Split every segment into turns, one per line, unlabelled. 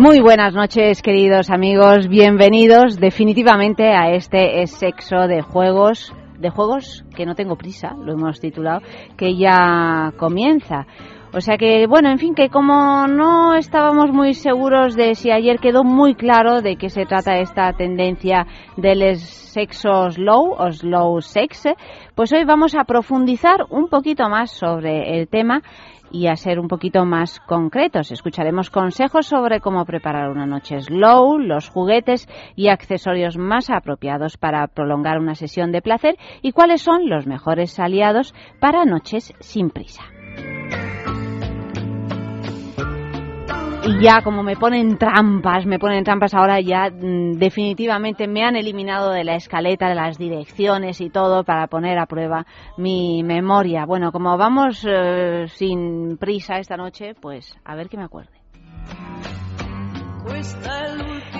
Muy buenas noches, queridos amigos. Bienvenidos definitivamente a este sexo de juegos, de juegos que no tengo prisa, lo hemos titulado, que ya comienza. O sea que, bueno, en fin, que como no estábamos muy seguros de si ayer quedó muy claro de qué se trata esta tendencia del sexo slow o slow sex, pues hoy vamos a profundizar un poquito más sobre el tema y a ser un poquito más concretos. Escucharemos consejos sobre cómo preparar una noche slow, los juguetes y accesorios más apropiados para prolongar una sesión de placer y cuáles son los mejores aliados para noches sin prisa. Y ya como me ponen trampas, me ponen trampas ahora ya mm, definitivamente me han eliminado de la escaleta de las direcciones y todo para poner a prueba mi memoria. Bueno, como vamos eh, sin prisa esta noche, pues a ver que me acuerde.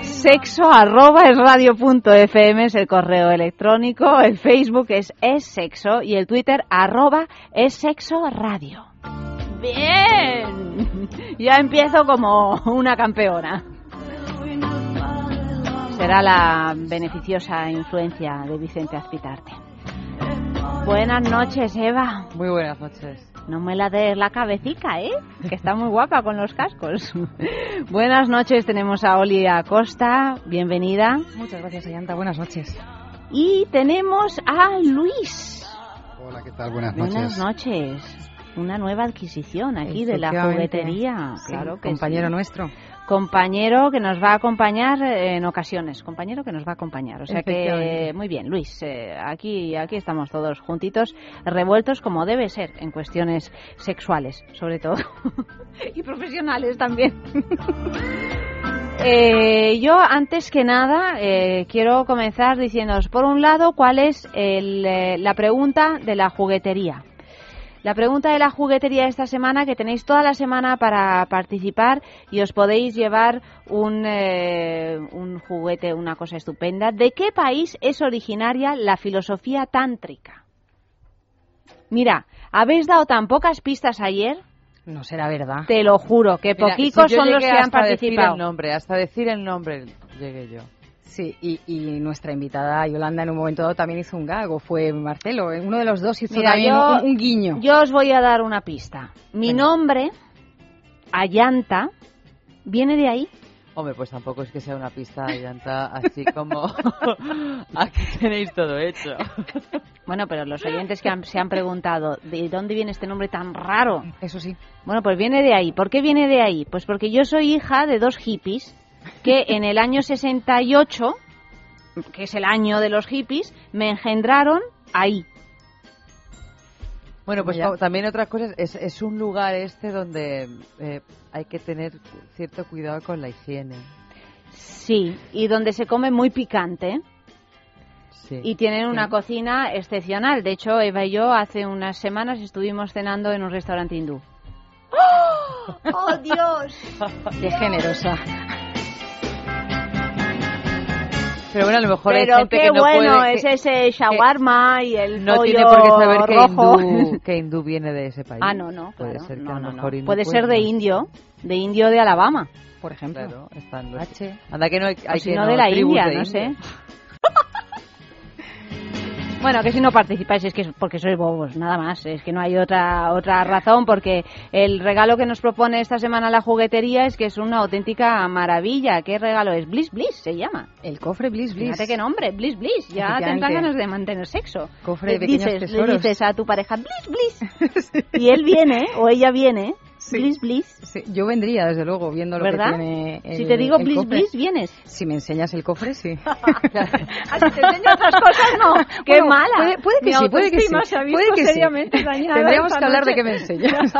Sexo arroba es radio fm es el correo electrónico, el Facebook es es sexo y el Twitter arroba es sexo radio. Bien, ya empiezo como una campeona. Será la beneficiosa influencia de Vicente Azpitarte. Buenas noches, Eva.
Muy buenas noches.
No me la des la cabecita, ¿eh? Que está muy guapa con los cascos. buenas noches, tenemos a Oli Acosta. Bienvenida.
Muchas gracias, Ayanta. Buenas noches.
Y tenemos a Luis.
Hola, ¿qué tal? Buenas noches.
Buenas noches una nueva adquisición aquí de la juguetería.
claro compañero nuestro.
Compañero que nos va a acompañar en ocasiones, compañero que nos va a acompañar. O sea que, muy bien, Luis, eh, aquí, aquí estamos todos juntitos, revueltos como debe ser en cuestiones sexuales, sobre todo, y profesionales también. Eh, yo, antes que nada, eh, quiero comenzar diciéndoos, por un lado, cuál es la pregunta de la juguetería. La pregunta de la juguetería de esta semana, que tenéis toda la semana para participar y os podéis llevar un, eh, un juguete, una cosa estupenda. ¿De qué país es originaria la filosofía tántrica? Mira, ¿habéis dado tan pocas pistas ayer?
No será verdad.
Te lo juro, que poquicos son los que han participado.
el nombre, hasta decir el nombre llegué yo. Sí, y, nuestra invitada Yolanda en un momento dado también hizo un gago, fue Marcelo, uno de los dos hizo también un, guiño.
Yo os voy a dar una pista. Mi nombre, Ayanta, viene de ahí.
Hombre, pues tampoco es que sea una pista Ayanta así como aquí tenéis todo hecho.
Bueno, pero los oyentes que se han preguntado, ¿de dónde viene este nombre tan raro?
Eso sí.
Bueno, pues viene de ahí. ¿Por qué viene de ahí? Pues porque yo soy hija de dos hippies que en el año 68, que es el año de los hippies, me engendraron ahí.
Bueno, pues también otras cosas, es, es un lugar este donde eh, hay que tener cierto cuidado con la higiene.
Sí, y donde se come muy picante. Sí. Y tienen una cocina excepcional. De hecho, Eva y yo hace unas semanas estuvimos cenando en un restaurante hindú. ¡Oh, ¡Oh Dios!
¡Qué generosa! Pero bueno, a lo mejor
hay
gente
qué
que no
bueno es ese shawarma y el
no
pollo
tiene por qué saber que
hindú,
que hindú, viene de ese país.
Ah, no, no,
puede
claro,
ser que
no,
a lo
no,
mejor
no.
hindú
puede ser de indio, de indio de Alabama, por ejemplo.
Claro, están los... H. Anda que no hay, hay
o si
que
no de la India,
de
no sé. Bueno, que si no participáis es que es porque sois bobos, nada más. Es que no hay otra otra razón porque el regalo que nos propone esta semana la juguetería es que es una auténtica maravilla. ¿Qué regalo es? Bliss Bliss se llama.
El cofre Bliss Bliss.
Fíjate qué nombre, Bliss Bliss. Ya tendrán ganas de mantener sexo.
Cofre de
le dices,
tesoros.
le dices a tu pareja Bliss Bliss y él viene o ella viene Bliss Bliss.
yo vendría, desde luego, viendo lo
¿verdad?
que tiene
Si te digo Bliss
cofre.
Bliss, vienes.
Si me enseñas el cofre, sí.
Ah, si te enseño otras cosas, no. Qué
Bueno,
mala.
Puede, puede que
Mi
sí, puede que sí.
se ha visto
Puede que sí.
seriamente dañada
Tendríamos que hablar de
noche.
qué me enseñas.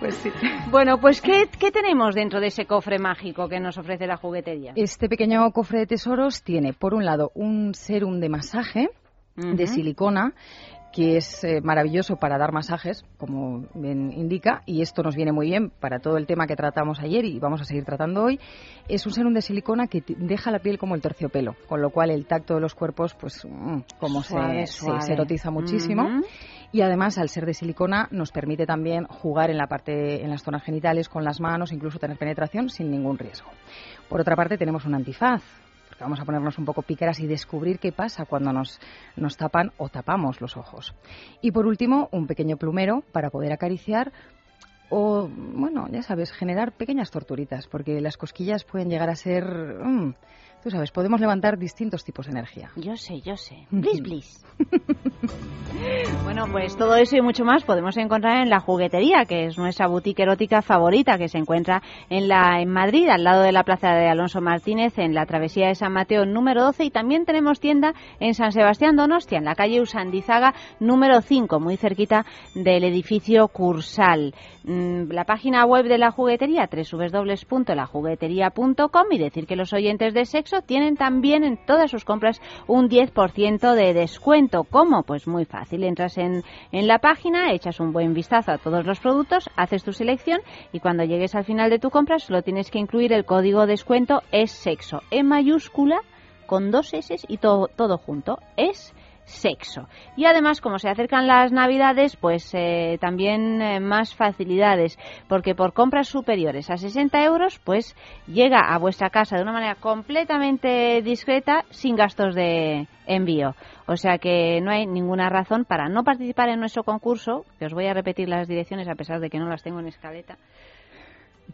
pues sí.
Bueno, pues ¿qué, ¿qué tenemos dentro de ese cofre mágico que nos ofrece la juguetería?
Este pequeño cofre de tesoros tiene, por un lado, un serum de masaje de silicona que es eh, maravilloso para dar masajes, como bien indica, y esto nos viene muy bien para todo el tema que tratamos ayer y vamos a seguir tratando hoy. Es un serum de silicona que deja la piel como el terciopelo, con lo cual el tacto de los cuerpos, pues, mm, como
Suave,
se, se-
suave.
se erotiza muchísimo. Y además, al ser de silicona, nos permite también jugar en la parte, en las zonas genitales con las manos, incluso tener penetración sin ningún riesgo. Por otra parte, tenemos un antifaz, vamos a ponernos un poco pícaras y descubrir qué pasa cuando nos, nos tapan o tapamos los ojos. Y por último, un pequeño plumero para poder acariciar o, bueno, ya sabes, generar pequeñas torturitas, porque las cosquillas pueden llegar a ser, mm, tú sabes, podemos levantar distintos tipos de energía.
Yo sé, yo sé. Bliss Bliss. bueno, pues todo eso y mucho más podemos encontrar en la juguetería, que es nuestra boutique erótica favorita, que se encuentra en la en Madrid, al lado de la Plaza de Alonso Martínez, en la travesía de San Mateo número 12, y también tenemos tienda en San Sebastián Donostia, en la calle Usandizaga número 5, muy cerquita del edificio Cursal. Mm, La página web de la juguetería, www.lajuguetería.com, y decir que los oyentes de sexo tienen también en todas sus compras un 10% de descuento. ¿Cómo? Pues muy fácil. Entras en, en la página, echas un buen vistazo a todos los productos, haces tu selección y cuando llegues al final de tu compra solo tienes que incluir el código descuento es sexo en mayúscula con dos S y todo, todo junto. Es sexo. Y además, como se acercan las navidades, pues eh, también eh, más facilidades, porque por compras superiores a 60 euros, pues llega a vuestra casa de una manera completamente discreta, sin gastos de envío. O sea que no hay ninguna razón para no participar en nuestro concurso, que os voy a repetir las direcciones a pesar de que no las tengo en escaleta.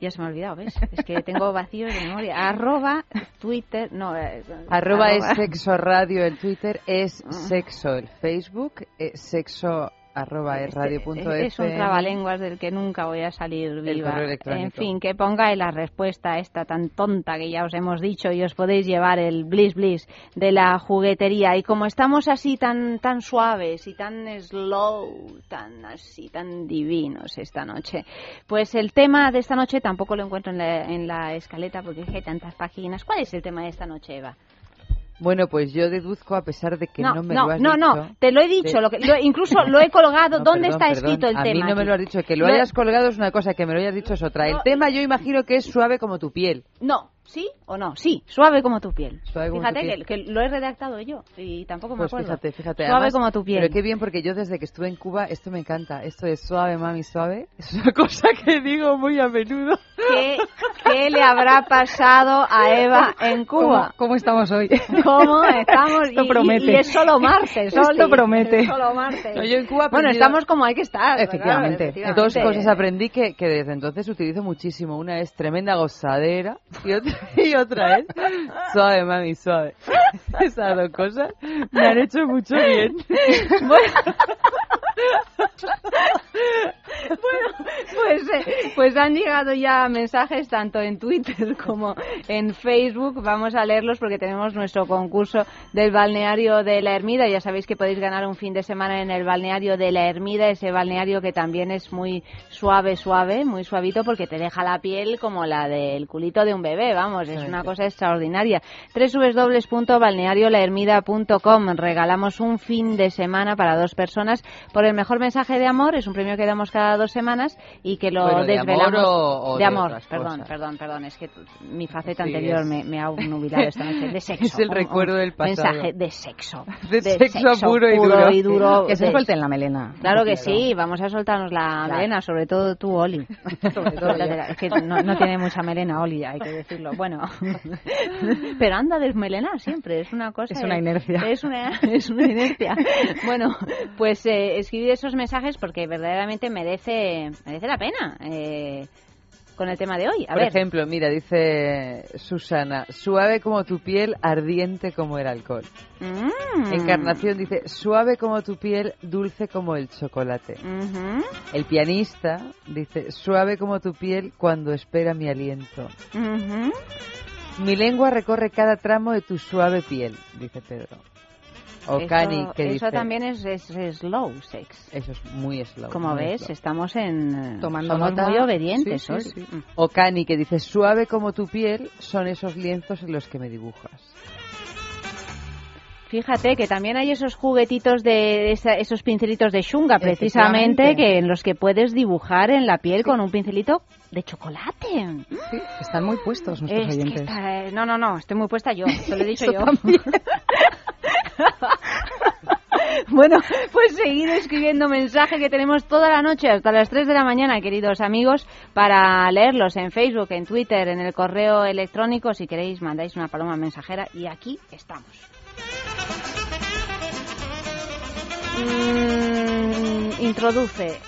Ya se me ha olvidado, ¿ves? Es que tengo vacíos de memoria. Arroba Twitter, no. eh,
Arroba es sexo radio el Twitter, es
Ah.
sexo el Facebook, es sexo arroba es
Este, es un
FM.
trabalenguas del que nunca voy a salir viva. En fin, que pongáis la respuesta esta tan tonta que ya os hemos dicho y os podéis llevar el bliss bliss de la juguetería. Y como estamos así tan tan suaves y tan slow, tan así, tan divinos esta noche, pues el tema de esta noche tampoco lo encuentro en la, en la escaleta porque es que hay tantas páginas. ¿Cuál es el tema de esta noche, Eva?
Bueno, pues yo deduzco, a pesar de que no, me
no,
lo has
no,
dicho...
no, te lo he dicho,
de-
lo que, lo- incluso lo he colgado.
No,
¿Dónde
perdón,
está escrito el
a
tema?
mí no me lo has dicho. Que lo, hayas colgado es una cosa, que me lo hayas dicho es otra. El
No.
tema yo imagino que es suave como tu piel.
No, ¿sí o no? Sí, suave como tu piel.
Suave como
fíjate
tu piel.
Que, que lo he redactado yo y tampoco me
Pues
acuerdo.
fíjate, fíjate.
Suave
además,
como tu piel.
Pero qué bien, porque yo desde que estuve en Cuba, esto me encanta. Esto de suave, mami, suave. Es una cosa que digo muy a menudo.
¿Qué, qué le habrá pasado a Eva en
¿Cómo,
Cuba?
cómo estamos hoy?
¿Cómo estamos?
Esto
Y-
promete.
Y, es solo martes,
Esto promete.
Es solo martes.
No, yo en Cuba
bueno, estamos como hay que estar. claro,
Efectivamente.
Dos cosas aprendí que, que desde entonces utilizo muchísimo. Una es tremenda gozadera y otra, y otra es suave, mami, suave. Esas dos cosas me han hecho mucho bien.
Bueno. Bueno, pues, eh, pues han llegado ya mensajes tanto en Twitter como en Facebook. Vamos a leerlos porque tenemos nuestro concurso del balneario de la Ermida. Ya sabéis que podéis ganar un fin de semana en el balneario de la Ermida, ese balneario que también es muy suave, suave, muy suavito porque te deja la piel como la del culito de un bebé. Vamos, es una cosa extraordinaria. www.balneariolahermida.com. Regalamos un fin de semana para dos personas por el mejor mensaje de amor. Es un premio que damos cada dos semanas y que lo
Bueno, ¿de
desvelamos.
amor o- o
de
de
amor, perdón,
cosas?
perdón, perdón. Es que mi faceta
Sí,
anterior
es-
me, me ha nubilado esta noche. De sexo.
Es el
un-
recuerdo
un
del pasado.
Mensaje de sexo.
De sexo puro y duro.
y duro.
Que se
de-
suelten la melena.
Claro que sí, vamos a soltarnos la
Claro.
melena, sobre todo tú, Oli.
Sobre todo
es que no, no tiene mucha melena, Oli, hay que decirlo. Bueno, pero anda desmelenar siempre, es una cosa.
Es una inercia.
Es una, es una inercia. Bueno, pues eh, escribir esos mensajes porque verdaderamente merece, merece la pena. Eh, con el tema de hoy. A
Por
ver.
ejemplo, mira, dice Susana, suave como tu piel, ardiente como el alcohol.
Mm.
Encarnación dice, suave como tu piel, dulce como el chocolate. El pianista dice, suave como tu piel cuando espera mi aliento. Mi lengua recorre cada tramo de tu suave piel, dice Pedro. O
Eso-
Cani, que
Eso también es, es- es slow sex.
Eso es muy slow.
Como
muy
ves,
slow.
estamos en...
Tomando
somos
nota.
muy obedientes,
Sí,
Oli.
sí, sí.
O Cani, que dice, suave como tu piel, son esos lienzos en los que me dibujas.
Fíjate que también hay esos juguetitos de esa- esos pincelitos de shunga, precisamente, que en los que puedes dibujar en la piel con un pincelito de chocolate.
Sí, están muy puestos nuestros
Es
oyentes.
está- eh, no, no, no, estoy muy puesta yo, te lo he dicho yo. Bueno, pues seguid escribiendo mensaje que tenemos toda la noche hasta las 3 de la mañana, queridos amigos, para leerlos en Facebook, en Twitter, en el correo electrónico. Si queréis, mandáis una paloma mensajera y aquí estamos. Mm, introduce.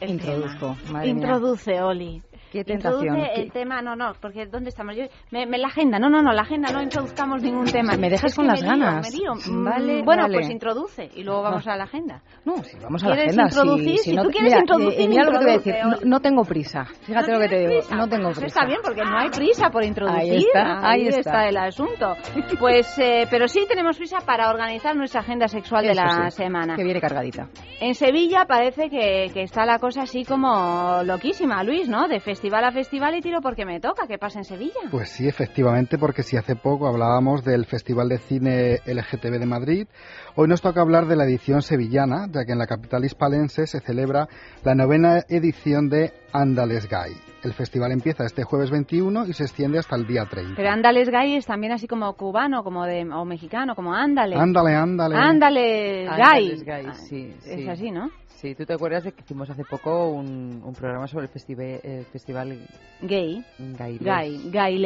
El
Introduzco,
tema.
madre mía.
Introduce, Oli.
Qué tentación.
Introduce
Qué-
el tema, no, no, porque ¿dónde estamos? Yo, me, me- la agenda, no, no, no, la agenda, no introduzcamos ningún tema.
Me dejas
Es
con las
me lío,
ganas.
me lío. Mm,
Vale,
bueno,
vale.
pues introduce y luego vamos a la agenda.
No, si vamos a la
¿Quieres
agenda.
introducir?
Si,
Si
no,
tú quieres
mira,
introducir,
eh, mira lo que te voy a decir. No, no tengo prisa. Fíjate lo que te digo.
prisa?
No tengo
Pues
prisa.
Está bien, porque no hay prisa por introducir.
Ahí está, ahí está.
el asunto. Pues, eh, pero sí tenemos prisa para organizar nuestra agenda sexual de la
sí,
semana.
Que viene cargadita.
En Sevilla parece que, que está la cosa así como loquísima, Luis, ¿no? De festival a festival y tiro porque me toca. ¿Qué pasa en Sevilla?
Pues sí, efectivamente, porque si hace poco hablábamos del Festival de Cine LGTB de Madrid, hoy nos toca hablar de la edición sevillana, ya que en la capital hispalense se celebra la novena edición de Andales Gay. El festival empieza este jueves 21 y se extiende hasta el día 30.
Pero Ándales Gay es también así como cubano como de, o mexicano, como Ándale.
Ándale, ándale.
Ándale
Ándales
Gay.
Gay,
Ah,
sí,
Es
sí.
así, ¿no?
Sí, ¿tú te acuerdas de que hicimos hace poco un, un programa sobre el festival, el festival
Gay.
Gay?
Gay.
Les Gay.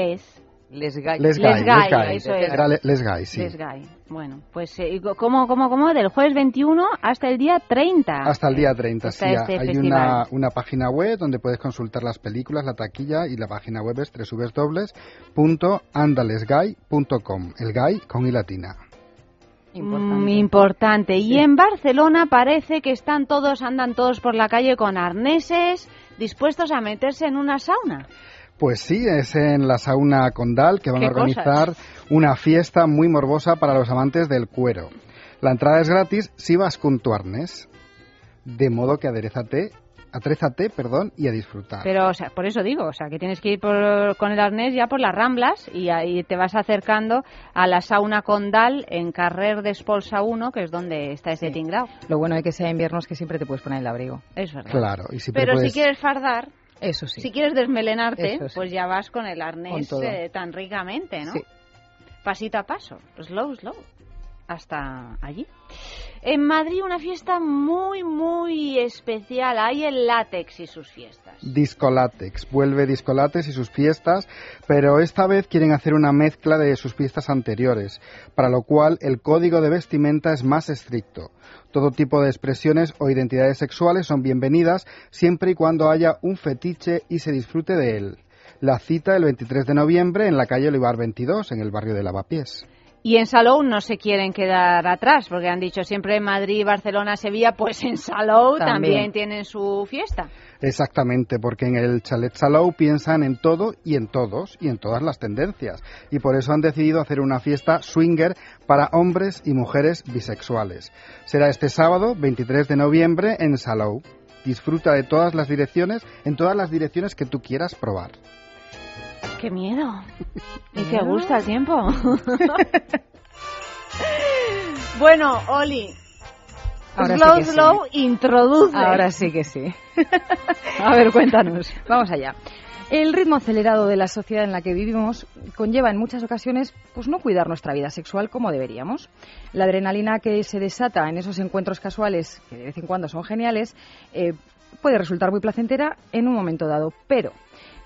Les
Les
Gay,
Gay,
Les Gay.
eso es.
Era Le- Les Gay, sí.
Les Gay. Bueno, pues, eh, ¿cómo, cómo, cómo? Del jueves 21 hasta el día 30.
Hasta el día 30, sí.
Este
Hay
festival.
una, una página web donde puedes consultar las películas, la taquilla y la página web es www.andalesgay.com. El gay con i latina.
Importante.
Importante. Y en Barcelona parece que están todos, andan todos por la calle con arneses, dispuestos a meterse en una sauna.
Pues sí, es en la sauna Condal que van a
¿Qué
organizar una fiesta muy morbosa para los amantes del cuero. La entrada es gratis si vas con tu arnés. De modo que aderezate, atrézate, perdón, y a disfrutar.
Pero, o sea, por eso digo, o sea, que tienes que ir por- con el arnés ya por las Ramblas y ahí te vas acercando a la sauna Condal en Carrer de Espolsa 1, que es donde está ese
Sí.
tinglao.
Lo bueno de que sea invierno es que siempre te puedes poner el abrigo.
Es verdad.
Claro, y siempre
Pero
puedes...
si quieres fardar,
Eso sí.
si quieres desmelenarte,
sí.
pues ya vas con el arnés
Con
eh, tan ricamente, ¿no?
Sí.
Pasito a paso, slow, slow, hasta allí. En Madrid una fiesta muy, muy especial. Hay el látex y sus fiestas.
Discolatex. Vuelve Discolatex y sus fiestas, pero esta vez quieren hacer una mezcla de sus fiestas anteriores, para lo cual el código de vestimenta es más estricto. Todo tipo de expresiones o identidades sexuales son bienvenidas siempre y cuando haya un fetiche y se disfrute de él. La cita el 23 de noviembre en la calle Olivar 22, en el barrio de Lavapiés.
Y en Salou no se quieren quedar atrás, porque han dicho siempre Madrid, Barcelona, Sevilla, pues en Salou también,
También.
tienen su fiesta.
Exactamente, porque en el Chalet Salou piensan en todo y en todos y en todas las tendencias. Y por eso han decidido hacer una fiesta swinger para hombres y mujeres bisexuales. Será este sábado, 23 de noviembre, en Salou. Disfruta de todas las direcciones, en todas las direcciones que tú quieras probar.
¡Qué miedo! Y qué gusta el tiempo. bueno, Oli,
Ahora sí
slow,
sí.
slow, introduce.
Ahora sí que sí. A ver, cuéntanos. Vamos allá. El ritmo acelerado de la sociedad en la que vivimos conlleva en muchas ocasiones pues no cuidar nuestra vida sexual como deberíamos. La adrenalina que se desata en esos encuentros casuales, que de vez en cuando son geniales, eh, puede resultar muy placentera en un momento dado, pero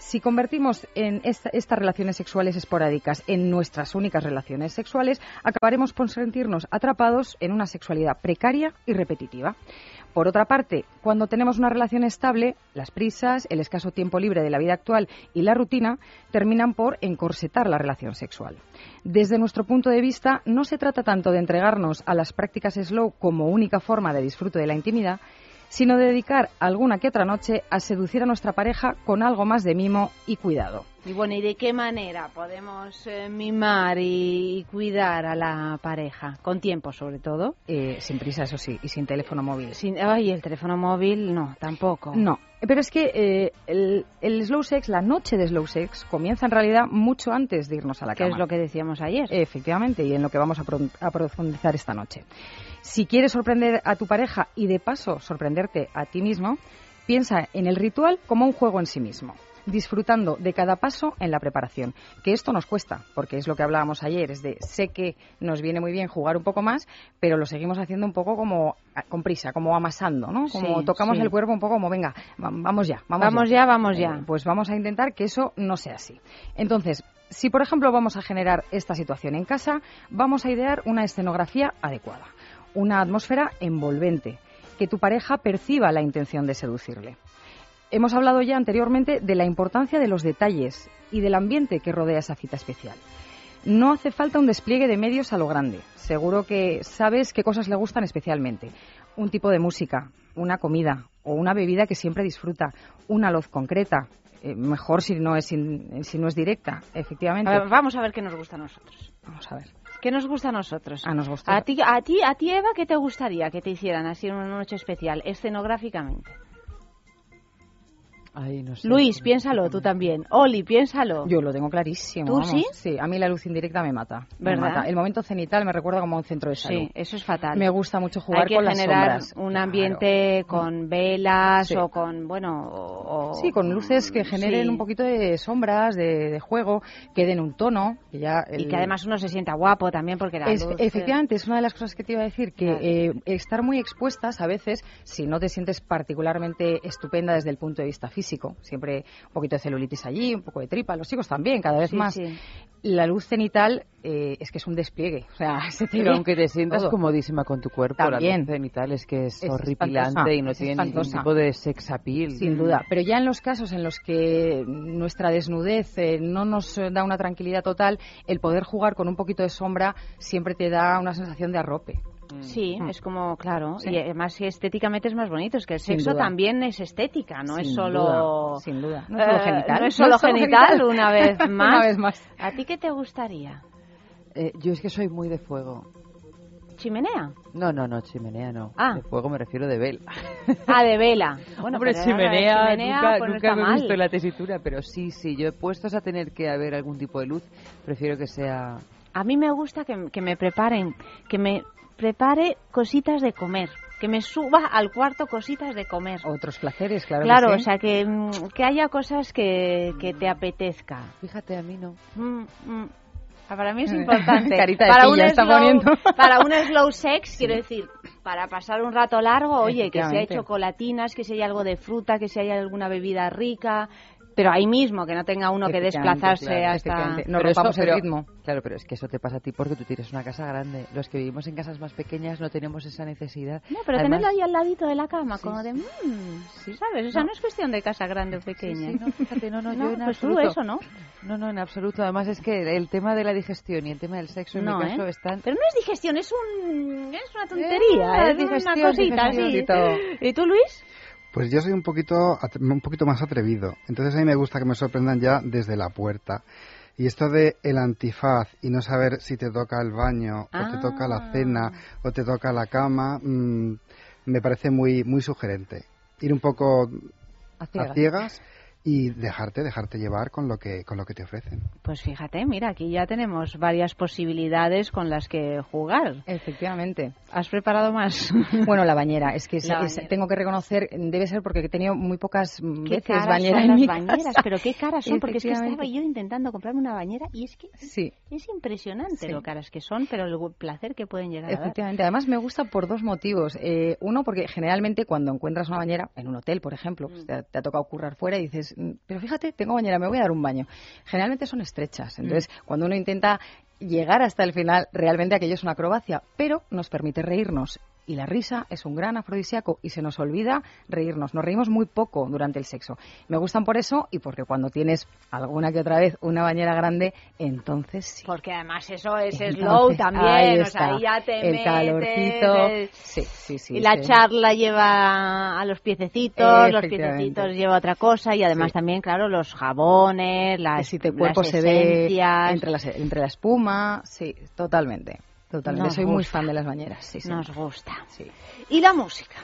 Si convertimos en esta- estas relaciones sexuales esporádicas en nuestras únicas relaciones sexuales, acabaremos por sentirnos atrapados en una sexualidad precaria y repetitiva. Por otra parte, cuando tenemos una relación estable, las prisas, el escaso tiempo libre de la vida actual y la rutina terminan por encorsetar la relación sexual. Desde nuestro punto de vista, no se trata tanto de entregarnos a las prácticas slow como única forma de disfrute de la intimidad, sino de dedicar alguna que otra noche a seducir a nuestra pareja con algo más de mimo y cuidado.
Y bueno, ¿y de qué manera podemos eh, mimar y, y cuidar a la pareja? Con tiempo, sobre todo.
Eh, sin prisa, eso sí, y sin teléfono móvil.
Sin, ay, el teléfono móvil, no, tampoco.
No, pero es que eh, el, el slow sex, la noche de slow sex, comienza en realidad mucho antes de irnos a la
Que
cama.
es lo que decíamos ayer.
Efectivamente, y en lo que vamos a, pro- a profundizar esta noche. Si quieres sorprender a tu pareja y de paso sorprenderte a ti mismo, piensa en el ritual como un juego en sí mismo, disfrutando de cada paso en la preparación. Que esto nos cuesta, porque es lo que hablábamos ayer, es de sé que nos viene muy bien jugar un poco más, pero lo seguimos haciendo un poco como con prisa, como amasando, ¿no? Como
Sí,
tocamos
sí.
el cuerpo un poco como venga, va- vamos ya, vamos,
Vamos ya, vamos ya.
Eh, pues vamos a intentar que eso no sea así. Entonces, si por ejemplo vamos a generar esta situación en casa, vamos a idear una escenografía adecuada, una atmósfera envolvente, que tu pareja perciba la intención de seducirle. Hemos hablado ya anteriormente de la importancia de los detalles y del ambiente que rodea esa cita especial. No hace falta un despliegue de medios a lo grande. Seguro que sabes qué cosas le gustan especialmente. Un tipo de música, una comida o una bebida que siempre disfruta, una luz concreta. eh, mejor si no es in- si no es directa, efectivamente.
A ver, vamos a ver qué nos gusta a nosotros.
Vamos a ver.
¿Qué nos gusta a nosotros?
Nos gusta.
A ti, a ti, a ti, Eva, ¿qué te gustaría que te hicieran así en una noche especial, escenográficamente?
Ay, no sé.
Luis, piénsalo, tú también. Oli, piénsalo.
Yo lo tengo clarísimo.
¿Tú
vamos.
sí?
Sí, a mí la luz indirecta me mata. me
¿Verdad?
mata. El momento cenital me recuerda como a un centro de salud.
Sí, eso es fatal.
Me gusta mucho jugar
Hay que
con las
generar
sombras.
un
Claro.
ambiente con velas
Sí.
o con, bueno, o-
Sí, con luces que generen
Sí.
un poquito de sombras, de, de juego, que den un tono. Que ya
Y que además uno se sienta guapo también porque la
Es-
luz, eh,
efectivamente, es una de las cosas que te iba a decir, que
Claro.
eh, estar muy expuestas a veces, si no te sientes particularmente estupenda desde el punto de vista físico, siempre un poquito de celulitis allí, un poco de tripa, los chicos también, cada vez
Sí,
más.
sí.
La luz cenital eh, es que es un despliegue, o sea, se
Pero aunque te sientas
todo.
comodísima con tu cuerpo,
También.
la luz cenital es que es,
Es
horripilante
espantosa,
y no tiene ningún tipo de sex appeal.
Sin duda, pero ya en los casos en los que nuestra desnudez eh, no nos da una tranquilidad total, el poder jugar con un poquito de sombra siempre te da una sensación de arrope.
Sí,
Mm.
es como, claro,
Sí.
y además estéticamente es más bonito, es que el
Sin
sexo
duda.
también es estética, no es
Sin
solo...
duda, sin duda. No es solo
Eh,
genital.
no es solo genital, una vez más.
Una vez más.
¿A ti qué te gustaría?
Eh, yo es que soy muy de fuego.
¿Chimenea?
No, no, no, chimenea no.
Ah.
De fuego me refiero de vela.
Ah, de vela. Bueno,
Hombre,
pero
chimenea,
chimenea,
nunca,
pues no
nunca
está
me he visto la tesitura, pero sí, sí, yo he puestos a tener que haber algún tipo de luz, prefiero que sea...
A mí me gusta que, que me preparen, que me prepare cositas de comer, que me suba al cuarto cositas de comer.
Otros placeres, claro. que
Claro,
sí.
o sea, que, mm, que haya cosas que, que te apetezca.
Fíjate, a mí no.
Mm, mm. Ah, Para mí es importante.
Carita de
para, un
está
slow,
poniendo.
para un slow sex, quiero decir, para pasar un rato largo, oye, que si hay chocolatinas, que si hay algo de fruta, que si hay alguna bebida rica, pero ahí mismo, que no tenga uno que desplazarse
claro,
hasta...
efectivamente. No
Pero eso-
rompamos el ritmo.
Claro, pero es que eso te pasa a ti porque tú tienes una casa grande. Los que vivimos en casas más pequeñas no tenemos esa necesidad.
No, pero
Además-
tenerlo ahí al ladito de la cama,
Sí,
como de,
sí.
mmm, ¿sabes? O sea, no. es cuestión de casa grande o pequeña.
Sí, no, fíjate, no, no,
No,
yo en
pues tú
absoluto.
eso, ¿no?
No, no, en absoluto. Además es que el tema de la digestión y el tema del sexo en
No,
mi caso
¿eh?
están...
Pero no es digestión, es un es una tontería,
Eh,
es
digestión,
una cosita así.
¿Y
tú, Luis?
Pues yo soy un poquito, un poquito más atrevido. Entonces a mí me gusta que me sorprendan ya desde la puerta. Y esto de el antifaz y no saber si te toca el baño, o te toca la
Ah.
cena, o te toca la cama, mm, me parece muy, muy sugerente. Ir un poco
A
a
ciegas.
Y dejarte, dejarte llevar con lo que, con lo que te ofrecen.
Pues fíjate, mira, aquí ya tenemos varias posibilidades con las que jugar.
Efectivamente.
¿Has preparado más?
Bueno, la bañera. Es que es-
bañera.
tengo que reconocer, debe ser porque he tenido muy pocas mm,
¿Qué
veces
caras
bañera
son
en
las
mi
bañeras?
casa.
Pero qué caras son, porque es que estaba yo intentando comprarme una bañera y es que
Sí,
es impresionante
Sí.
lo caras que son, pero el placer que pueden llegar a dar.
efectivamente. Además me gusta por dos motivos. Eh, uno, porque generalmente cuando encuentras una bañera, en un hotel, por ejemplo, pues te, te ha tocado currar fuera y dices, dices, "Mm, pero fíjate, tengo bañera, me voy a dar un baño. Generalmente son estrechas.
Mm.
Entonces, cuando uno intenta llegar hasta el final, realmente aquello es una acrobacia, pero nos permite reírnos. Y la risa es un gran afrodisíaco y se nos olvida reírnos. Nos reímos muy poco durante el sexo. Me gustan por eso y porque cuando tienes alguna que otra vez una bañera grande, entonces sí.
Porque además eso es
Entonces,
slow también,
ahí
o sea,
está.
ahí ya te
el
metes,
calorcito.
el-
Sí, sí, sí.
y la
sí.
charla lleva a los piececitos, los piececitos lleva otra cosa y además
Sí.
también, claro, los jabones, las,
si tu cuerpo
las
se ve entre, las- entre la espuma, sí, totalmente. Totalmente.
Nos
Soy muy fan de las bañeras, sí, sí.
Nos gusta.
Sí.
¿Y la música?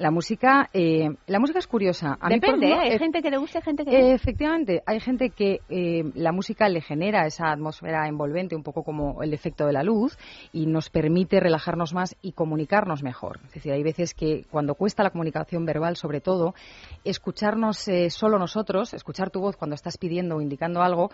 La música, eh, la música es curiosa. A mí,
Depende,
ejemplo,
¿eh? hay
eh,
gente que le gusta gente que no.
Efectivamente, hay gente que eh, la música le genera esa atmósfera envolvente, un poco como el efecto de la luz, y nos permite relajarnos más y comunicarnos mejor. Es decir, hay veces que cuando cuesta la comunicación verbal, sobre todo, escucharnos eh, solo nosotros, escuchar tu voz cuando estás pidiendo o indicando algo,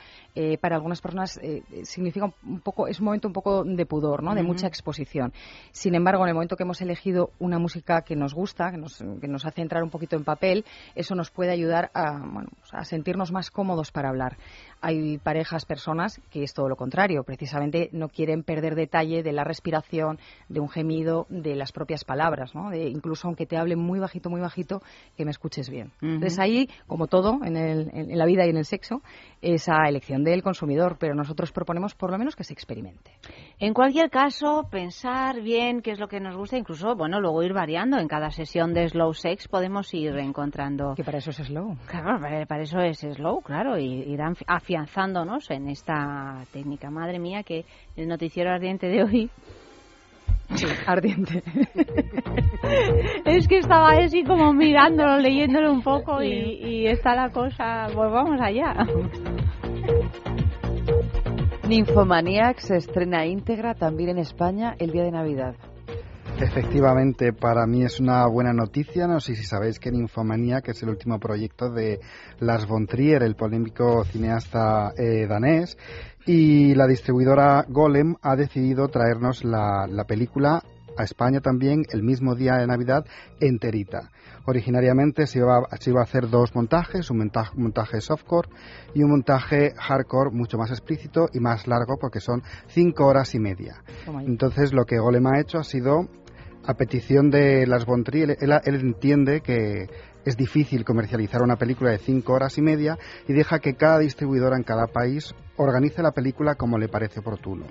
para algunas personas eh, significa un poco, es un momento un poco de pudor, ¿no? De mucha exposición. Sin embargo, en el momento que hemos elegido una música que nos gusta, que nos, que nos hace entrar un poquito en papel, eso nos puede ayudar a, bueno, pues a sentirnos más cómodos para hablar. Hay parejas, personas que es todo lo contrario, precisamente no quieren perder detalle de la respiración, de un gemido, de las propias palabras, ¿no? De incluso aunque te hable muy bajito, muy bajito, que me escuches bien. Entonces ahí, como todo en, el- en- en la vida y en el sexo, esa elección del consumidor, pero nosotros proponemos por lo menos que se experimente.
En cualquier caso, pensar bien qué es lo que nos gusta, incluso, bueno, luego ir variando. En cada sesión de slow sex podemos ir encontrando...
Que para eso es slow.
Claro, para eso es slow, claro, y ir anfi- afianzándonos en esta técnica. Madre mía, que el noticiero ardiente de hoy
Sí, ardiente.
es que estaba así como mirándolo, leyéndolo un poco y, y está la cosa, pues vamos allá.
Nymphomaniac se estrena íntegra también en España el día de Navidad.
Efectivamente, para mí es una buena noticia. No sé si sabéis que Ninfomanía, que es el último proyecto de Lars von Trier, el polémico cineasta eh, danés, y la distribuidora Golem ha decidido traernos la, la película a España también el mismo día de Navidad enterita. Originariamente se iba, se iba a hacer dos montajes, un montaje, montaje softcore y un montaje hardcore mucho más explícito y más largo porque son cinco horas y media. Entonces lo que Golem ha hecho ha sido, a petición de Las von Trier, él, él entiende que es difícil comercializar una película de cinco horas y media y deja que cada distribuidora en cada país organice la película como le parece oportuno.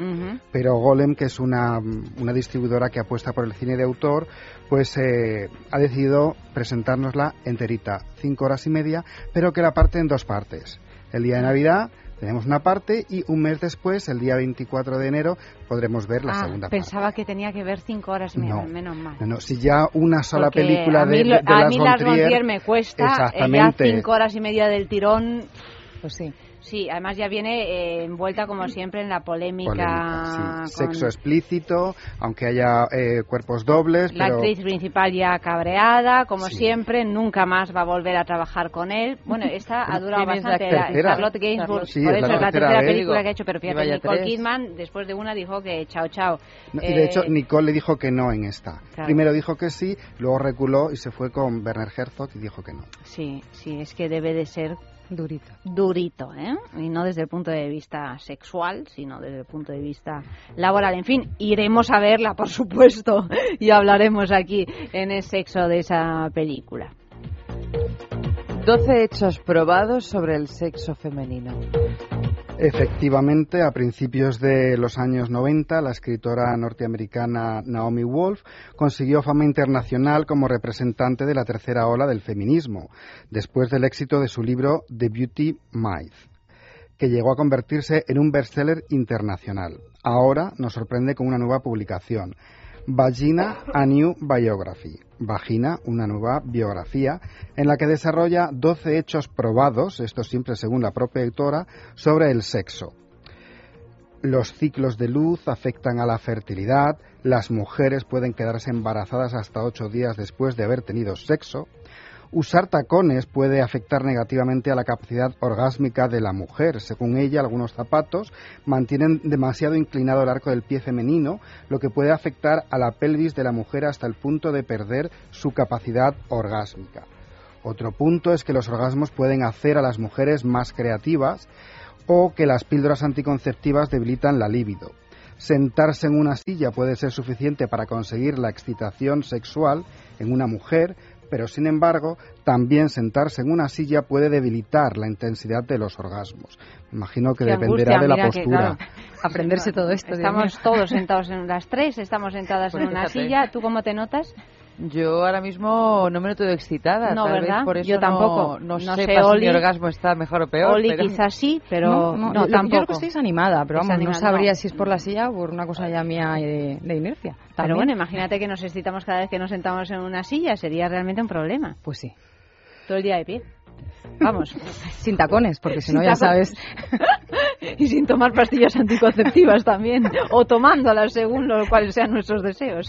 Pero Golem, que es una, una distribuidora que apuesta por el cine de autor, pues eh, ha decidido presentárnosla enterita, cinco horas y media, pero que la parte en dos partes. El día de Navidad tenemos una parte y un mes después, el día 24 de enero, podremos ver la
Ah,
segunda
pensaba que tenía que ver cinco horas media,
No.
menos mal.
parte. No, no, si ya una sola
Porque
película
a mí,
de, de, de
a
Lars
mí
von
Lars von
Trier,
Trier me cuesta eh, ya
Exactamente.
cinco horas y media del tirón.
Pues sí.
Sí, además ya viene eh, envuelta como siempre en la polémica.
polémica, sí.
con
Sexo explícito, aunque haya eh, cuerpos dobles,
La
pero
actriz principal ya cabreada, como
Sí.
siempre, nunca más va a volver a trabajar con él. Bueno, esta ha durado
¿quién es la
bastante. la-
tercera?
Charlotte Gainsbourg,
Sí,
por
es
eso
la
es la
tercera vez.
película que ha hecho, pero fíjate, Nicole
tres.
Kidman, después de una, dijo que chao, chao.
No, y de
Eh,
hecho, Nicole le dijo que no en esta.
Claro.
Primero dijo que sí, luego reculó y se fue con Werner Herzog y dijo que no.
Sí, sí, es que debe de ser
Durito.
durito, ¿eh? Y no desde el punto de vista sexual, sino desde el punto de vista laboral. En fin, iremos a verla, por supuesto, y hablaremos aquí en el sexo de esa película.
12 hechos probados sobre el sexo femenino.
Efectivamente, a principios de los años 90, la escritora norteamericana Naomi Wolf consiguió fama internacional como representante de la tercera ola del feminismo, después del éxito de su libro The Beauty Myth, que llegó a convertirse en un bestseller internacional. Ahora nos sorprende con una nueva publicación, Vagina a New Biography, Vagina, una nueva biografía, en la que desarrolla 12 hechos probados, esto siempre según la propia autora, sobre el sexo. Los ciclos de luz afectan a la fertilidad, las mujeres pueden quedarse embarazadas hasta 8 días después de haber tenido sexo, Usar tacones puede afectar negativamente a la capacidad orgásmica de la mujer. Según ella, algunos zapatos mantienen demasiado inclinado el arco del pie femenino, lo que puede afectar a la pelvis de la mujer hasta el punto de perder su capacidad orgásmica. Otro punto es que los orgasmos pueden hacer a las mujeres más creativas o que las píldoras anticonceptivas debilitan la libido. Sentarse en una silla puede ser suficiente para conseguir la excitación sexual en una mujer, pero sin embargo, también sentarse en una silla puede debilitar la intensidad de los orgasmos. Imagino que
Qué
dependerá
angustia,
de la
que,
postura.
claro,
Aprenderse todo esto.
Estamos todos sentados en las tres, estamos sentadas
Pues
en una
fíjate.
silla. ¿Tú cómo te notas?
Yo ahora mismo no me noto excitada.
No,
tal vez
¿verdad?
por eso
Yo tampoco.
No,
No
sé
sé,
si
Oli.
mi orgasmo está mejor o peor.
Oli
pero-
quizás sí, pero no,
yo- yo
tampoco.
creo que estáis animada, pero vamos, no sabría si es por la silla o por una cosa ya mía de, de inercia.
Pero
También.
bueno, imagínate que nos excitamos cada vez que nos sentamos en una silla, sería realmente un problema.
Pues sí.
Todo el día de pie. Vamos.
Sin tacones, porque si no ya
tacones.
sabes.
y sin tomar pastillas anticonceptivas también. O tomándolas según lo cuales sean nuestros deseos.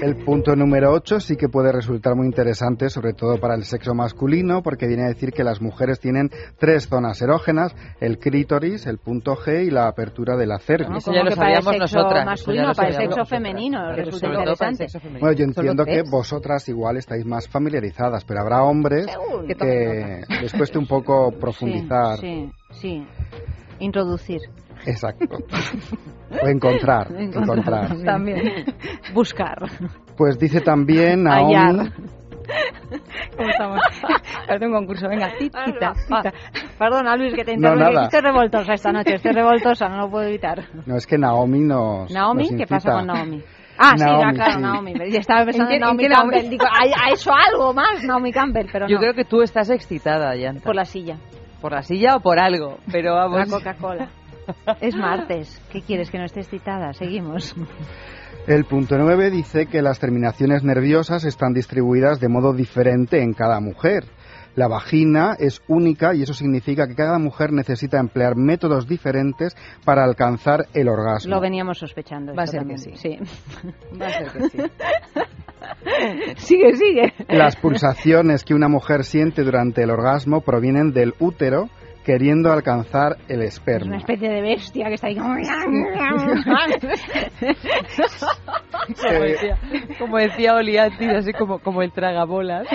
El punto número 8 sí que puede resultar muy interesante, sobre todo para el sexo masculino, porque viene a decir que las mujeres tienen tres zonas erógenas, el clítoris, el punto G y la apertura de la cervix.
¿no?
Eso ya lo
que para el
sabíamos
sexo
nosotras,
masculino, para el sexo femenino, resulta interesante.
Bueno, yo entiendo que vosotras igual estáis más familiarizadas, pero habrá hombres que les cueste un poco profundizar.
Sí, sí, sí. Introducir.
Exacto. O encontrar,
Encontrar.
encontrar.
También. Buscar.
Pues dice también
Hallar.
Naomi,
¿Cómo estamos? Parece un concurso. Venga, tita, tita.
Ah, Perdona, Luis, que te
No,
interrumpo.
nada.
estoy revoltosa esta noche, estoy revoltosa, no lo puedo evitar.
no es que Naomi nos
¿Naomi?
nos
¿Qué pasa con Naomi? Ah, sí,
Naomi,
ya, claro,
sí.
Naomi. Ya estaba pensando
¿En
en, Naomi? Campbell. Digo, ¿ha, hecho algo más Naomi Campbell? Pero
Yo
no,
creo que tú estás excitada, Yanta.
por la silla,
Por la silla o por algo, pero
la
vamos.
Coca-Cola. Es martes. ¿Qué quieres? Que no esté excitada. Seguimos.
El punto 9 dice que las terminaciones nerviosas están distribuidas de modo diferente en cada mujer. La vagina es única y eso significa que cada mujer necesita emplear métodos diferentes para alcanzar el orgasmo.
Lo veníamos sospechando.
Va a ser que sí.
sí.
Va a ser que sí.
sigue, sigue.
Las pulsaciones que una mujer siente durante el orgasmo provienen del útero queriendo alcanzar el
Es
esperma.
una especie de bestia que está ahí como...
Como decía, como decía Oli antes, así como, como el tragabolas.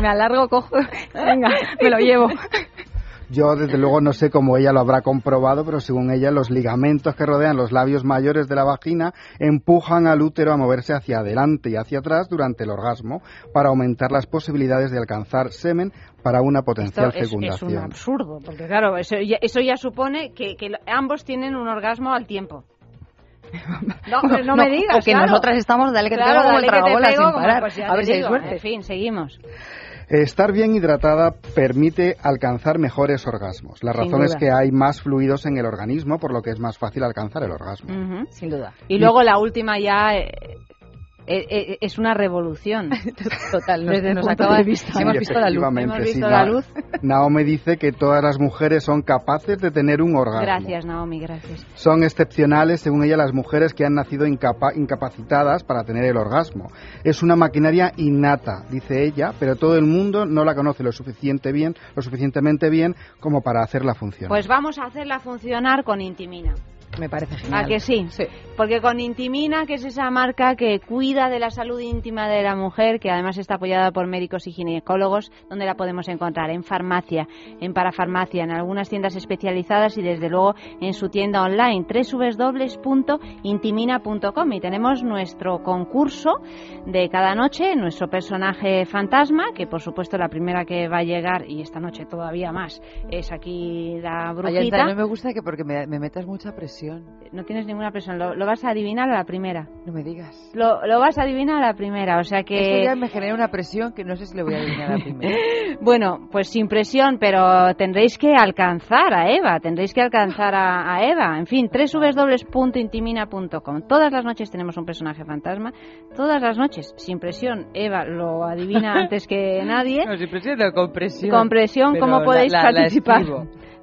Me alargo, cojo. Venga, me lo llevo.
Yo, desde luego, no sé cómo ella lo habrá comprobado, pero según ella, los ligamentos que rodean los labios mayores de la vagina empujan al útero a moverse hacia adelante y hacia atrás durante el orgasmo para aumentar las posibilidades de alcanzar semen para una
Esto
potencial
es, es
fecundación.
un absurdo, porque claro, eso ya, eso ya supone que, que ambos tienen un orgasmo al tiempo. No, no, me digas,
O que
claro.
nosotras estamos, dale que te
Claro,
pego como
dale
el
que te pego,
sin parar.
pues
a ver
te
si hay
digo.
suerte.
En fin, seguimos.
Estar bien hidratada permite alcanzar mejores orgasmos. La razón es que hay más fluidos en el organismo, por lo que es más fácil alcanzar el orgasmo.
Sin duda.
Y luego la última ya eh, eh, eh, es una revolución.
Total, nos,
Desde el
nos
punto
acaba
de vista.
Hemos visto la
sí,
luz.
Naomi dice que todas las mujeres son capaces de tener un orgasmo.
Gracias, Naomi, gracias.
Son excepcionales, según ella, las mujeres que han nacido incapa- incapacitadas para tener el orgasmo. Es una maquinaria innata, dice ella, pero todo el mundo no la conoce lo suficiente bien, lo suficientemente bien como para hacerla funcionar.
Pues vamos a hacerla funcionar con Intimina.
Me parece genial.
¿A que sí?
Sí.
Porque con Intimina, que es esa marca que cuida de la salud íntima de la mujer, que además está apoyada por médicos y ginecólogos, donde la podemos encontrar? En farmacia, en parafarmacia, en algunas tiendas especializadas y desde luego en su tienda online, www.intimina.com. Y tenemos nuestro concurso de cada noche, nuestro personaje fantasma, que por supuesto la primera que va a llegar, y esta noche todavía más, es aquí la
Ay,
brujita.
Yanta, no me gusta que porque me, me metas mucha presión.
No tienes ninguna presión, lo, lo vas a adivinar a la primera.
No me digas.
Lo, lo vas a adivinar a la primera, o sea
Eso
que...
ya me genera una presión que no sé si le voy a adivinar a la primera.
Bueno, pues sin presión, pero tendréis que alcanzar a Eva, tendréis que alcanzar a, a Eva. En fin, www.intimina.com. Todas las noches tenemos un personaje fantasma, todas las noches, sin presión. Eva lo adivina antes que nadie.
No, sin presión, no, con presión.
Con presión, ¿cómo
la-
podéis
la-
participar?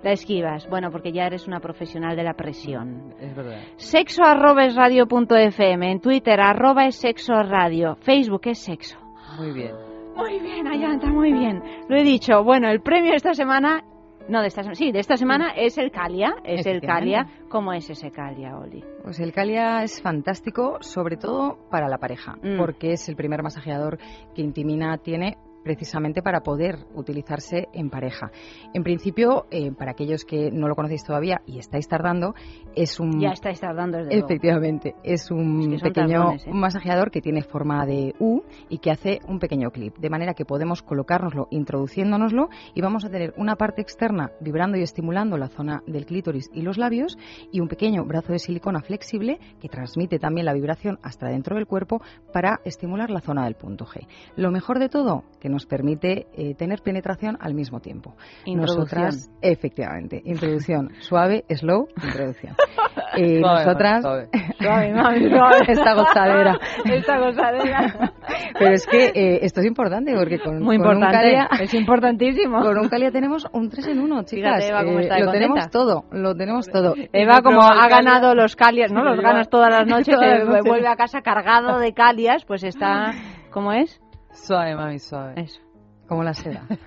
La esquivas. Bueno, porque ya eres una profesional de la presión.
Es verdad.
Sexo arroba es radio punto FM, en Twitter arroba es sexo radio, Facebook es sexo.
Muy bien.
Muy bien, Ayanta, muy bien. Lo he dicho. Bueno, el premio esta semana No, de esta semana. Sí, de esta semana es el Calia. Es el Calia. ¿Cómo es ese Calia, Oli?
Pues el Calia es fantástico, sobre todo para la pareja,
Mm.
porque es el primer masajeador que Intimina tiene precisamente para poder utilizarse en pareja. En principio, eh, para aquellos que no lo conocéis todavía y estáis tardando, es un
Ya estáis tardando desde luego.
Efectivamente, es un
Es que son
pequeño
tardones, ¿eh?
masajeador que tiene forma de U y que hace un pequeño clip, de manera que podemos colocárnoslo introduciéndonoslo y vamos a tener una parte externa vibrando y estimulando la zona del clítoris y los labios y un pequeño brazo de silicona flexible que transmite también la vibración hasta dentro del cuerpo para estimular la zona del punto G. Lo mejor de todo, que nos permite eh, tener penetración al mismo tiempo.
Introducción.
Nosotras, efectivamente, introducción suave, slow, introducción. Eh,
Suave,
nosotras,
suave.
Suave, mami, suave.
esta gozadera.
Esta gozadera.
Pero es que eh, esto es importante porque con,
Muy
con un. Calia,
Es importantísimo.
con un Calia tenemos un 3 en 1, chicas.
Fíjate, Eva, cómo
Eh,
está
lo tenemos todo, lo tenemos todo.
Eva, como ha
Calia.
ganado los calias, ¿no? Los ganas todas las noches,
todas las
se
noches.
vuelve a casa cargado de calias, pues está... ¿Cómo es?
Suave, mami, suave.
Eso.
Como la seda.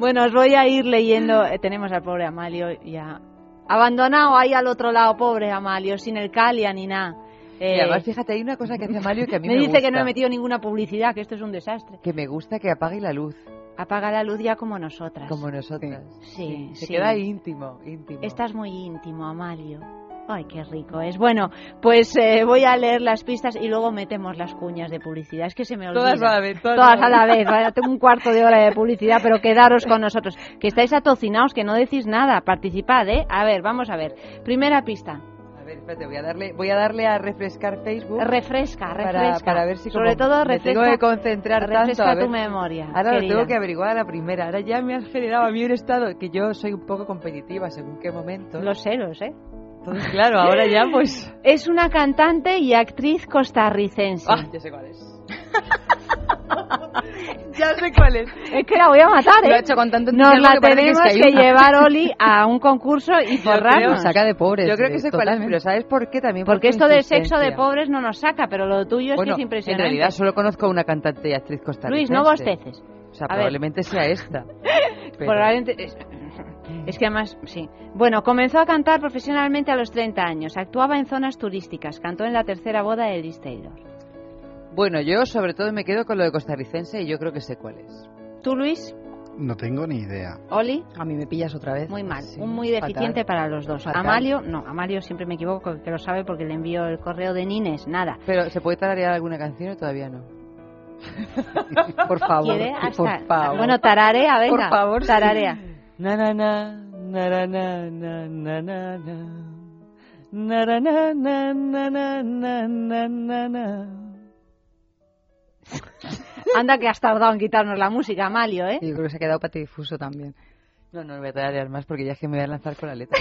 Bueno, os voy a ir leyendo. eh, tenemos al pobre Amalio ya abandonado ahí al otro lado, pobre Amalio, sin el calia ni nada. Eh,
Y además, fíjate, hay una cosa que hace Mario que a mí
me,
me,
dice que no
gusta.
he metido ninguna publicidad, que esto es un desastre.
Que me gusta que apague la luz,
Apaga la luz ya como nosotras.
como nosotras.
Sí,
Se
sí.
queda íntimo, íntimo.
Estás muy íntimo, Amalio. Ay, qué rico es. Bueno, pues eh, voy a leer las pistas y luego metemos las cuñas de publicidad. Es que se me olvida.
Todas a la vez, todas,
Todas a la vez. Vaya, tengo un cuarto de hora de publicidad, pero quedaros con nosotros. Que estáis atocinados, que no decís nada. Participad, ¿eh? A ver, vamos a ver. Primera pista.
A ver, espérate, voy a darle, voy a darle a refrescar Facebook.
Refresca, refresca.
para ver si
Sobre
como
todo
me
refresca.
tengo que concentrar
refresca
tanto a ver
tu memoria.
Ahora lo tengo que averiguar a la primera. Ahora ya me has generado a mí un estado que yo soy un poco competitiva según qué momento.
Los ceros, ¿eh?
Entonces, claro, ahora ya pues...
Es una cantante y actriz costarricense.
Ah, ya sé cuál es. ya sé cuál es.
Es que la voy a matar, ¿eh?
Lo ha hecho con tanto
Nos la
que es
tenemos
que
que,
una.
llevar, Oli, a un concurso y forrarnos.
Saca de pobres.
Yo creo
eh,
que sé cuál es, pero ¿sabes por qué también?
Porque
por
esto de sexo de pobres no nos saca, pero lo tuyo es
Bueno,
que es
en
impresionante.
realidad solo conozco a una cantante y actriz costarricense.
Luis, no bosteces.
O sea,
A ver.
probablemente sea esta. Pero-
Probablemente- es, es que además, sí. Bueno, comenzó a cantar profesionalmente a los 30 años. Actuaba en zonas turísticas. Cantó en la tercera boda de Liz Taylor.
Bueno, yo sobre todo me quedo con lo de costarricense y yo creo que sé cuál es.
¿Tú, Luis?
No tengo ni idea.
¿Oli?
A mí me pillas otra vez.
Muy mal.
Sí,
un muy deficiente
fatal.
para los dos.
Fatal.
Amalio, no. Amalio siempre me equivoco, que lo sabe porque le envío el correo de Nines. Nada.
Pero ¿se puede tararear alguna canción o todavía no?
Por favor.
¿Quiere? Hasta...
Por favor.
Bueno, tararea, venga.
Por favor.
Tararea.
Na na na na na na na na na Na, na, na, na, na, na, na, na, na, na.
Anda que has tardado en quitarnos la música, Amalio, ¿eh?
Yo creo que se ha quedado patidifuso también.
No, no, no voy a tararear más porque ya es que me voy a lanzar con la letra.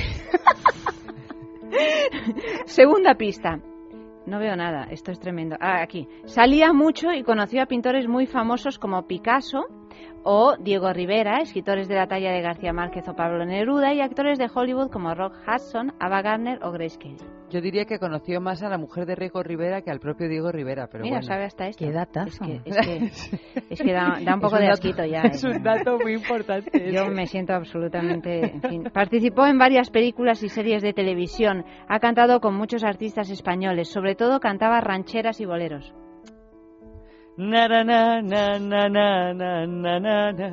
Segunda pista. No veo nada, esto es tremendo. Ah, aquí. Salía mucho y conoció a pintores muy famosos como Picasso o Diego Rivera, escritores de la talla de García Márquez o Pablo Neruda y actores de Hollywood como Rock Hudson, Ava Gardner o Grace Kelly.
Yo diría que conoció más a la mujer de Riego Rivera que al propio Diego Rivera, pero
Mira,
bueno.
sabe hasta esto.
Qué datazo.
Es que, es que, es que da, da un poco
Es
de
dato-
asquito ya.
Es
¿eh?
un dato muy importante.
Yo me siento absolutamente, en fin. Participó en varias películas y series de televisión. Ha cantado con muchos artistas españoles. Sobre todo cantaba rancheras y boleros.
Na, na, na, na, na, na, na, na, na, na.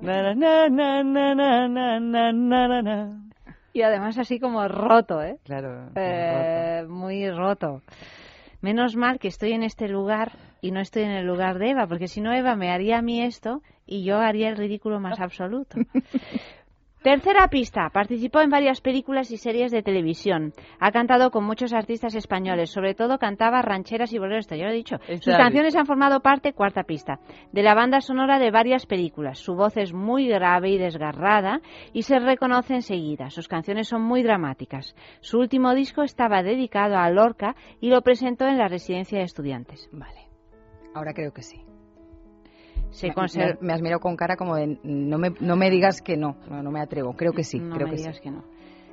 Na, na, na, na, na, na, na, na, na, na.
Y además así como roto, ¿eh?
Claro.
Eh, muy roto. Menos mal que estoy en este lugar y no estoy en el lugar de Eva, porque si no Eva me haría a mí esto y yo haría el ridículo más absoluto. Tercera pista. Participó en varias películas y series de televisión. Ha cantado con muchos artistas españoles. Sobre todo cantaba rancheras y boleros. Ya lo he dicho. Sus canciones han formado parte, cuarta pista, de la banda sonora de varias películas. Su voz es muy grave y desgarrada y se reconoce enseguida. Sus canciones son muy dramáticas. Su último disco estaba dedicado a Lorca y lo presentó en la residencia de estudiantes.
Vale. Ahora creo que sí.
Se
Me- me, me has mirado con cara como de no me, no me digas que no. no. no me atrevo. Creo que sí.
no
creo
me
que
digas
sí.
que no.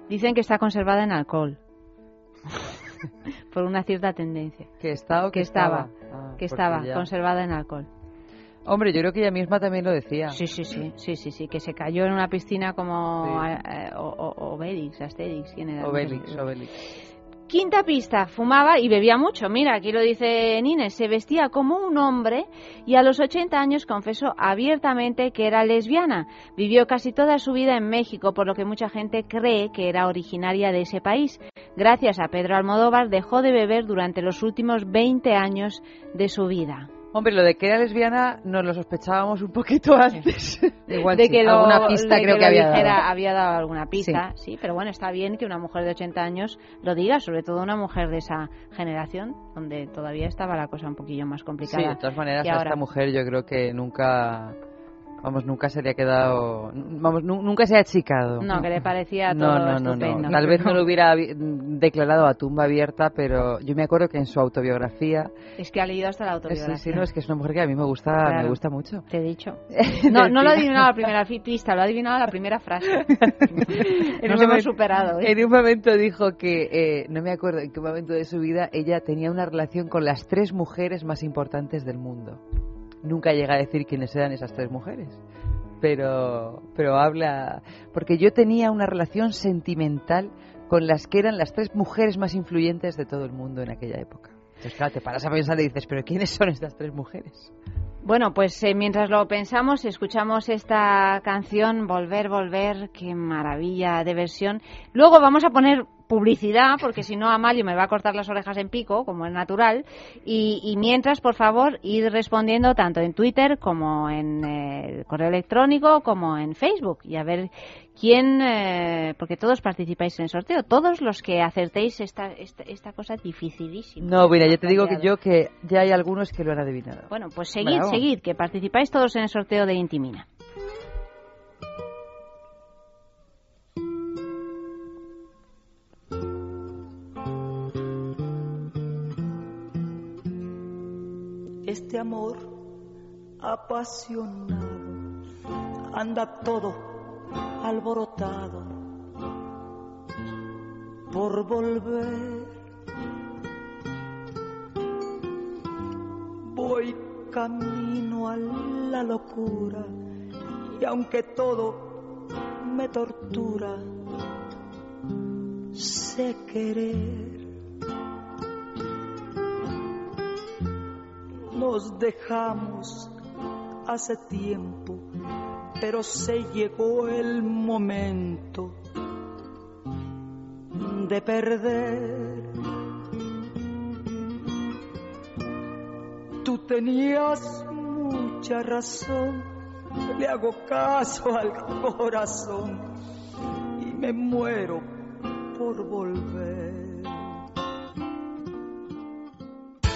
Dicen que está conservada en alcohol. Por una cierta tendencia.
Que está o
Que
que
estaba.
estaba. Ah,
Que estaba
ya-
conservada en alcohol.
Hombre, yo creo que ella misma también lo decía.
Sí, sí, sí, sí, sí, sí, que se cayó en una piscina como
Sí.
eh, o- o- Obelix, Asterix, ¿quién era?
Obelix, Obelix.
Quinta pista, fumaba y bebía mucho. Mira, aquí lo dice Nines, se vestía como un hombre y a los 80 años confesó abiertamente que era lesbiana. Vivió casi toda su vida en México, por lo que mucha gente cree que era originaria de ese país. Gracias a Pedro Almodóvar dejó de beber durante los últimos 20 años de su vida.
Hombre, lo de que era lesbiana nos lo sospechábamos un poquito antes.
Igual
de
sí,
que lo,
alguna pista
de
creo
que
que, había
dijera,
dado.
había dado alguna pista, sí. pero bueno, está bien que una mujer de 80 años lo diga, sobre todo una mujer de esa generación, donde todavía estaba la cosa un poquillo más
Sí,
complicada.
de todas maneras, a esta mujer yo creo que nunca, vamos, nunca se le ha quedado, vamos, nu- nunca se ha achicado.
No, que le parecía todo
no, no,
estupendo.
no. Tal vez no lo hubiera declarado a tumba abierta, pero yo me acuerdo que en su autobiografía,
Es que ha leído hasta la
sí,
autobiografía.
sí, no, es que es una mujer que a mí me gusta,
Claro.
me gusta mucho.
Te he dicho. No, no lo ha adivinado la primera pista, lo ha adivinado la primera frase. Nos hemos superado. ¿eh?
En un momento dijo que, eh, no me acuerdo en qué momento de su vida, ella tenía una relación con las tres mujeres más importantes del mundo. Nunca llega a decir quiénes eran esas tres mujeres. Pero, pero habla. Porque yo tenía una relación sentimental con las que eran las tres mujeres más influyentes de todo el mundo en aquella época. Entonces, claro, te paras a pensar y dices, ¿pero quiénes son estas tres mujeres?
Bueno, pues eh, mientras lo pensamos, escuchamos esta canción Volver, Volver, qué maravilla de versión. Luego vamos a poner publicidad, porque si no Amalio me va a cortar las orejas en pico, como es natural. Y, y mientras, por favor, ir respondiendo tanto en Twitter como en eh, el correo electrónico, como en Facebook. Y a ver quién, eh, porque todos participáis en el sorteo, todos los que acertéis esta, esta, esta cosa dificilísima.
No, mira, yo te digo que yo que ya hay algunos que lo han adivinado.
Bueno, pues seguid,
Bravo.
seguid, que participáis todos en el sorteo de Intimina.
Este amor apasionado anda todo alborotado por volver. Voy camino a la locura y aunque todo me tortura, sé querer. Nos dejamos hace tiempo, pero se llegó el momento de perder. Tú tenías mucha razón, le hago caso al corazón y me muero por volver.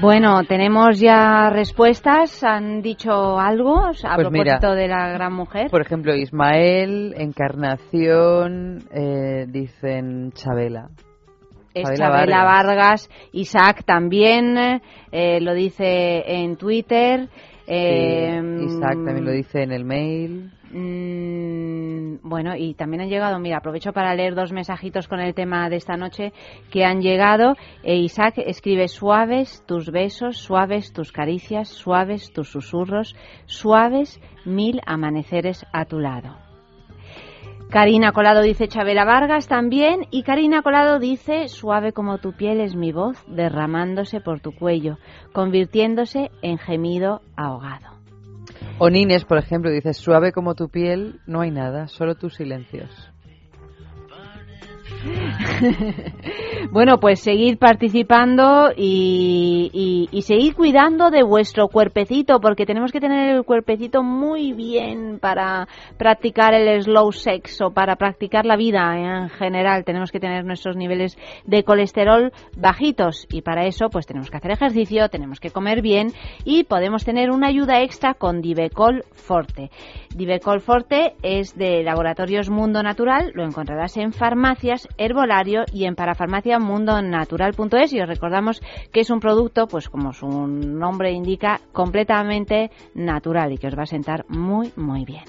Bueno, tenemos ya respuestas. ¿Han dicho algo a
Pues
propósito
mira,
de la gran mujer?
Por ejemplo, Ismael, Encarnación, eh, dicen Chabela.
Es
Chabela
Chabela
Vargas.
Vargas. Isaac también eh, lo dice en Twitter. Eh,
Sí, Isaac también lo dice en el mail.
Mm, bueno, y también han llegado, mira, aprovecho para leer dos mensajitos con el tema de esta noche que han llegado. E Isaac escribe suaves tus besos, suaves tus caricias, suaves tus susurros, suaves mil amaneceres a tu lado. Karina Colado dice Chabela Vargas también y Karina Colado dice suave como tu piel es mi voz derramándose por tu cuello, convirtiéndose en gemido ahogado.
Onines, por ejemplo, dice suave como tu piel, no hay nada, solo tus silencios.
Bueno, pues seguid participando y, y, seguid cuidando de vuestro cuerpecito, porque tenemos que tener el cuerpecito muy bien para practicar el slow sex o para practicar la vida en general. Tenemos que tener nuestros niveles de colesterol bajitos y para eso pues tenemos que hacer ejercicio, tenemos que comer bien y podemos tener una ayuda extra con Divecol Forte. Divecol Forte es de Laboratorios Mundo Natural, lo encontrarás en farmacias, herbolario y en parafarmaciamundonatural.es y os recordamos que es un producto, pues como su nombre indica, completamente natural y que os va a sentar muy, muy bien.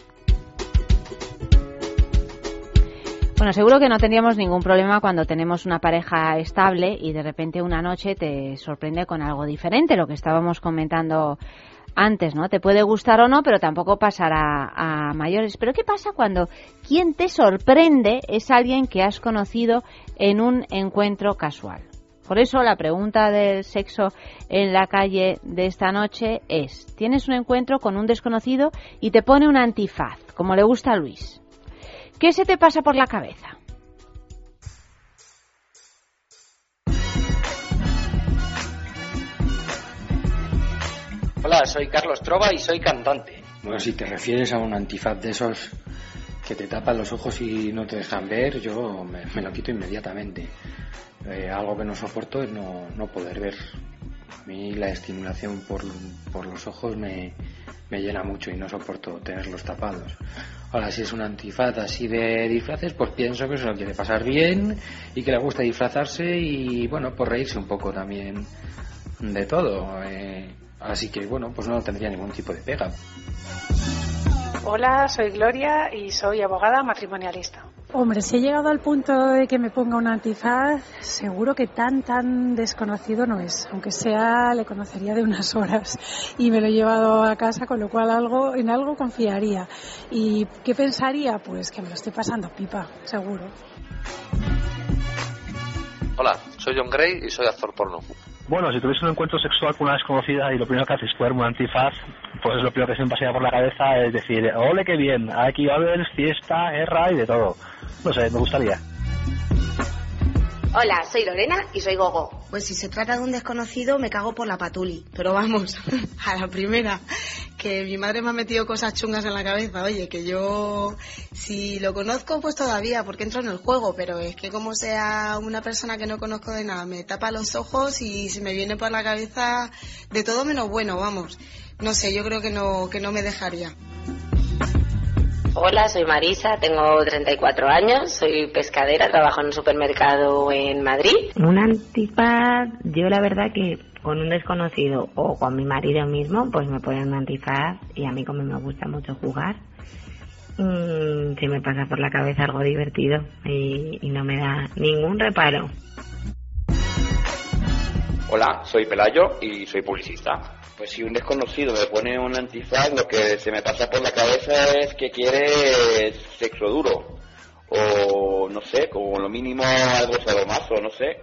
Bueno, seguro que no tendríamos ningún problema cuando tenemos una pareja estable y de repente una noche te sorprende con algo diferente, lo que estábamos comentando antes, ¿no? Te puede gustar o no, pero tampoco pasará a mayores. Pero ¿qué pasa cuando quien te sorprende es alguien que has conocido en un encuentro casual? Por eso la pregunta del sexo en la calle de esta noche es, tienes un encuentro con un desconocido y te pone un antifaz, como le gusta a Luis. ¿Qué se te pasa por la cabeza?
Hola, soy Carlos Trova y soy cantante.
Bueno, si te refieres a un antifaz de esos que te tapan los ojos y no te dejan ver, yo me, lo quito inmediatamente. Eh, algo que no soporto es no, no poder ver. A mí la estimulación por, por los ojos me, me llena mucho y no soporto tenerlos tapados. Ahora, si es un antifaz así de disfraces, pues pienso que se lo quiere pasar bien y que le gusta disfrazarse y, bueno, pues reírse un poco también de todo. eh. Así que, bueno, pues no tendría ningún tipo de pega.
Hola, soy Gloria y soy abogada matrimonialista.
Hombre, si he llegado al punto de que me ponga un antifaz, seguro que tan, tan desconocido no es. Aunque sea, le conocería de unas horas y me lo he llevado a casa, con lo cual algo, en algo confiaría. ¿Y qué pensaría? Pues que me lo estoy pasando pipa, seguro.
Hola, soy John Gray y soy actor porno.
Bueno, si tuviese un encuentro sexual con una desconocida y lo primero que haces es un antifaz, pues lo primero que se me pasea por la cabeza es decir, ole qué bien, aquí va a haber fiesta, guerra y de todo. No sé, me gustaría.
Hola, soy Lorena y soy Gogo. Pues si se trata de un desconocido, me cago por la patuli. Pero vamos, a la primera. Que mi madre me ha metido cosas chungas en la cabeza. Oye, que yo, si lo conozco, pues todavía, porque entro en el juego. Pero es que como sea una persona que no conozco de nada, me tapa los ojos y se me viene por la cabeza de todo menos bueno, vamos. No sé, yo creo que no, que no me dejaría.
Hola, soy Marisa, tengo 34 años, soy pescadera, trabajo en un supermercado en Madrid.
Un antifaz, yo la verdad que con un desconocido o con mi marido mismo, pues me ponen un antifaz y a mí como me gusta mucho jugar, mmm, se me pasa por la cabeza algo divertido y, y no me da ningún reparo.
Hola, soy Pelayo y soy publicista. Pues si un desconocido me pone un antifaz, lo que se me pasa por la cabeza es que quiere sexo duro. O no sé, como lo mínimo algo sadomaso, no sé.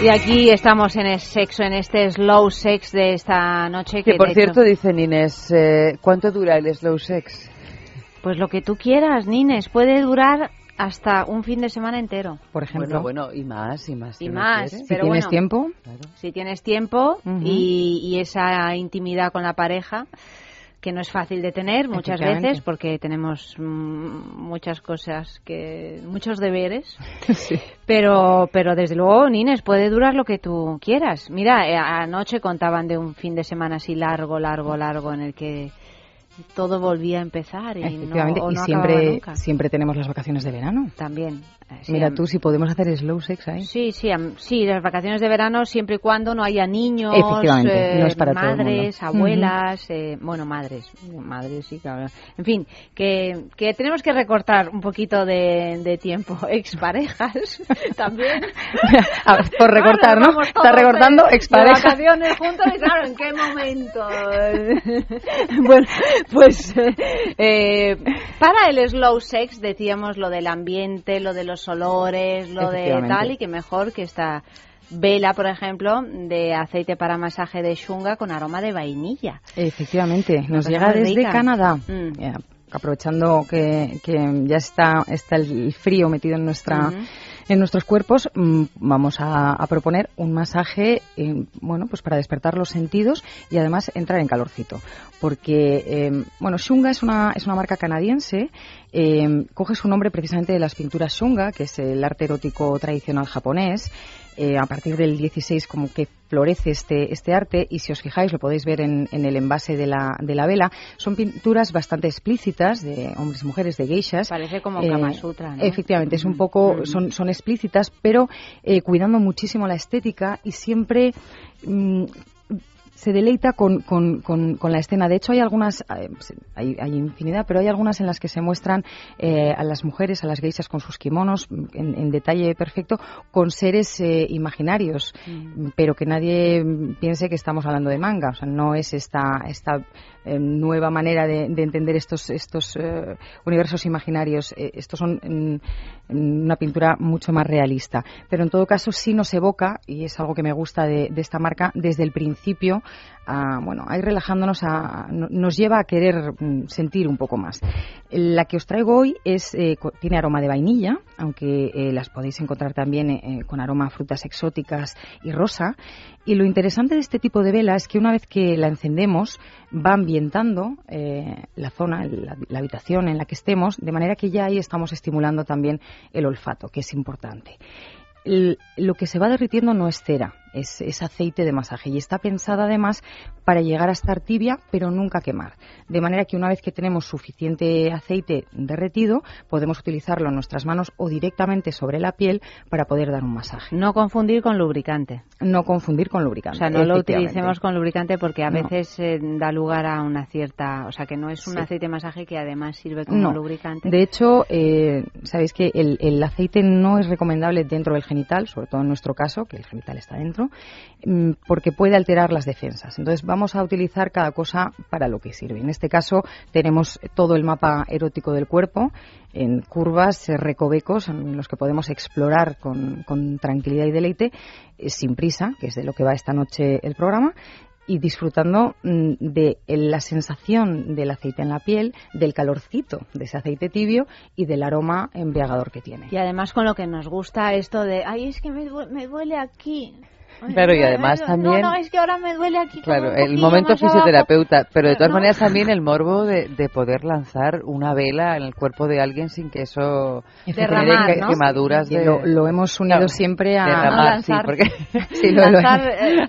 Y aquí estamos en el sexo, en este slow sex de esta noche.
Que,
Que,
por cierto,
hecho-
dice Inés, eh, ¿cuánto dura el slow sex?
pues lo que tú quieras, Nines, puede durar hasta un fin de semana entero.
Por ejemplo.
Bueno, bueno, y más, y más.
Y más,
quiere.
si
pero
tienes
bueno,
tiempo,
Si tienes tiempo y esa intimidad con la pareja, que no es fácil de tener muchas veces porque tenemos mm, muchas cosas que muchos deberes. Pero pero desde luego Nines puede durar lo que tú quieras. Mira eh, anoche contaban de un fin de semana así largo largo largo en el que todo volvía a empezar y no, o
siempre,
nunca.
siempre tenemos las vacaciones de verano.
también sí,
Mira
am-
tú si podemos hacer slow sex ahí.
Sí, sí, am- sí, las vacaciones de verano siempre y cuando no haya niños, eh,
no es para
madres, abuelas, eh, bueno, madres, madres sí, claro. En fin, que, que tenemos que recortar un poquito de, de tiempo. Exparejas también.
A ver, por recortar, ¿no? Está recortando
de
expareja.
vacaciones juntos y claro, ¿en qué momento? bueno, pues eh, para el slow sex decíamos lo del ambiente, lo de los olores, lo de tal y que mejor que esta vela, por ejemplo, de aceite para masaje de shunga con aroma de vainilla.
Efectivamente, nos llega desde
rica.
Canadá.
Mm.
Ya, aprovechando que, que ya está, está el frío metido en nuestra en nuestros cuerpos, mm, vamos a, a proponer un masaje, eh, bueno, pues para despertar los sentidos y además entrar en calorcito. Porque, eh, bueno, Shunga es una, es una marca canadiense, eh, coge su nombre precisamente de las pinturas Shunga, que es el arte erótico tradicional japonés. Eh, a partir del 16 como que florece este, este arte y si os fijáis lo podéis ver en, en el envase de la, de la vela. Son pinturas bastante explícitas de hombres y mujeres, de geishas.
Parece como
Eh,
Kama Sutra, ¿no?
Efectivamente, es un poco, son, son explícitas, pero eh, cuidando muchísimo la estética y siempre mm, se deleita con, con, con, con la escena. De hecho, hay algunas, eh, hay, hay infinidad, pero hay algunas en las que se muestran eh, a las mujeres, a las geishas con sus kimonos mm, en, en detalle perfecto, con seres eh, imaginarios,
Mm.
pero que nadie mm, piense que estamos hablando de manga. O sea, no es esta, esta eh, nueva manera de, de entender estos, estos eh, universos imaginarios. Estos son mm, mm, una pintura mucho más realista. Pero en todo caso sí nos evoca, y es algo que me gusta de, de esta marca, desde el principio, a, bueno, ir relajándonos, a, no- nos lleva a querer mm, sentir un poco más. La que os traigo hoy eh, tiene aroma de vainilla, aunque eh, las podéis encontrar también eh, con aroma a frutas exóticas y rosa. Y lo interesante de este tipo de vela es que una vez que la encendemos, va ambientando la zona, la, la habitación en la que estemos, de manera que ya ahí estamos estimulando también el olfato, que es importante. Lo que se va derritiendo no es cera, es, es aceite de masaje y está pensada además para llegar a estar tibia pero nunca quemar. De manera que una vez que tenemos suficiente aceite derretido, podemos utilizarlo en nuestras manos o directamente sobre la piel para poder dar un masaje.
No confundir con lubricante.
No confundir con
O
lubricante.
sea, no lo utilicemos con lubricante porque a
No.
veces eh, da lugar a una cierta... O sea, que no es un
Sí.
aceite de masaje que además sirve como
No.
lubricante.
De hecho, eh, sabéis que el, el aceite no es recomendable dentro del genital, sobre todo en nuestro caso, que el genital está dentro, mm, porque puede alterar las defensas. Entonces vamos a utilizar cada cosa para lo que sirve. En este caso tenemos todo el mapa erótico del cuerpo en curvas, eh, recovecos en los que podemos explorar con, con tranquilidad y deleite, eh, sin prisa, que es de lo que va esta noche el programa, y disfrutando mm, de la sensación del aceite en la piel, del calorcito de ese aceite tibio y del aroma embriagador que tiene.
Y además con lo que nos gusta esto de, ay, es que me, due- me duele aquí.
Claro, y además también-
No, no, es que ahora me duele aquí.
Claro, el momento
más abajo.
fisioterapeuta, pero de todas
No.
maneras también el morbo de, de poder lanzar una vela en el cuerpo de alguien sin que eso
Derramar,
genere que-
¿no?
quemaduras
Y
de...
lo, lo hemos unido
Claro,
siempre a
derramar, sí,
lanzar.
porque
Sí, lo- lo-
Lanzar, eh,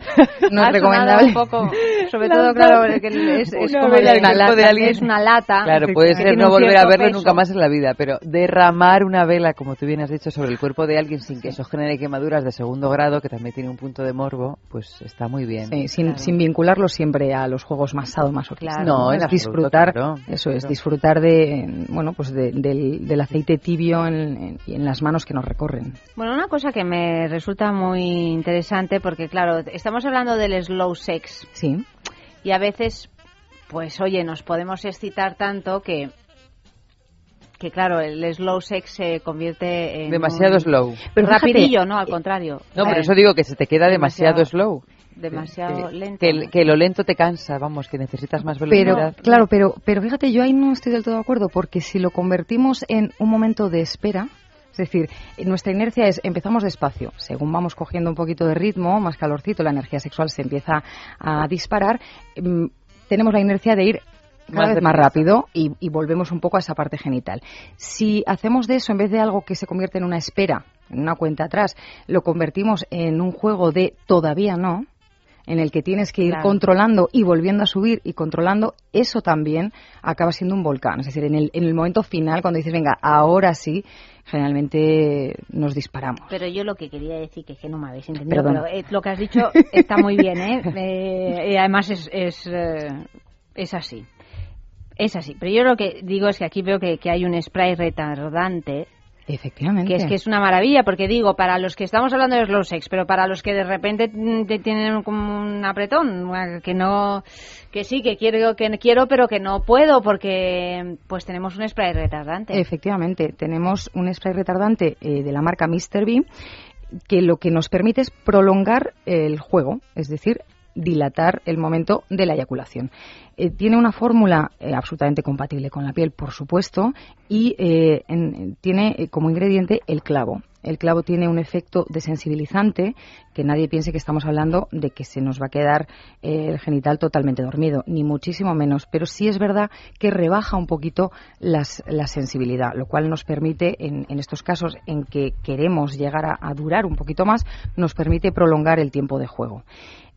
no es recomendable.
un poco, sobre
Lanzar
todo, claro, porque es, es
una
como
vela
una
cuerpo de
lata,
alguien.
es una lata.
Claro,
que
puede ser no volver a verlo
peso.
nunca más en la vida, pero derramar una vela, como tú bien has dicho, sobre el cuerpo de alguien sin que eso genere quemaduras de segundo grado, que también tiene un punto de morbo, pues está muy bien.
Sí, sin, sin vincularlo siempre a los juegos más sadomasoquistas.
Claro. No,
es
absoluto,
disfrutar,
claro,
eso es, disfrutar de, bueno, pues de- del, del aceite tibio en, en- en las manos que nos recorren.
Bueno, una cosa que me resulta muy interesante, porque claro, estamos hablando del slow sex.
Sí.
Y a veces, pues oye, nos podemos excitar tanto que que claro, el slow sex se convierte en
Demasiado
un-
slow.
Pero
Pero fíjate-
rapidillo, no, al contrario.
No, por
Eh,
eso digo que se te queda demasiado,
demasiado-
slow.
demasiado
Que-
lento.
Que, el- que lo lento te cansa, vamos, que necesitas más
Pero,
velocidad.
claro, pero, pero fíjate, yo ahí no estoy del todo de acuerdo, porque si lo convertimos en un momento de espera, es decir, nuestra inercia es empezamos despacio, según vamos cogiendo un poquito de ritmo, más calorcito, la energía sexual se empieza a disparar, mm, tenemos la inercia de ir cada
Más
vez más rápido y, y volvemos un poco a esa parte genital. Si hacemos de eso, en vez de algo que se convierte en una espera, en una cuenta atrás, lo convertimos en un juego de todavía no, en el que tienes que ir
Claro.
controlando y volviendo a subir y controlando, eso también acaba siendo un volcán. Es decir, en el, en el momento final, cuando dices, venga, ahora sí, generalmente nos disparamos.
Pero yo lo que quería decir, que es que no me habéis entendido, pero eh, lo que has dicho está muy bien, ¿eh? Eh, además es, es, eh, es así. Es así. Pero yo lo que digo es que aquí veo que, que hay un spray retardante
Efectivamente.
que es que es una maravilla, porque digo, para los que estamos hablando de slow sex, pero para los que de repente mm, te tienen como un apretón, que no, que sí, que quiero, que quiero, pero que no puedo, porque pues tenemos un spray retardante.
Efectivamente, tenemos un spray retardante eh, de la marca Mr. B que lo que nos permite es prolongar el juego, es decir, dilatar el momento de la eyaculación. Eh, tiene una fórmula eh, absolutamente compatible con la piel, por supuesto, y eh, en- tiene como ingrediente el clavo. El clavo tiene un efecto desensibilizante, que nadie piense que estamos hablando de que se nos va a quedar el genital totalmente dormido, ni muchísimo menos, pero sí es verdad que rebaja un poquito la sensibilidad, lo cual nos permite, en, en estos casos en que queremos llegar a, a durar un poquito más, nos permite prolongar el tiempo de juego.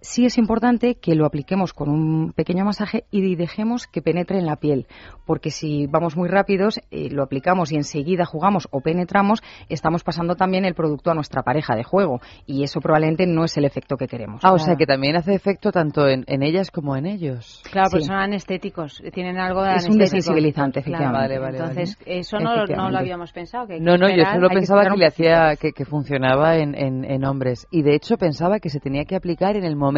Sí es importante que lo apliquemos con un pequeño masaje y dejemos que penetre en la piel, porque si vamos muy rápidos, eh, lo aplicamos y enseguida jugamos o penetramos, estamos pasando también el producto a nuestra pareja de juego y eso probablemente no es el efecto que queremos.
Ah, o sea que también hace efecto tanto en, en ellas como en ellos.
Claro, pues
Sí.
son anestéticos, tienen algo de
Es un desensibilizante,
Claro,
efectivamente.
Vale, vale,
Entonces, eso no, no lo habíamos pensado. Que
No, no, yo solo
que
pensaba que le hacía que, que funcionaba en, en, en hombres y de hecho pensaba que se tenía que aplicar en el momento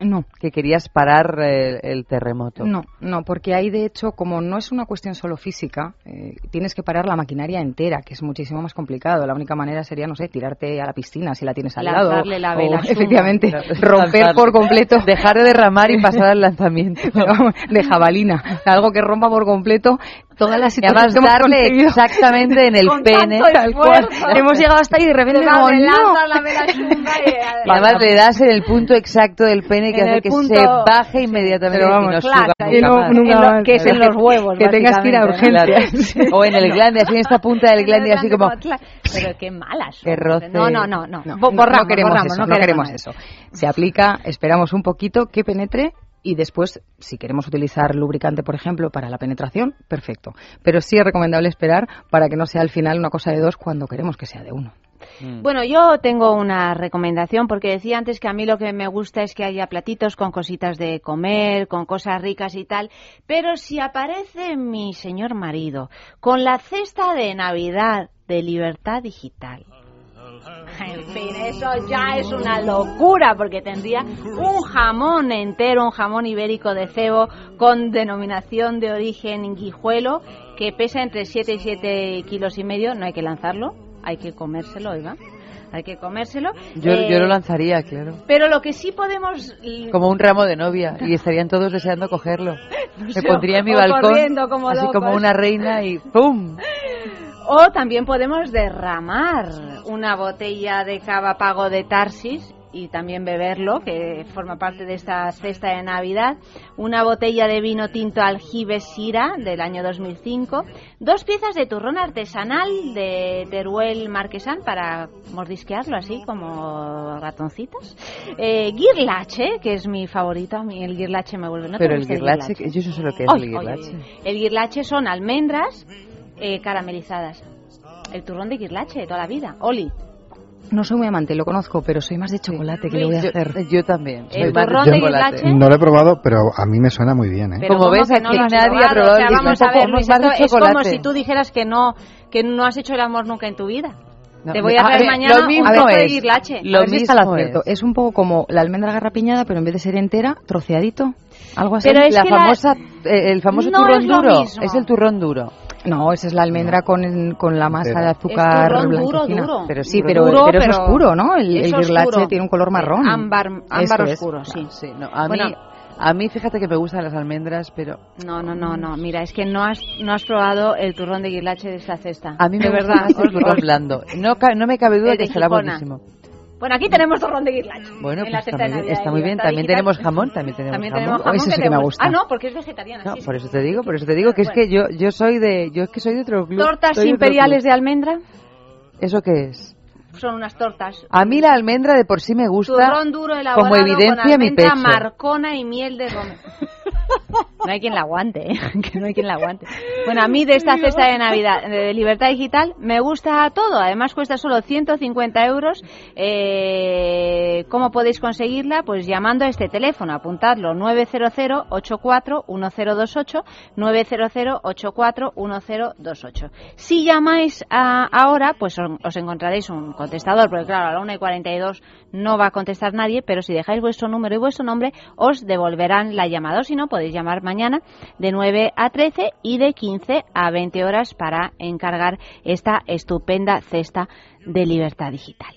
no.
que querías parar eh, el terremoto.
No, no, porque ahí de hecho, como no es una cuestión solo física, eh, tienes que parar la maquinaria entera, que es muchísimo más complicado. La única manera sería, no sé, tirarte a la piscina si la tienes al lado.
Lanzarle la
o,
vela chunga.
efectivamente, romper
lanzar-
por completo.
Dejar de derramar y pasar al lanzamiento.
de jabalina, algo que rompa por completo todas las
Y además
situaciones que hemos
darle exactamente en el
Con
pene.
Tal cual. Hemos llegado hasta ahí y de repente no.
la chunga y,
Y además le das en el punto exacto del pene que hace que
punto-
se baje inmediatamente y
vamos,
suba
que
nunca más.
lo- es en los huevos,
Que tengas que ir a urgencias.
Claro. O en el glande, así en esta punta del glande, así como...
Pero qué malas.
Que
somos.
roce.
No, no, no, no.
No,
Bo- borramos,
no queremos
borramos,
eso, no queremos eso. Se aplica, esperamos un poquito que penetre y después, si queremos utilizar lubricante, por ejemplo, para la penetración, perfecto. Pero sí es recomendable esperar para que no sea al final una cosa de dos cuando queremos que sea de uno.
Mm.
Bueno, yo tengo una recomendación porque decía antes que a mí lo que me gusta es que haya platitos con cositas de comer, con cosas ricas y tal, pero si aparece mi señor marido con la cesta de Navidad de Libertad Digital, en fin, eso ya es una locura porque tendría un jamón entero, un jamón ibérico de cebo con denominación de origen guijuelo que pesa entre 7 y 7 kilos y medio. No hay que lanzarlo, hay que comérselo, oiga. Hay que comérselo.
Yo,
Eh,
yo lo lanzaría, claro.
Pero lo que sí podemos...
Como un ramo de novia y estarían todos deseando cogerlo. Me pondría en mi balcón
como
así como una reina y ¡pum!
O también podemos derramar una botella de cava pago de Tarsis y también beberlo, que forma parte de esta cesta de Navidad, una botella de vino tinto aljibe Sira del año 2005, dos piezas de turrón artesanal de Teruel Marquesán para mordisquearlo así como ratoncitos, eh, guirlache, que es mi favorito, a mí el guirlache me vuelve... ¿no
Pero el
gusta
guirlache, yo no sé lo que es el guirlache.
El guirlache son almendras eh, caramelizadas. El turrón de guirlache de toda la vida. Oli.
No soy muy amante, lo conozco, pero soy más de chocolate que le voy a
Yo-
hacer.
Yo también.
El
más
turrón de
chocolate.
guirlache.
No lo he probado, pero a mí me suena muy bien, ¿eh?
Pero
Como
¿cómo
ves,
que
aquí
lo has
nadie ha probado
O sea,
el
vamos
guirlache.
a ver,
Somos
Luis,
más de
esto es como
chocolate.
si tú dijeras que no, que no has hecho el amor nunca en tu vida.
No,
Te voy a
a
traer
ver,
mañana
lo
un
mismo
trozo de
es.
guirlache.
Lo
A ver si
mismo
está lo
es.
cierto.
Es un poco como la almendra garrapiñada, pero en vez de ser entera, troceadito. Algo así.
Pero es La que la- famosa- eh, el famoso
No
turrón
es lo
duro.
mismo.
Es el turrón duro.
No, esa es la almendra con, con la masa
Pero-
de azúcar
Es duro, duro.
Pero sí,
Duro,
pero,
duro,
pero es
pero
oscuro, ¿no? El, el
oscuro.
tiene un color marrón.
Ámbar, ámbar
Eso es.
oscuro, sí.
Sí, no, a,
Bueno.
mí, a mí fíjate que me gustan las almendras, pero...
No, no, no, no. Mira, es que no has, no has probado el turrón de guirlache de esta cesta.
A mí me
de
gusta
verdad.
el turrón blando. No, ca- no me cabe duda
El
que será
Gijona.
buenísimo.
Bueno, aquí tenemos turrón de guirlache.
Bueno,
en la
pues está
de
muy Está
de
muy bien. También
Digital.
tenemos jamón, también tenemos
También
jamón.
tenemos jamón
Ese sí
que
me
gusta. Ah, no, porque es vegetariana.
No,
sí,
por eso te digo, por eso te digo que es que yo, yo soy de, yo es que soy de otro club.
Tortas
soy de
imperiales
club.
de almendra
¿Eso qué es?
son unas tortas.
A mí la almendra de por sí me gusta.
Turrón duro elaborado
como evidencia
con
mi
almendra,
pecho.
marcona y miel de romero. No hay quien la aguante, ¿eh? que no hay quien la aguante. Bueno, a mí de esta cesta de Navidad de Libertad Digital me gusta todo. Además cuesta solo 150 euros. Eh, ¿Cómo podéis conseguirla? Pues llamando a este teléfono. Apuntadlo 900-84-1028. 900-84-1028. Si llamáis a- ahora, pues os, os encontraréis un contestador, porque claro, a la 1 y 42 no va a contestar nadie, pero si dejáis vuestro número y vuestro nombre, os devolverán la llamada. O si no, podéis llamar mañana de 9 a 13 y de 15 a 20 horas para encargar esta estupenda cesta de libertad digital.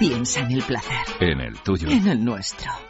Piensa en el placer.
En el tuyo.
En el nuestro.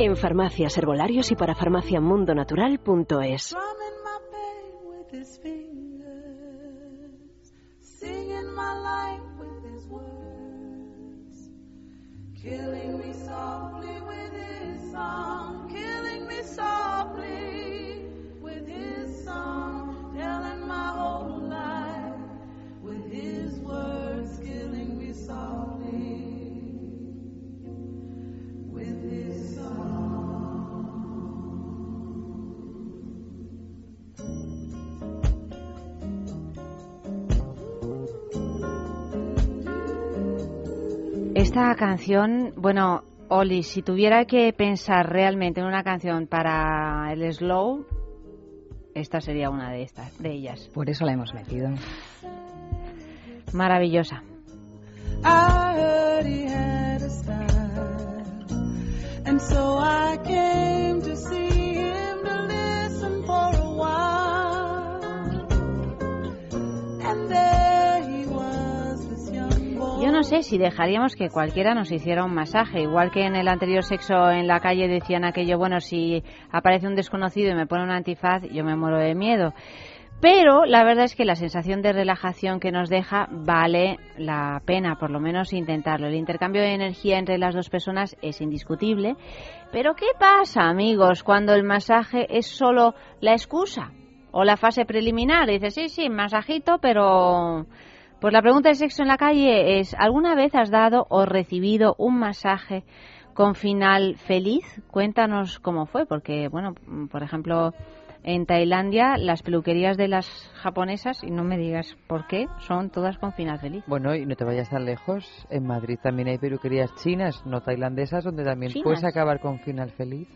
En farmacias, herbolarios y para farmaciamundonatural.es.
Words, killing me softly
Esta canción, bueno, Oli, si tuviera que pensar realmente en una canción para el slow, esta sería una de estas, de ellas.
Por eso la hemos metido.
Maravillosa.
I
Yo no sé si dejaríamos que cualquiera nos hiciera un masaje, igual que en el anterior sexo en la calle decían aquello, bueno, si aparece un desconocido y me pone un antifaz, yo me muero de miedo. Pero la verdad es que la sensación de relajación que nos deja vale la pena, por lo menos intentarlo. El intercambio de energía entre las dos personas es indiscutible, pero ¿qué pasa, amigos, cuando el masaje es solo la excusa o la fase preliminar? Dices, sí, sí, masajito, pero... Pues la pregunta de sexo en la calle es, ¿alguna vez has dado o recibido un masaje con final feliz? Cuéntanos cómo fue, porque, bueno, por ejemplo, en Tailandia las peluquerías de las japonesas, y no me digas por qué, son todas con final feliz.
Bueno, y no te vayas tan lejos, en Madrid también hay peluquerías chinas, no tailandesas, donde también
¿Chinas?
puedes acabar con final feliz.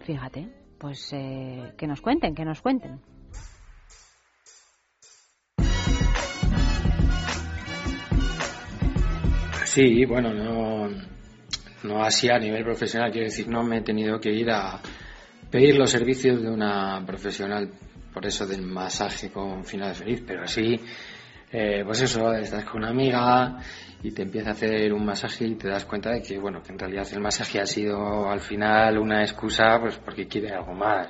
Fíjate, pues eh, que nos cuenten, que nos cuenten.
Sí, bueno, no, no así a nivel profesional, quiero decir, no me he tenido que ir a pedir los servicios de una profesional, por eso del masaje con final feliz, pero sí, eh, pues eso, estás con una amiga y te empieza a hacer un masaje y te das cuenta de que, bueno, que en realidad el masaje ha sido al final una excusa, pues porque quiere algo más.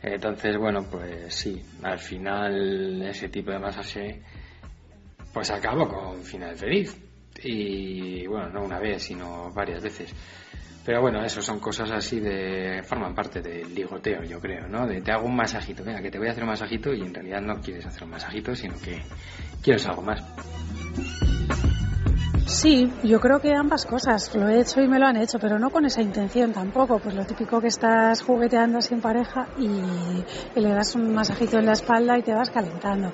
Entonces, bueno, pues sí, al final ese tipo de masaje, pues acabo con final feliz. Y bueno, no una vez, sino varias veces. Pero bueno, eso son cosas así de. forman parte del ligoteo, yo creo, ¿no? De te hago un masajito, venga, que te voy a hacer un masajito y en realidad no quieres hacer un masajito, sino que quieres algo más.
Sí, yo creo que ambas cosas. Lo he hecho y me lo han hecho, pero no con esa intención tampoco. Pues lo típico que estás jugueteando sin pareja y, le das un masajito en la espalda y te vas calentando.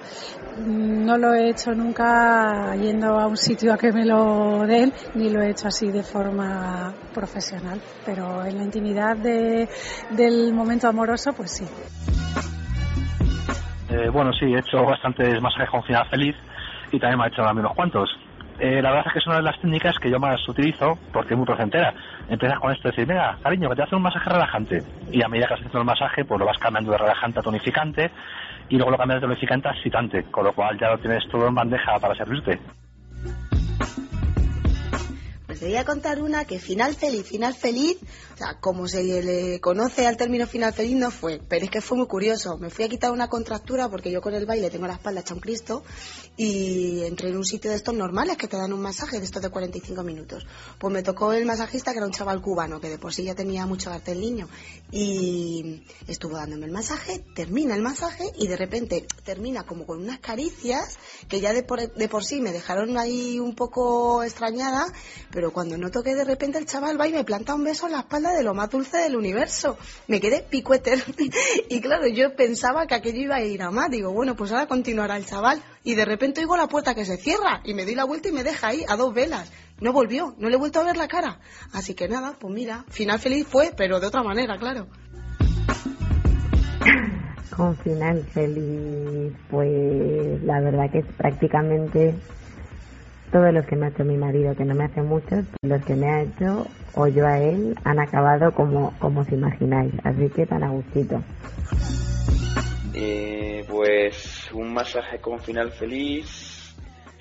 No lo he hecho nunca yendo a un sitio a que me lo den, ni lo he hecho así de forma profesional. Pero en la intimidad de- del momento amoroso, pues sí.
Eh, bueno, sí, he hecho bastantes masajes con final feliz y también me ha hecho mí unos cuantos. Eh, la verdad es que es una de las técnicas que yo más utilizo porque es muy placentera. Empiezas con esto de decir, venga, cariño, que te hace un masaje relajante. Y a medida que haciendo el masaje, pues lo vas cambiando de relajante a tonificante y luego lo cambias de tonificante a excitante, con lo cual ya lo tienes todo en bandeja para servirte.
Te voy a contar una que final feliz, final feliz, o sea, como se le conoce al término final feliz no fue, pero es que fue muy curioso. Me fui a quitar una contractura porque yo con el baile tengo la espalda hecha un Cristo y entré en un sitio de estos normales que te dan un masaje de estos de 45 minutos. Pues me tocó el masajista que era un chaval cubano que de por sí ya tenía mucho arte el niño y estuvo dándome el masaje, termina el masaje y de repente termina como con unas caricias que ya de por, de por sí me dejaron ahí un poco extrañada, pero cuando noto que de repente el chaval va y me planta un beso en la espalda de lo más dulce del universo, me quedé picueter. y claro, yo pensaba que aquello iba a ir a más. Digo, bueno, pues ahora continuará el chaval. Y de repente oigo la puerta que se cierra y me doy la vuelta y me deja ahí a dos velas. No volvió, no le he vuelto a ver la cara. Así que nada, pues mira, final feliz fue, pero de otra manera, claro.
Con final feliz, pues la verdad que es prácticamente todos los que me ha hecho mi marido, que no me hace muchos, los que me ha hecho o yo a él han acabado como, como os imagináis, así que tan a gustito.
Eh, pues un masaje con final feliz.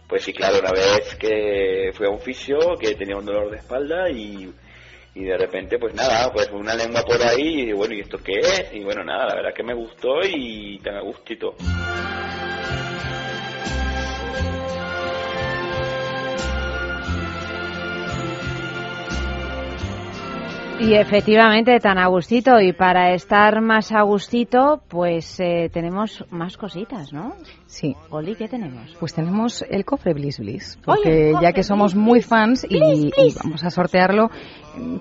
Pues sí, claro, una vez que fui a un fisio que tenía un dolor de espalda y, y de repente, pues nada, pues una lengua por ahí y bueno, ¿y esto qué es? Y bueno, nada, la verdad que me gustó y tan a gustito.
Y efectivamente, tan a gustito. Y para estar más a gustito, pues eh, tenemos más cositas, ¿no?
Sí.
Oli, ¿qué tenemos?
Pues tenemos el cofre Bliss Bliss,
Oye,
porque
el
ya que somos
Bliss
muy
Bliss.
fans y,
Bliss,
y vamos a sortearlo,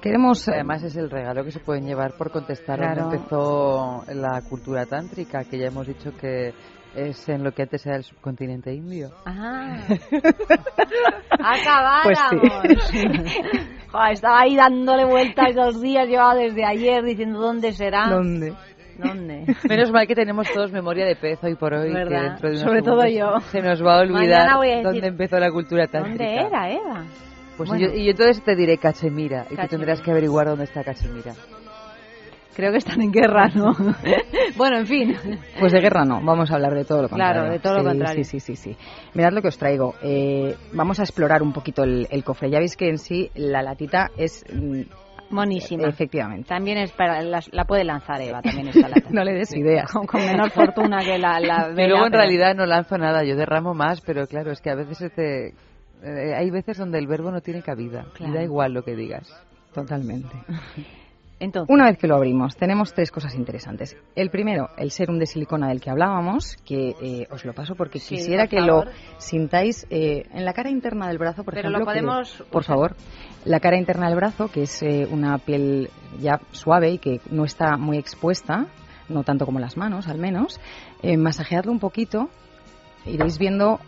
queremos... eh,
Además es el regalo que se pueden llevar por contestar
Claro.
donde empezó la cultura tántrica, que ya hemos dicho que es en lo que antes era el subcontinente indio.
Ah. Acabáramos.
Pues sí.
Joder, estaba ahí dándole vueltas dos días, llevaba desde ayer diciendo dónde será.
¿Dónde?
¿Dónde?
Menos mal que tenemos todos memoria de pez hoy por hoy. que
¿Verdad?
dentro de
Sobre todo yo.
Se nos va a olvidar
a decir,
dónde empezó la cultura tántrica.
¿Dónde era, Eva?
Pues
Bueno.
yo, y yo entonces te diré Cachemira y tú
Cachemira.
tendrás que averiguar dónde está Cachemira.
Creo que están en guerra, ¿no? bueno, en fin.
Pues de guerra no, vamos a hablar de todo lo contrario.
Claro, de todo lo
Sí,
contrario.
Sí, sí, sí, sí. Mirad lo que os traigo. Eh, vamos a explorar un poquito el, el cofre. Ya veis que en sí la latita es mm,
Monísima.
Efectivamente.
También es para, la, la puede lanzar Eva, también esta lata.
no le des ideas.
Con, con menor fortuna que la, la
Y
vela,
luego en
pero-
realidad no lanzo nada, yo derramo más, pero claro, es que a veces este, eh, hay veces donde el verbo no tiene cabida. Y da igual lo que digas.
Totalmente.
Entonces,
Una vez que lo abrimos, tenemos tres cosas interesantes. El primero, el serum de silicona del que hablábamos, que eh, os lo paso porque
Sí,
quisiera
por
que lo sintáis eh, en la cara interna del brazo, por
Pero
ejemplo.
lo
que-
podemos
por favor. La cara interna del brazo, que es eh, una piel ya suave y que no está muy expuesta, no tanto como las manos, al menos. Eh, masajeadlo un poquito. Iréis viendo,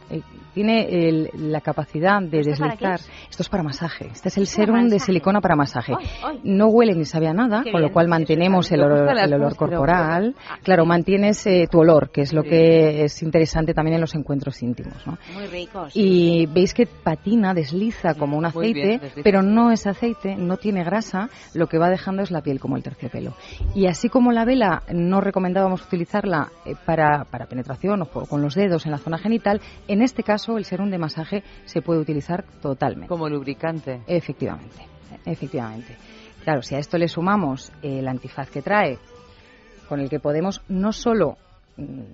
tiene el- la capacidad de
¿Esto para
deslizar.
es?
Esto es para masaje. Este es el serum de silicona para masaje.
Ay, ay.
No huele ni sabe a nada,
Qué
con lo cual mantenemos el olor, el olor corporal.
Ah,
Claro, mantienes eh, tu olor, que es lo que es interesante también en los encuentros íntimos. ¿no?
Muy ricos.
Y veis que patina, desliza como un
bien,
aceite, pero no es aceite, no tiene grasa, lo que va dejando es la piel como el terciopelo. Y así como la vela no recomendábamos utilizarla eh, para, para penetración o por- con los dedos en la zona genital, en este caso el serum de masaje se puede utilizar totalmente.
Como lubricante.
Efectivamente, efectivamente. Claro, si a esto le sumamos el antifaz que trae, con el que podemos no solo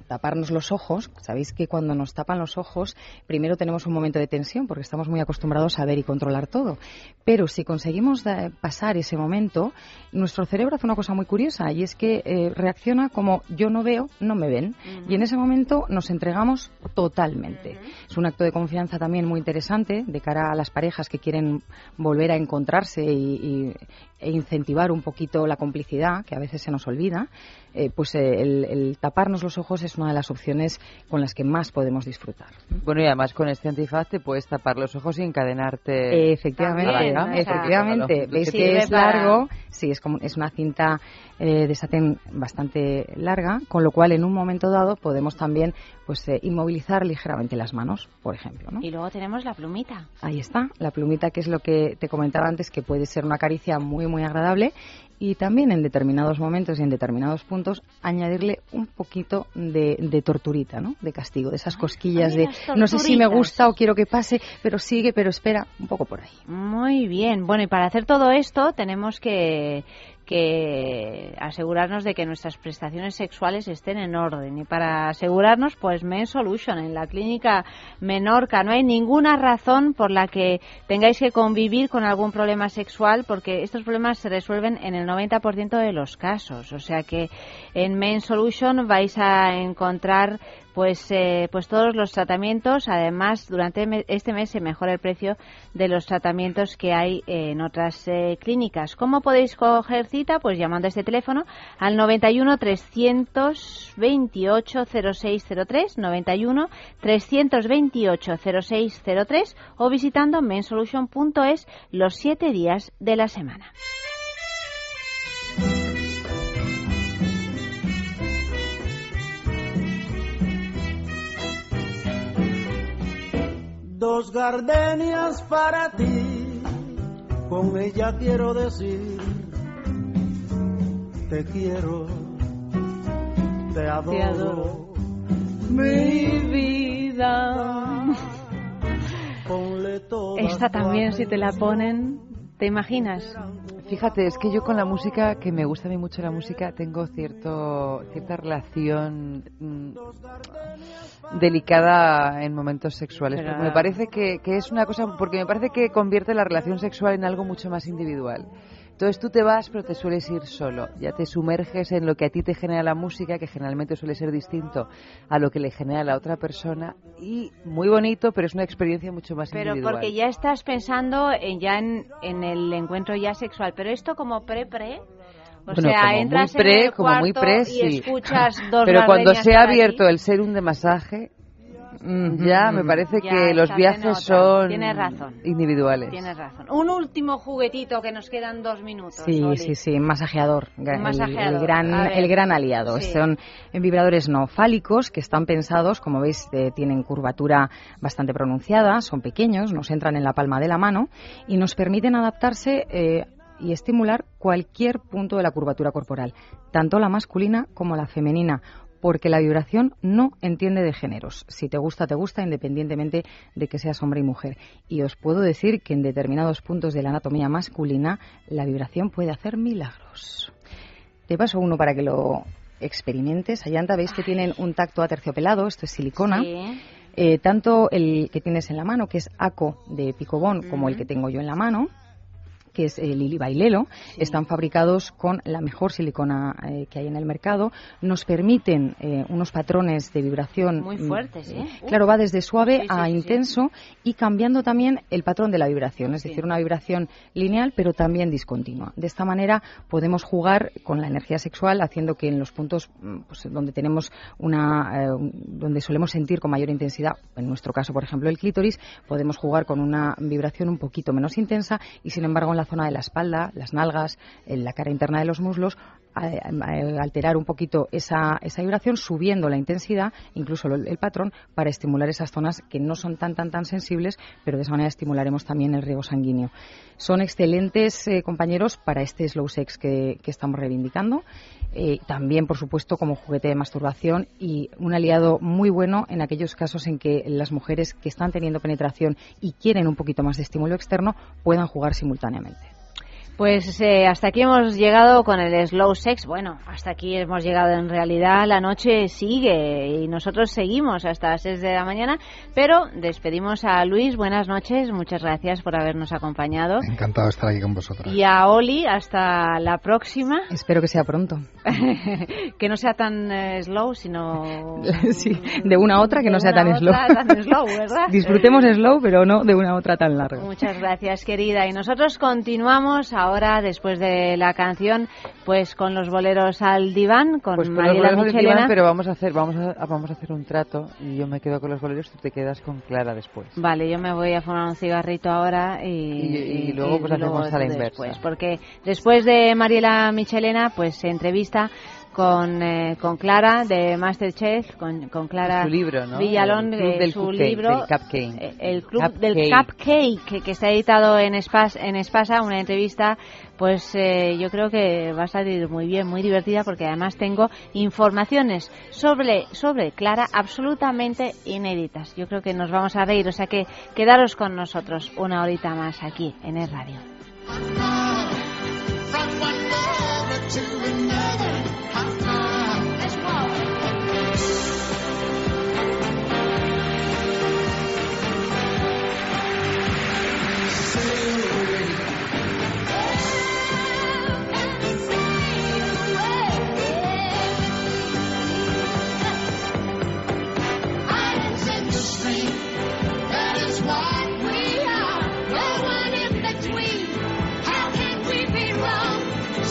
taparnos los ojos, sabéis que cuando nos tapan los ojos, primero tenemos un momento de tensión porque estamos muy acostumbrados a ver y controlar todo. Pero si conseguimos da- pasar ese momento, nuestro cerebro hace una cosa muy curiosa y es que eh, reacciona como yo no veo, no me ven. Y en ese momento nos entregamos totalmente. Es un acto de confianza también muy interesante de cara a las parejas que quieren volver a encontrarse y, y- e incentivar un poquito la complicidad, que a veces se nos olvida. Eh, pues eh, el, el taparnos los ojos es una de las opciones con las que más podemos disfrutar.
Bueno, y además con este antifaz te puedes tapar los ojos y encadenarte.
Efectivamente, efectivamente.
porque,
Veis que es
para-
largo, sí, es como es una cinta eh, de satén bastante larga, con lo cual en un momento dado podemos también pues eh, inmovilizar ligeramente las manos, por ejemplo, ¿no?
Y luego tenemos la plumita.
Ahí está, la plumita que es lo que te comentaba antes, que puede ser una caricia muy, muy agradable y también en determinados momentos y en determinados puntos añadirle un poquito de, de torturita, ¿no? De castigo, de esas cosquillas de no sé si me gusta o quiero que pase, pero sigue, pero espera, un poco por ahí.
Muy bien. Bueno, y para hacer todo esto tenemos que, que asegurarnos de que nuestras prestaciones sexuales estén en orden. Y para asegurarnos, pues Men Solution en la clínica Menorca. No hay ninguna razón por la que tengáis que convivir con algún problema sexual porque estos problemas se resuelven en el 90% de los casos. O sea que en Men Solution vais a encontrar pues eh, pues todos los tratamientos además durante este mes se mejora el precio de los tratamientos que hay en otras eh, clínicas ¿cómo podéis coger cita? pues llamando a este teléfono al 91 328 0603 91 328 0603 o visitando mensolution.es los siete días de la semana
Dos gardenias para ti, con ella quiero decir, te quiero, te adoro,
Te adoro.
mi
vida. Esta también si te la ponen ¿te imaginas?
Fíjate, es que yo con la música, que me gusta a mí mucho la música, tengo cierto cierta relación mm, delicada en momentos sexuales. Porque me parece que, que es una cosa, porque me parece que convierte la relación sexual en algo mucho más individual. Entonces tú te vas, pero te sueles ir solo. Ya te sumerges en lo que a ti te genera la música, que generalmente suele ser distinto a lo que le genera a la otra persona. Y muy bonito, pero es una experiencia mucho más
Pero
individual.
porque ya estás pensando en, ya en, en el encuentro ya sexual. Pero esto como pre-pre. O
Bueno,
sea,
como
entras
muy pre,
en el
como muy pre,
y
sí.
escuchas dos
Pero cuando se ha abierto el serum de masaje, ya me parece
Ya
que los viajes son
Tienes razón.
individuales.
Tienes razón. Un último juguetito que nos quedan dos minutos.
Sí,
Oli.
sí, sí, masajeador, el-
masajeador,
El, gran, el gran aliado.
Sí.
Son vibradores no fálicos que están pensados, como veis, eh, tienen curvatura bastante pronunciada, son pequeños, nos entran en la palma de la mano y nos permiten adaptarse eh, y estimular cualquier punto de la curvatura corporal, tanto la masculina como la femenina porque la vibración no entiende de géneros. Si te gusta, te gusta, independientemente de que seas hombre y mujer. Y os puedo decir que en determinados puntos de la anatomía masculina la vibración puede hacer milagros. Te paso uno para que lo experimentes. Allanta veis que tienen un tacto aterciopelado, esto es silicona.
Sí.
Eh, tanto el que tienes en la mano, que es ACO de Picobón, como el que tengo yo en la mano, que es el Lili Bailelo, están fabricados con la mejor silicona eh, que hay en el mercado. Nos permiten eh, unos patrones de vibración
Muy
mm,
fuertes, ¿eh?
Claro, va desde suave
Sí,
a
sí,
intenso y cambiando también el patrón de la vibración, es decir, una vibración lineal pero también discontinua. De esta manera podemos jugar con la energía sexual haciendo que en los puntos mm, pues, donde tenemos una, eh, un- donde solemos sentir con mayor intensidad, en nuestro caso, por ejemplo, el clítoris, podemos jugar con una vibración un poquito menos intensa y sin embargo en la zona de la espalda, las nalgas, en la cara interna de los muslos, alterar un poquito esa, esa vibración subiendo la intensidad, incluso el patrón, para estimular esas zonas que no son tan tan tan sensibles, pero de esa manera estimularemos también el riego sanguíneo. Son excelentes eh, compañeros para este slow sex que, que estamos reivindicando. Eh, también, por supuesto, como juguete de masturbación y un aliado muy bueno en aquellos casos en que las mujeres que están teniendo penetración y quieren un poquito más de estímulo externo puedan jugar simultáneamente.
Pues eh, hasta aquí hemos llegado con el slow sex. Bueno, hasta aquí hemos llegado en realidad. La noche sigue y nosotros seguimos hasta las 6 de la mañana. Pero despedimos a Luis. Buenas noches. Muchas gracias por habernos acompañado.
Encantado de estar aquí con vosotras.
Y a Oli, hasta la próxima.
Espero que sea pronto.
que no sea tan eh, slow, sino.
Sí, de una a otra que
de
no sea tan slow.
tan slow, ¿verdad?
Disfrutemos slow, pero no de una a otra tan larga.
Muchas gracias, querida. Y nosotros continuamos ahora, después de la canción, pues con los boleros al diván, con
Pues con los
Mariela
boleros del
Michelena.
diván, pero vamos a hacer vamos a, vamos a hacer un trato y yo me quedo con los boleros, tú te quedas con Clara después.
Vale, yo me voy a fumar un cigarrito ahora y,
Y- y luego, pues, hacemos a la
tú
inversa.
después, porque después de Mariela Michelena, pues se entrevista con, eh, con Clara de Masterchef, con, con Clara
Su libro, ¿no?
Villalón,
El Club del
su
Cupcake,
libro,
del Cupcake.
eh, el Club
Cupcake.
del Cupcake, que, que está editado en, Espas, en Espasa, una entrevista, pues eh, yo creo que va a salir muy bien, muy divertida, porque además tengo informaciones sobre, sobre Clara absolutamente inéditas. Yo creo que nos vamos a reír, o sea que quedaros con nosotros una horita más aquí en el radio.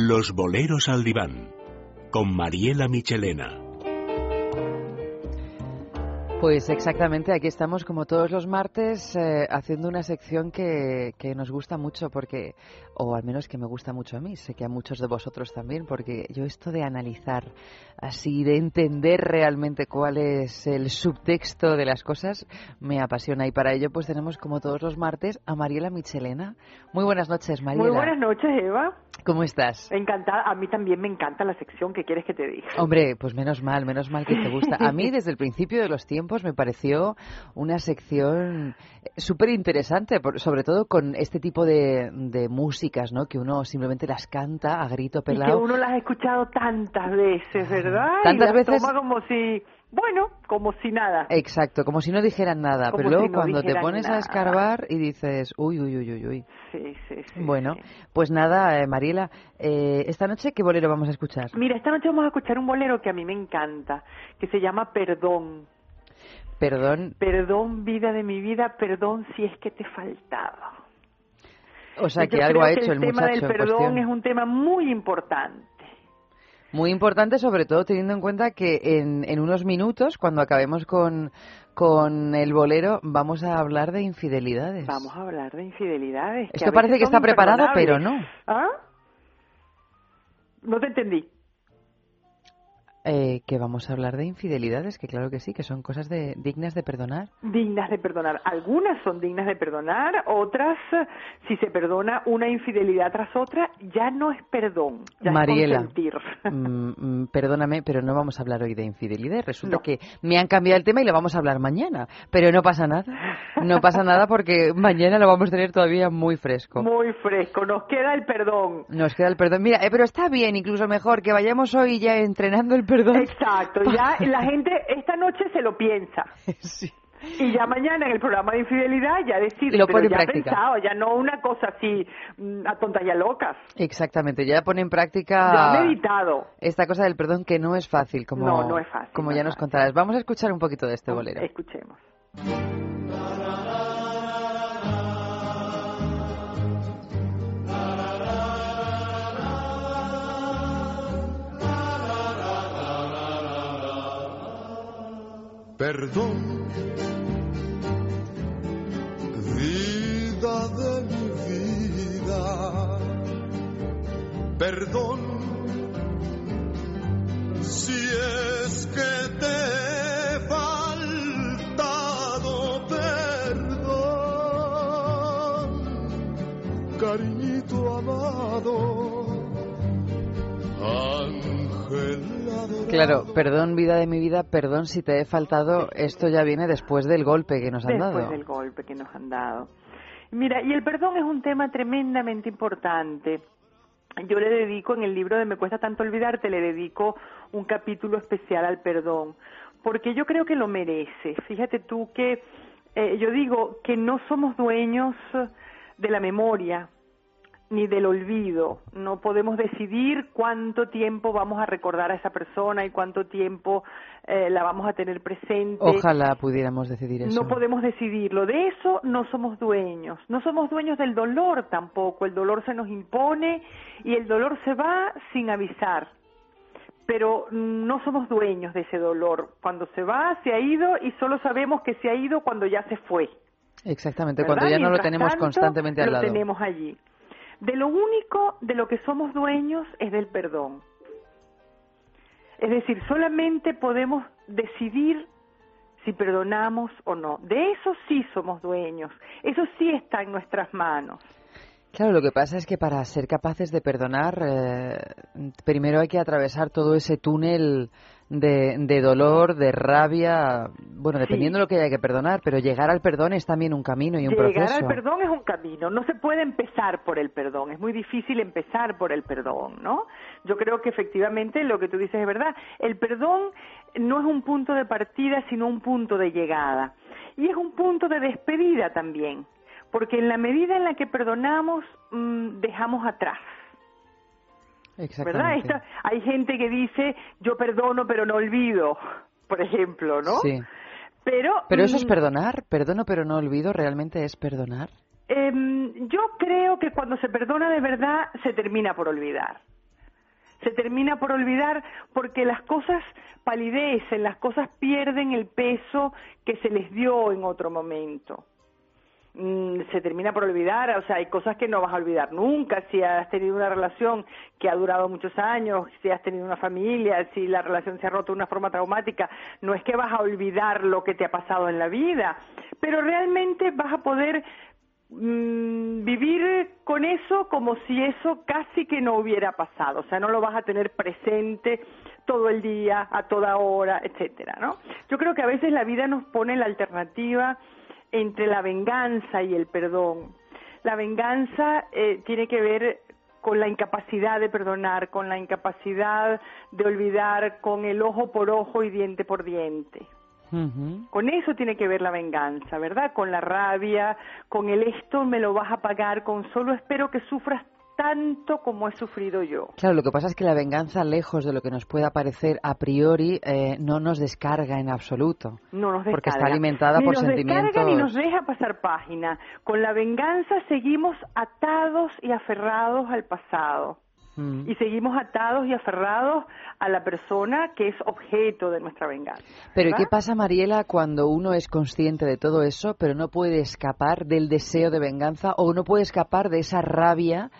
Los boleros al diván. Con Mariela Michelena.
Pues exactamente, aquí estamos como todos los martes eh, haciendo una sección que, que nos gusta mucho porque, o al menos que me gusta mucho a mí, sé que a muchos de vosotros también, porque yo esto de analizar así, de entender realmente cuál es el subtexto de las cosas, me apasiona y para ello pues tenemos como todos los martes a Mariela Michelena. Muy buenas noches, Mariela.
Muy buenas noches, Eva.
¿Cómo estás?
Encantada, a mí también me encanta la sección que quieres que te diga.
Hombre, pues menos mal, menos mal que te gusta. A mí desde el principio de los tiempos me pareció una sección súper interesante, sobre todo con este tipo de, de músicas, ¿no? Que uno simplemente las canta a grito
Y que
pelado.
uno las ha escuchado tantas veces, ¿verdad? Y
Tantas
las
veces-
toma como si, bueno, como si nada.
Exacto, como si no dijeran nada,
Como
pero luego
si no
cuando te pones a escarbar y dices, uy, uy, uy, uy, uy.
Sí, sí, sí.
Bueno, pues nada, eh, Mariela, eh, esta noche, ¿qué bolero vamos a escuchar?
Mira, esta noche vamos a escuchar un bolero que a mí me encanta, que se llama Perdón.
Perdón,
Perdón, vida de mi vida, perdón si es que te faltaba.
o sea que algo ha hecho el,
el tema
muchacho
del
en
perdón
cuestión.
es un tema muy importante.
Muy importante, sobre todo teniendo en cuenta que en, en unos minutos, cuando acabemos con, con el bolero, vamos a hablar de infidelidades.
Vamos a hablar de infidelidades.
Esto parece que está preparado, pero
imperdonables. ¿Ah? No te entendí.
Eh, que vamos a hablar de infidelidades, que claro que sí, que son cosas de, dignas de perdonar.
Dignas de perdonar. Algunas son dignas de perdonar, otras, si se perdona una infidelidad tras otra, ya no es perdón, ya
Mariela,
es
mm, mm, perdóname, pero no vamos a hablar hoy de infidelidades. Resulta que me han cambiado el tema y lo vamos a hablar mañana. Pero no pasa nada. No pasa nada porque mañana lo vamos a tener todavía muy fresco.
Muy fresco, nos queda el perdón.
Nos queda el perdón. Mira, eh, pero está bien, incluso mejor que vayamos hoy ya entrenando el perdón.
Exacto, ya la gente esta noche se lo piensa. Y ya mañana en el programa de infidelidad ya decide,
Lo
pero
pone en
ya
práctica.
pensado, ya no una cosa así mm, a tontas y a locas.
Exactamente, ya pone en
Ya
práctica
meditado.
esta cosa del perdón que no es fácil, como,
No, no es fácil,
como
no
ya nos contarás. Vamos a escuchar un poquito de este bolero.
Escuchemos.
Perdón, vida de mi vida. Perdón, si es que te he faltado. Perdón, cariñito amado.
Claro, perdón vida de mi vida, perdón si te he faltado, esto ya viene después del golpe que nos han
Después
dado.
del golpe que nos han dado. Mira, y el perdón es un tema tremendamente importante. Yo le dedico en el libro de Me cuesta tanto olvidarte, le dedico un capítulo especial al perdón, porque yo creo que lo merece. Fíjate tú que eh, yo digo que no somos dueños de la memoria ni del olvido. No podemos decidir cuánto tiempo vamos a recordar a esa persona y cuánto tiempo eh, la vamos a tener presente.
Ojalá pudiéramos decidir eso.
No podemos decidirlo. De eso no somos dueños. No somos dueños del dolor tampoco. El dolor se nos impone y el dolor se va sin avisar. Pero no somos dueños de ese dolor. Cuando se va, se ha ido y solo sabemos que se ha ido cuando ya se fue.
Exactamente,
¿verdad?
cuando ya no lo tenemos
tanto,
constantemente al
lo
lado.
tenemos allí. De lo único de lo que somos dueños es del perdón. Es decir, solamente podemos decidir si perdonamos o no. De eso sí somos dueños. Eso sí está en nuestras manos.
Claro, lo que pasa es que para ser capaces de perdonar, eh, primero hay que atravesar todo ese túnel de, de dolor, de rabia, bueno, dependiendo de lo que haya que perdonar, pero llegar al perdón es también un camino y un
Llegar
proceso.
al perdón es un camino. No se puede empezar por el perdón. Es muy difícil empezar por el perdón, ¿no? Yo creo que efectivamente lo que tú dices es verdad. El perdón no es un punto de partida, sino un punto de llegada. Y es un punto de despedida también. Porque en la medida en la que perdonamos, mm, dejamos atrás. ¿Verdad?
Exactamente.
Esta- hay gente que dice, yo perdono pero no olvido, por ejemplo, ¿no?
Sí.
Pero,
Pero eso es
mm,
perdonar, perdono pero no olvido, ¿realmente es perdonar?
Em, yo creo que cuando se perdona de verdad se termina por olvidar. Se termina por olvidar porque las cosas palidecen, las cosas pierden el peso que se les dio en otro momento. Mm, se termina por olvidar, o sea, hay cosas que no vas a olvidar nunca, si has tenido una relación que ha durado muchos años, si has tenido una familia, si la relación se ha roto de una forma traumática, no es que vas a olvidar lo que te ha pasado en la vida, pero realmente vas a poder mm, vivir con eso como si eso casi que no hubiera pasado, o sea, no lo vas a tener presente todo el día, a toda hora, etcétera, ¿no? Yo creo que a veces la vida nos pone la alternativa entre la venganza y el perdón. La venganza eh, tiene que ver con la incapacidad de perdonar, con la incapacidad de olvidar, con el ojo por ojo y diente por diente. Con eso tiene que ver la venganza, ¿verdad? Con la rabia, con el esto me lo vas a pagar, con solo espero que sufras tanto como he sufrido yo.
Claro, lo que pasa es que la venganza, lejos de lo que nos pueda parecer a priori, eh, no nos descarga en absoluto.
No nos
Porque está
descarga.
alimentada
ni
por
nos
sentimientos.
descarga ni nos deja pasar página. Con la venganza seguimos atados y aferrados al pasado.
Mm.
Y seguimos atados y aferrados a la persona que es objeto de nuestra venganza.
Pero ¿y
¿verdad?
qué pasa, Mariela, cuando uno es consciente de todo eso, pero no puede escapar del deseo de venganza o no puede escapar de esa rabia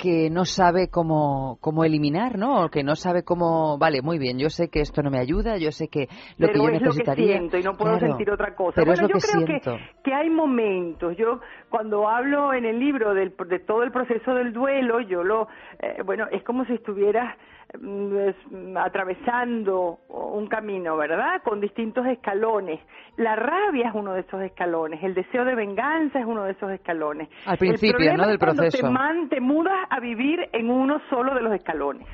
que no sabe cómo, cómo eliminar, ¿no? O que no sabe cómo, vale, muy bien, yo sé que esto no me ayuda, yo sé que lo
pero
que yo
es
necesitaría...
lo que siento y no puedo
Claro,
sentir otra cosa.
Pero
bueno,
es lo
yo
que
creo
siento.
que, que hay momentos. Yo cuando hablo en el libro del, de todo el proceso del duelo, yo lo, eh, bueno, es como si estuvieras es, atravesando un camino, ¿verdad? Con distintos escalones. La rabia es uno de esos escalones, el deseo de venganza es uno de esos escalones.
Al principio,
el problema
¿no? del
es cuando
proceso.
Te, man- te mudas a vivir en uno solo de los escalones.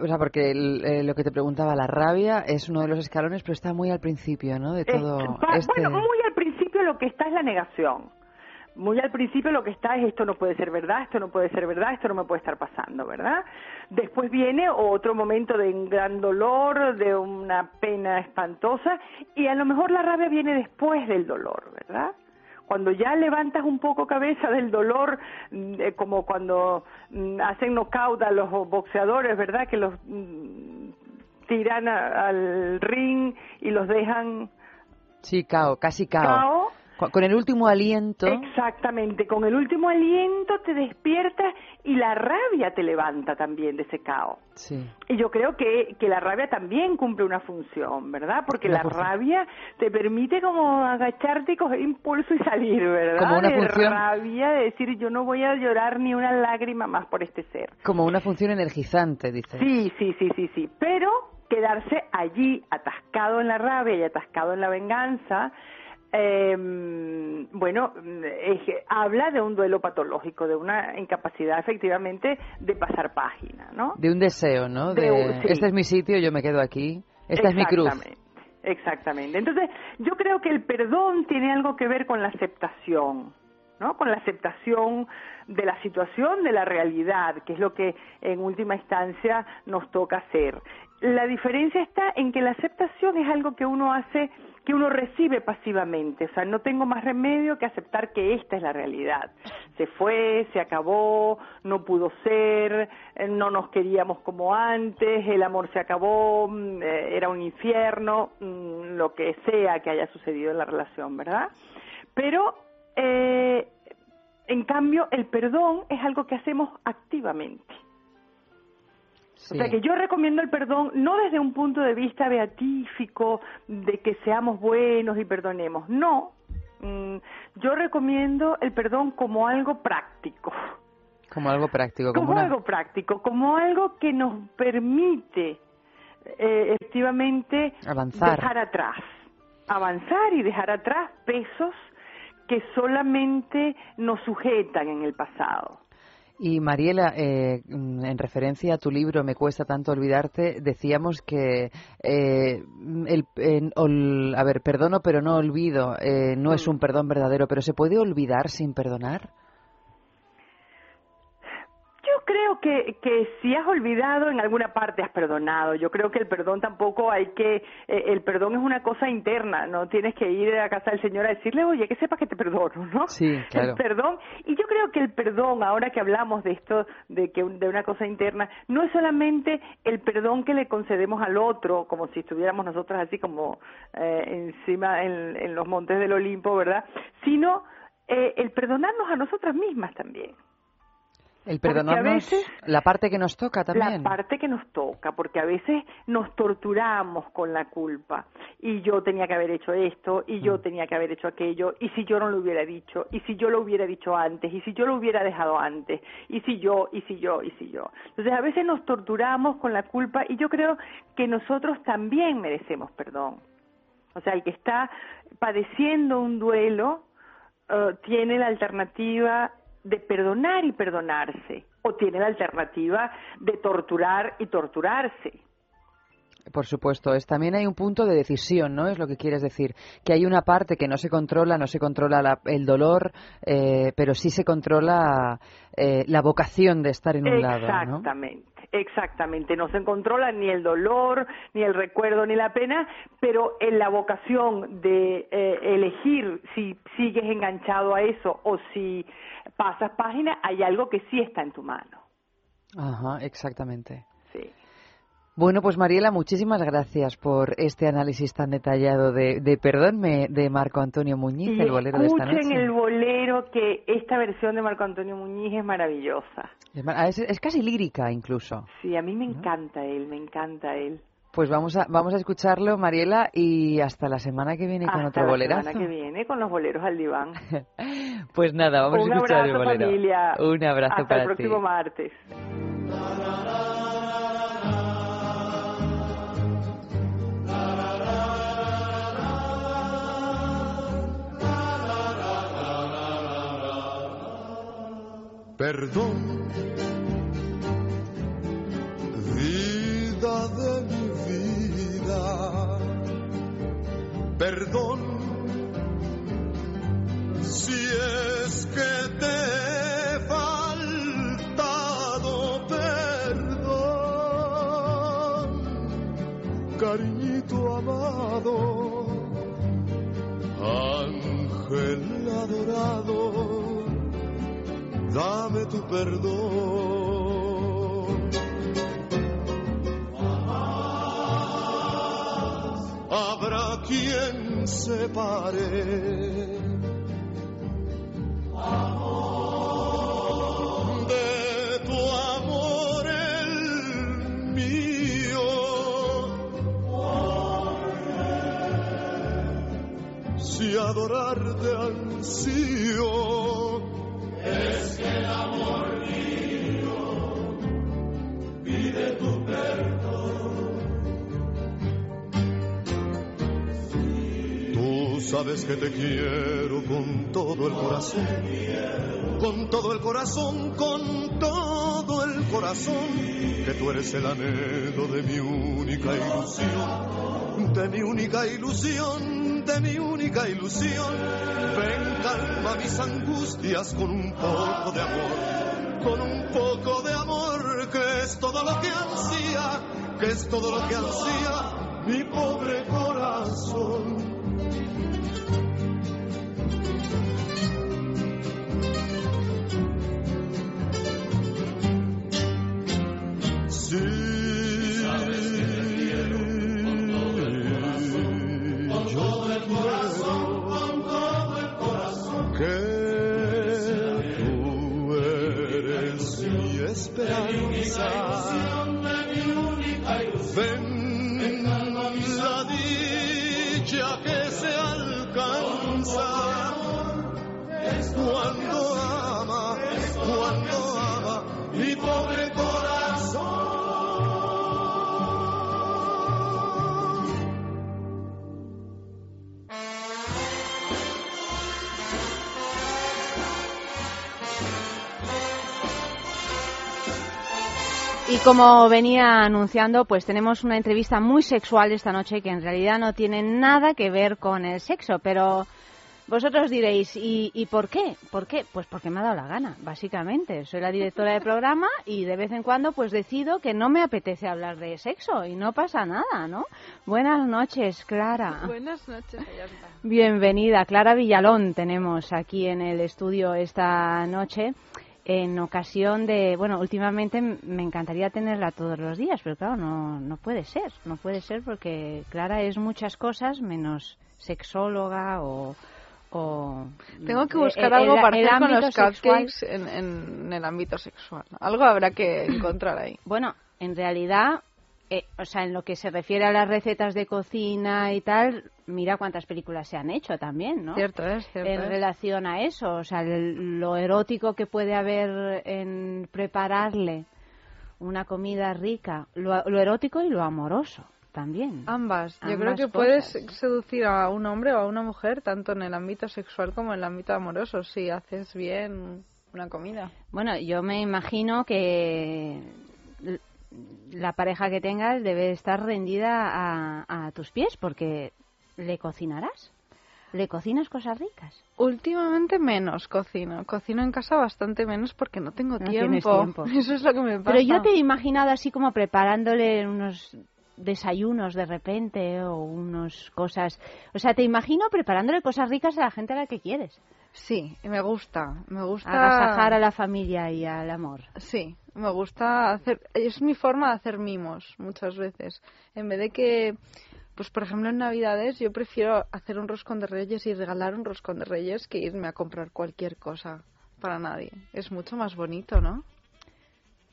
O sea, porque el- eh, lo que te preguntaba, la rabia es uno de los escalones, pero está muy al principio, ¿no? De todo
Pa-
este...
Bueno, muy al principio lo que está es la negación. Muy al principio lo que está es esto no puede ser verdad, esto no puede ser verdad, esto no me puede estar pasando, ¿verdad? Después viene otro momento de un gran dolor, de una pena espantosa y a lo mejor la rabia viene después del dolor, ¿verdad? Cuando ya levantas un poco cabeza del dolor, mm, eh, como cuando mm, hacen knockout a los boxeadores, ¿verdad? Que los mm, tiran a- al ring y los dejan
Sí, cao, casi cao.
Cao.
Con el último aliento...
Exactamente, con el último aliento te despiertas y la rabia te levanta también de ese caos.
Sí.
Y yo creo que, que la rabia también cumple una función, ¿verdad? Porque la rabia te permite como agacharte y coger impulso y salir, ¿verdad?
Como una
de
función-
rabia, de decir yo no voy a llorar ni una lágrima más por este ser.
Como una función energizante, dice.
Sí, sí, sí, sí, sí. Pero quedarse allí atascado en la rabia y atascado en la venganza, eh, bueno, que habla de un duelo patológico, de una incapacidad efectivamente de pasar página, ¿no?
De un deseo, ¿no?
De
De,
un- sí.
este es mi sitio, yo me quedo aquí. Esta es mi cruz.
Exactamente. Entonces, yo creo que el perdón tiene algo que ver con la aceptación, ¿no? Con la aceptación de la situación, de la realidad, que es lo que en última instancia nos toca hacer. La diferencia está en que la aceptación es algo que uno hace, que uno recibe pasivamente, o sea, no tengo más remedio que aceptar que esta es la realidad. Se fue, se acabó, no pudo ser, eh, no nos queríamos como antes, el amor se acabó, mm, eh, era un infierno, mm, lo que sea que haya sucedido en la relación, ¿verdad? Pero, eh, en cambio, el perdón es algo que hacemos activamente. O sea que yo recomiendo el perdón no desde un punto de vista beatífico, de que seamos buenos y perdonemos, no. Mm, Yo recomiendo el perdón como algo práctico,
Como algo práctico, como,
como
una...
algo práctico, como algo que nos permite eh, efectivamente
Avanzar.
dejar atrás, avanzar y dejar atrás pesos que solamente nos sujetan en el pasado.
Y Mariela, eh, mm, en referencia a tu libro Me cuesta tanto olvidarte, decíamos que eh, el, en- ol- a ver, perdono pero no olvido, eh, no es un perdón verdadero, pero ¿se puede olvidar sin perdonar?
Creo que, que si has olvidado, en alguna parte has perdonado. Yo creo que el perdón tampoco hay que... eh, el perdón es una cosa interna, no tienes que ir a casa del Señor a decirle, oye, que sepa que te perdono, ¿no?
Sí, claro.
El perdón, y yo creo que el perdón, ahora que hablamos de esto, de que un- de una cosa interna, no es solamente el perdón que le concedemos al otro, como si estuviéramos nosotros así como eh, encima en, en los montes del Olimpo, ¿verdad? Sino eh, el perdonarnos a nosotras mismas también.
El
a
perdonarnos,
veces
la parte que nos toca también.
la parte que nos toca, porque a veces nos torturamos con la culpa. Y yo tenía que haber hecho esto, y
Mm.
yo tenía que haber hecho aquello, y si yo no lo hubiera dicho, y si yo lo hubiera dicho antes, y si yo lo hubiera dejado antes, y si yo, y si yo, y si yo. Entonces a veces nos torturamos con la culpa y yo creo que nosotros también merecemos perdón. O sea, el que está padeciendo un duelo eh, tiene la alternativa de perdonar y perdonarse, o tiene la alternativa de torturar y torturarse.
Por supuesto, es también hay un punto de decisión, ¿no? Es lo que quieres decir, que hay una parte que no se controla, no se controla la- el dolor, eh, pero sí se controla eh, la vocación de estar en un lado.
Exactamente, exactamente. No se controla ni el dolor, ni el recuerdo, ni la pena, pero en la vocación de eh, elegir si sigues enganchado a eso o si pasas página, hay algo que sí está en tu mano.
Ajá, exactamente.
Sí.
Bueno, pues Mariela, muchísimas gracias por este análisis tan detallado de, de Perdón me- de Marco Antonio Muñiz,
Y
el bolero de esta noche.
el bolero que esta versión de Marco Antonio Muñiz es maravillosa.
Es, es- casi lírica incluso.
Sí, a mí me encanta él, me encanta él.
Pues vamos a, vamos a escucharlo, Mariela, y hasta la semana que viene con
Hasta
otro
la
bolerazo.
semana que viene con los boleros al diván.
Pues nada, vamos
Un
a escuchar el
abrazo,
bolero.
familia.
Un abrazo
Hasta
para
el próximo
ti.
martes.
Perdón, vida de mi vida. Perdón, si es que te he faltado. Perdón, cariñito amado, ángel adorado dame tu perdón. Habrá quien se pare de tu amor el mío. Si adorarte ansío sabes que te quiero con todo el corazón, con todo el corazón, con todo el corazón, que tú eres el anhelo de mi única ilusión, de mi única ilusión, de mi única ilusión. Ven, calma mis angustias con un poco de amor, con un poco de amor, que es todo lo que ansía, que es todo lo que ansía mi pobre corazón.
Como venía anunciando, pues tenemos una entrevista muy sexual esta noche que en realidad no tiene nada que ver con el sexo, pero vosotros diréis, ¿y, y por qué? ¿Por qué? Pues porque me ha dado la gana, básicamente. Soy la directora de programa y de vez en cuando pues decido que no me apetece hablar de sexo y no pasa nada, ¿no? Buenas noches, Clara.
Buenas noches, Ayanta.
Bienvenida, Clara Villalón tenemos aquí en el estudio esta noche en ocasión de, bueno, últimamente me encantaría tenerla todos los días, pero claro, no, no puede ser, no puede ser porque Clara es muchas cosas menos sexóloga o, o
Tengo que
eh,
buscar
eh,
algo
el-
para
el
hacer con los cupcakes en, en el ámbito sexual. Algo habrá que encontrar ahí.
Bueno, en realidad, eh, o sea, en lo que se refiere a las recetas de cocina y tal, mira cuántas películas se han hecho también, ¿no?
Cierto es, cierto
en
es.
relación a eso, o sea, el- lo erótico que puede haber en prepararle una comida rica, lo, lo erótico y lo amoroso también.
Ambas. Yo creo que
cosas.
puedes seducir a un hombre o a una mujer tanto en el ámbito sexual como en el ámbito amoroso si haces bien una comida.
Bueno, yo me imagino que la pareja que tengas debe estar rendida a, a tus pies porque le cocinarás. ¿Le cocinas cosas ricas?
Últimamente menos cocino. Cocino en casa bastante menos porque no tengo
No
tiempo.
tiempo.
Eso es lo que me pasa.
Pero yo te he imaginado así como preparándole unos desayunos de repente o unas cosas. O sea, te imagino preparándole cosas ricas a la gente a la que quieres.
Sí, me gusta. Me gusta.
Agasajar a la familia y al amor.
Sí, me gusta hacer. Es mi forma de hacer mimos muchas veces. En vez de que. Pues por ejemplo en Navidades yo prefiero hacer un roscón de reyes y regalar un roscón de reyes que irme a comprar cualquier cosa para nadie. Es mucho más bonito, ¿no?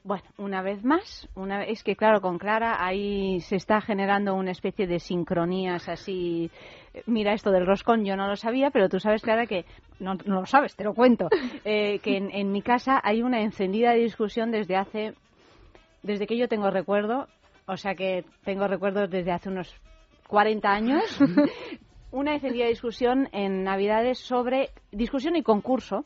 Bueno, una vez más, una es que claro, con Clara ahí se está generando una especie de sincronías así. Eh, Mira esto del roscón, yo no lo sabía, pero tú sabes, Clara, que no, no lo sabes, te lo cuento, eh, que en, en mi casa hay una encendida discusión desde hace, desde que yo tengo recuerdo, o sea que tengo recuerdos desde hace unos 40 años, una encendida discusión en Navidades sobre discusión y concurso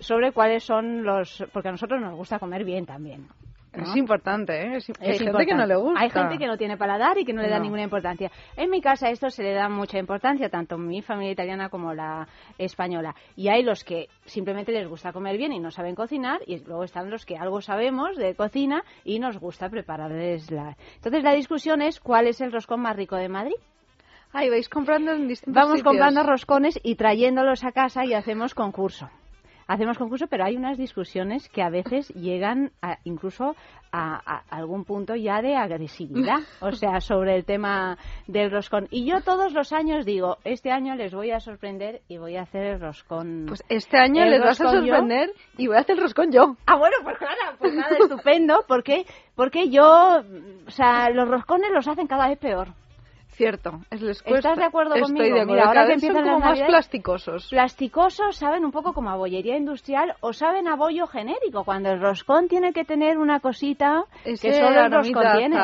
sobre cuáles son los porque a nosotros nos gusta comer bien también ¿no?
Es importante, ¿eh? Es-
Es
hay gente que no le gusta.
Hay gente que no tiene paladar y que no le da
No.
ninguna importancia. En mi casa esto se le da mucha importancia, tanto mi familia italiana como la española. Y hay los que simplemente les gusta comer bien y no saben cocinar, y luego están los que algo sabemos de cocina y nos gusta prepararles la... Entonces la discusión es cuál es el roscón más rico de Madrid.
Ahí vais comprando en distintos
Vamos
sitios.
comprando roscones y trayéndolos a casa y hacemos concurso. Hacemos concurso, pero hay unas discusiones que a veces llegan a- incluso a, a algún punto ya de agresividad, o sea, sobre el tema del roscón. Y yo todos los años digo, este año les voy a sorprender y voy a hacer el roscón.
Pues este año
el
les vas a
yo.
sorprender y voy a hacer el roscón yo.
Ah, bueno, pues nada, pues nada, estupendo, porque porque yo, o sea, los roscones los hacen cada vez peor.
Cierto, es les cuesta.
¿Estás de acuerdo
Estoy
conmigo?
de acuerdo.
Mira, ahora
Cada
que
vez son
empiezan
como
las
más plasticosos.
Plasticosos saben un poco como a bollería industrial o saben a bollo genérico, cuando el roscón tiene que tener una cosita
Ese
que solo el roscón tiene.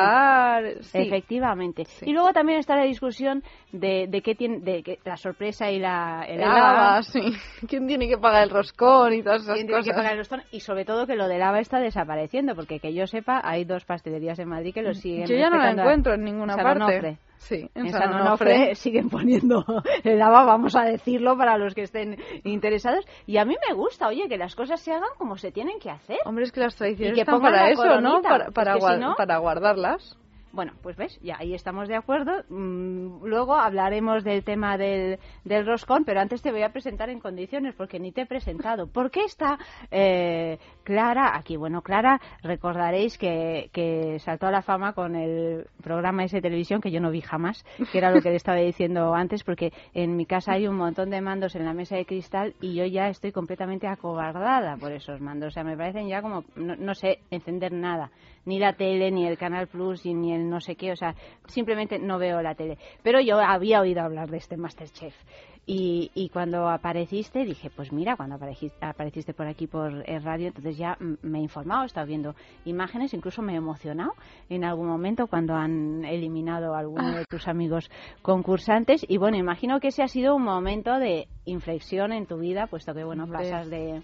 sí.
Efectivamente. Y luego también está la discusión de, de qué tiene, de que la sorpresa y la el
El
haba,
sí. ¿Quién tiene que pagar el roscón y todas esas
¿Quién tiene
cosas?
que pagar el roscón? Y sobre todo que lo del haba está desapareciendo, porque que yo sepa, hay dos pastelerías en Madrid que lo siguen
Yo ya no la encuentro en ninguna parte.
Onofre.
Sí, en
en
San
San
Onofre.
Onofre siguen poniendo el haba, vamos a decirlo para los que estén interesados. Y a mí me gusta, oye, que las cosas se hagan como se tienen que hacer.
Hombre, es que las tradiciones
Y que
están para
la
eso, ¿no?
coronita.
Para, para,
Es que
gua-
si no-
para guardarlas.
Bueno, pues ves, ya ahí estamos de acuerdo. Mm, luego hablaremos del tema del, del roscón, pero antes te voy a presentar en condiciones porque ni te he presentado. ¿Por qué está eh, Clara aquí? Bueno, Clara, recordaréis que, que saltó a la fama con el programa ese de televisión que yo no vi jamás, que era lo que le estaba diciendo antes, porque en mi casa hay un montón de mandos en la mesa de cristal y yo ya estoy completamente acobardada por esos mandos. O sea, me parecen ya como, no, no sé encender nada ni la tele, ni el Canal Plus, ni el no sé qué, o sea, simplemente no veo la tele. Pero yo había oído hablar de este Masterchef. Y, y cuando apareciste, dije, pues mira, cuando apareciste, apareciste por aquí por el radio, entonces ya me he informado, he estado viendo imágenes, incluso me he emocionado en algún momento cuando han eliminado a alguno de tus amigos concursantes. Y bueno, imagino que ese ha sido un momento de inflexión en tu vida, puesto que, bueno, pasas de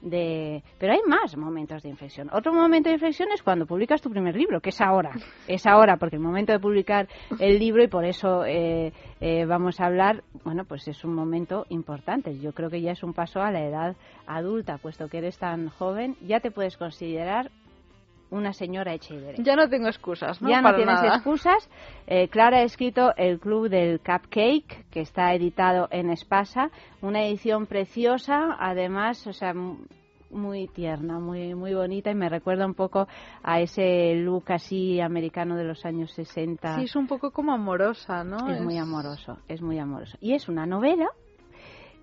de pero hay más momentos de inflexión. Otro momento de inflexión es cuando publicas tu primer libro que es ahora es ahora porque el momento de publicar el libro y por eso eh, eh, vamos a hablar bueno pues es un momento importante. Yo creo que ya es un paso a la edad adulta puesto que eres tan joven ya te puedes considerar una señora hecha y derecha
Ya no tengo excusas, ¿no?
ya no tienes
nada.
excusas. Eh, Clara ha escrito El Club del Cupcake, que está editado en Espasa, una edición preciosa, además, o sea, muy tierna, muy muy bonita y me recuerda un poco a ese look así americano de los años 60.
Sí, es un poco como amorosa, ¿no?
Es muy amoroso, es muy amoroso. Y es una novela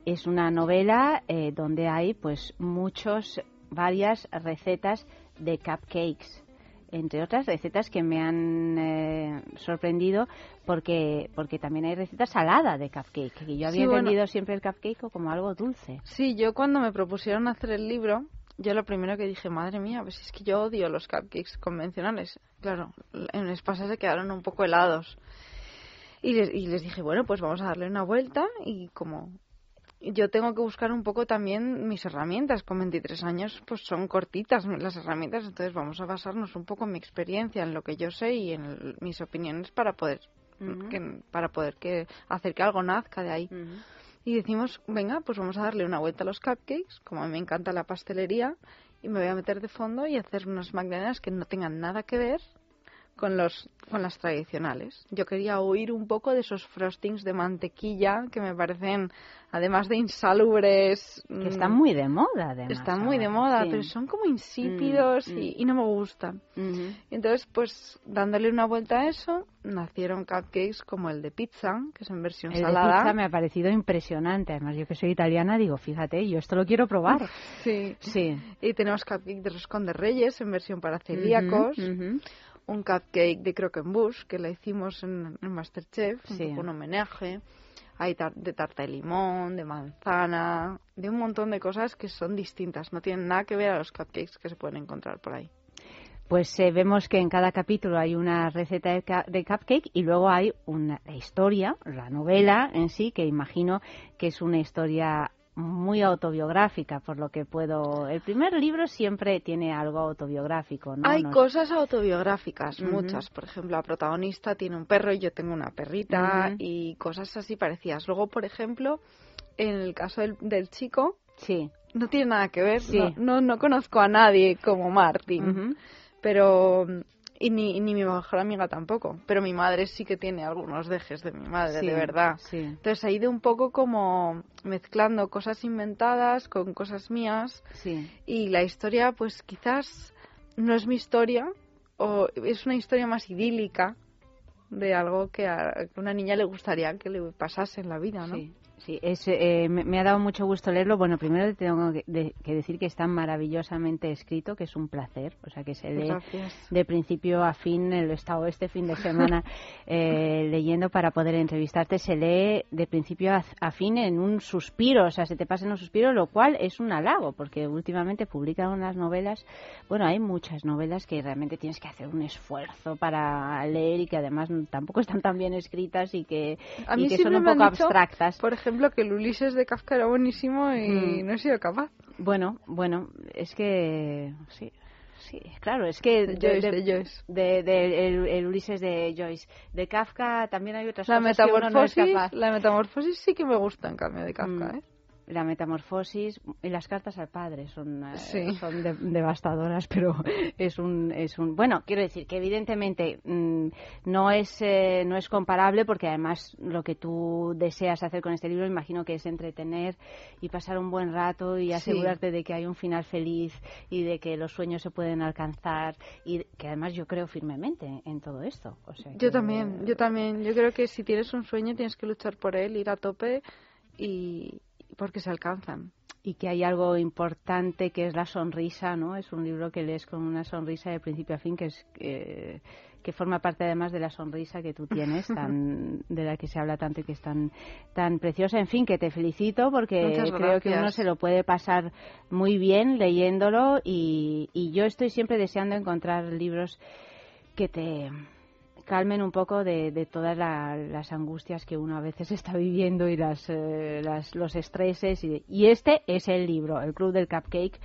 es una novela eh, donde hay pues muchos, varias recetas de cupcakes entre otras recetas que me han eh, sorprendido porque porque también hay recetas saladas de cupcake y yo
Sí,
había
bueno.
entendido siempre el cupcake como algo dulce
Sí, yo cuando me propusieron hacer el libro, yo lo primero que dije, madre mía, pues es que yo odio los cupcakes convencionales. Claro, en Espasa se quedaron un poco helados. Y les, y les dije, bueno, pues vamos a darle una vuelta y como yo tengo que buscar un poco también mis herramientas. Con 23 años, pues son cortitas las herramientas, entonces vamos a basarnos un poco en mi experiencia, en lo que yo sé y en el- mis opiniones para poder que- para poder que hacer que algo nazca de ahí. Y decimos, venga, pues vamos a darle una vuelta a los cupcakes, como a mí me encanta la pastelería, y me voy a meter de fondo y hacer unas magdalenas que no tengan nada que ver con los con las tradicionales. Yo quería huir un poco de esos frostings de mantequilla que me parecen, además de insalubres,
que
mm,
están muy de moda además
están muy de moda,
sí.
pero son como insípidos
Mm,
y,
mm.
y no me gustan. Entonces, pues dándole una vuelta a eso, nacieron cupcakes como el de pizza, que es en versión
el de
salada.
pizza me ha parecido impresionante además yo que soy italiana digo fíjate yo esto lo quiero probar
Sí.
sí
Y tenemos cupcake de roscón de reyes en versión para celíacos. Un cupcake de croquembouche que la hicimos en, en Masterchef,
Sí.
un, poco un homenaje. Hay tar- de tarta de limón, de manzana, de un montón de cosas que son distintas. No tienen nada que ver a los cupcakes que se pueden encontrar por ahí.
Pues eh, vemos que en cada capítulo hay una receta de, ca- de cupcake y luego hay una la historia, la novela en sí, que imagino que es una historia muy autobiográfica, por lo que puedo... El primer libro siempre tiene algo autobiográfico, ¿no?
Hay
Nos-
cosas autobiográficas, muchas. Por ejemplo, la protagonista tiene un perro y yo tengo una perrita y cosas así parecidas. Luego, por ejemplo, en el caso del, del chico,
sí.
no tiene nada que ver.
Sí.
No, no, no conozco a nadie como Martin. Pero. Y ni, ni mi mejor amiga tampoco. Pero mi madre sí que tiene algunos dejes de mi madre,
Sí,
de verdad.
sí.
Entonces ha ido un poco como mezclando cosas inventadas con cosas mías.
Sí.
Y la historia, pues quizás no es mi historia, o es una historia más idílica de algo que a que a una niña le gustaría que le pasase en la vida, ¿no?
Sí, sí, es, eh, me, ha dado mucho gusto leerlo. Bueno, primero tengo que, de- que decir que está maravillosamente escrito, que es un placer. O sea, que se lee
Gracias.
de principio a fin. Lo he estado este fin de semana eh, leyendo para poder entrevistarte. Se lee de principio a, a fin en un suspiro. O sea, se te pasa en un suspiro, lo cual es un halago, porque últimamente publican unas novelas. Bueno, hay muchas novelas que realmente tienes que hacer un esfuerzo para leer y que además tampoco están tan bien escritas y que, y que son un poco abstractas.
Por ejemplo, que el Ulises de Kafka era buenísimo y
Mm.
no he sido capaz.
Bueno, bueno, es que sí, sí, claro, es que
De Joyce, de Joyce.
de- de- el, el Ulises de Joyce, de Kafka también hay otras
La
cosas que uno no es
metamorfosis,
capaz.
la metamorfosis sí que me gusta en cambio de Kafka,
Mm.
¿eh?
La metamorfosis y las cartas al padre son, eh,
Sí.
son de- devastadoras, pero es un, es un. Bueno, quiero decir que evidentemente mm, no, es, eh, no es comparable porque además lo que tú deseas hacer con este libro, imagino que es entretener y pasar un buen rato y
Sí.
asegurarte de que hay un final feliz y de que los sueños se pueden alcanzar y que además yo creo firmemente en todo esto. O sea,
Yo
que-
también, yo también. Yo creo que si tienes un sueño tienes que luchar por él, ir a tope y porque se alcanzan.
y que hay algo importante que es la sonrisa, ¿no? Es un libro que lees con una sonrisa de principio a fin que es eh, que forma parte además de la sonrisa que tú tienes, tan, de la que se habla tanto y que es tan tan preciosa. En fin, que te felicito porque creo que uno se lo puede pasar muy bien leyéndolo y, y yo estoy siempre deseando encontrar libros que te calmen un poco de, de todas la- las angustias que uno a veces está viviendo y las, eh, las- los estreses. Y, y este es el libro, El Club del Cupcake,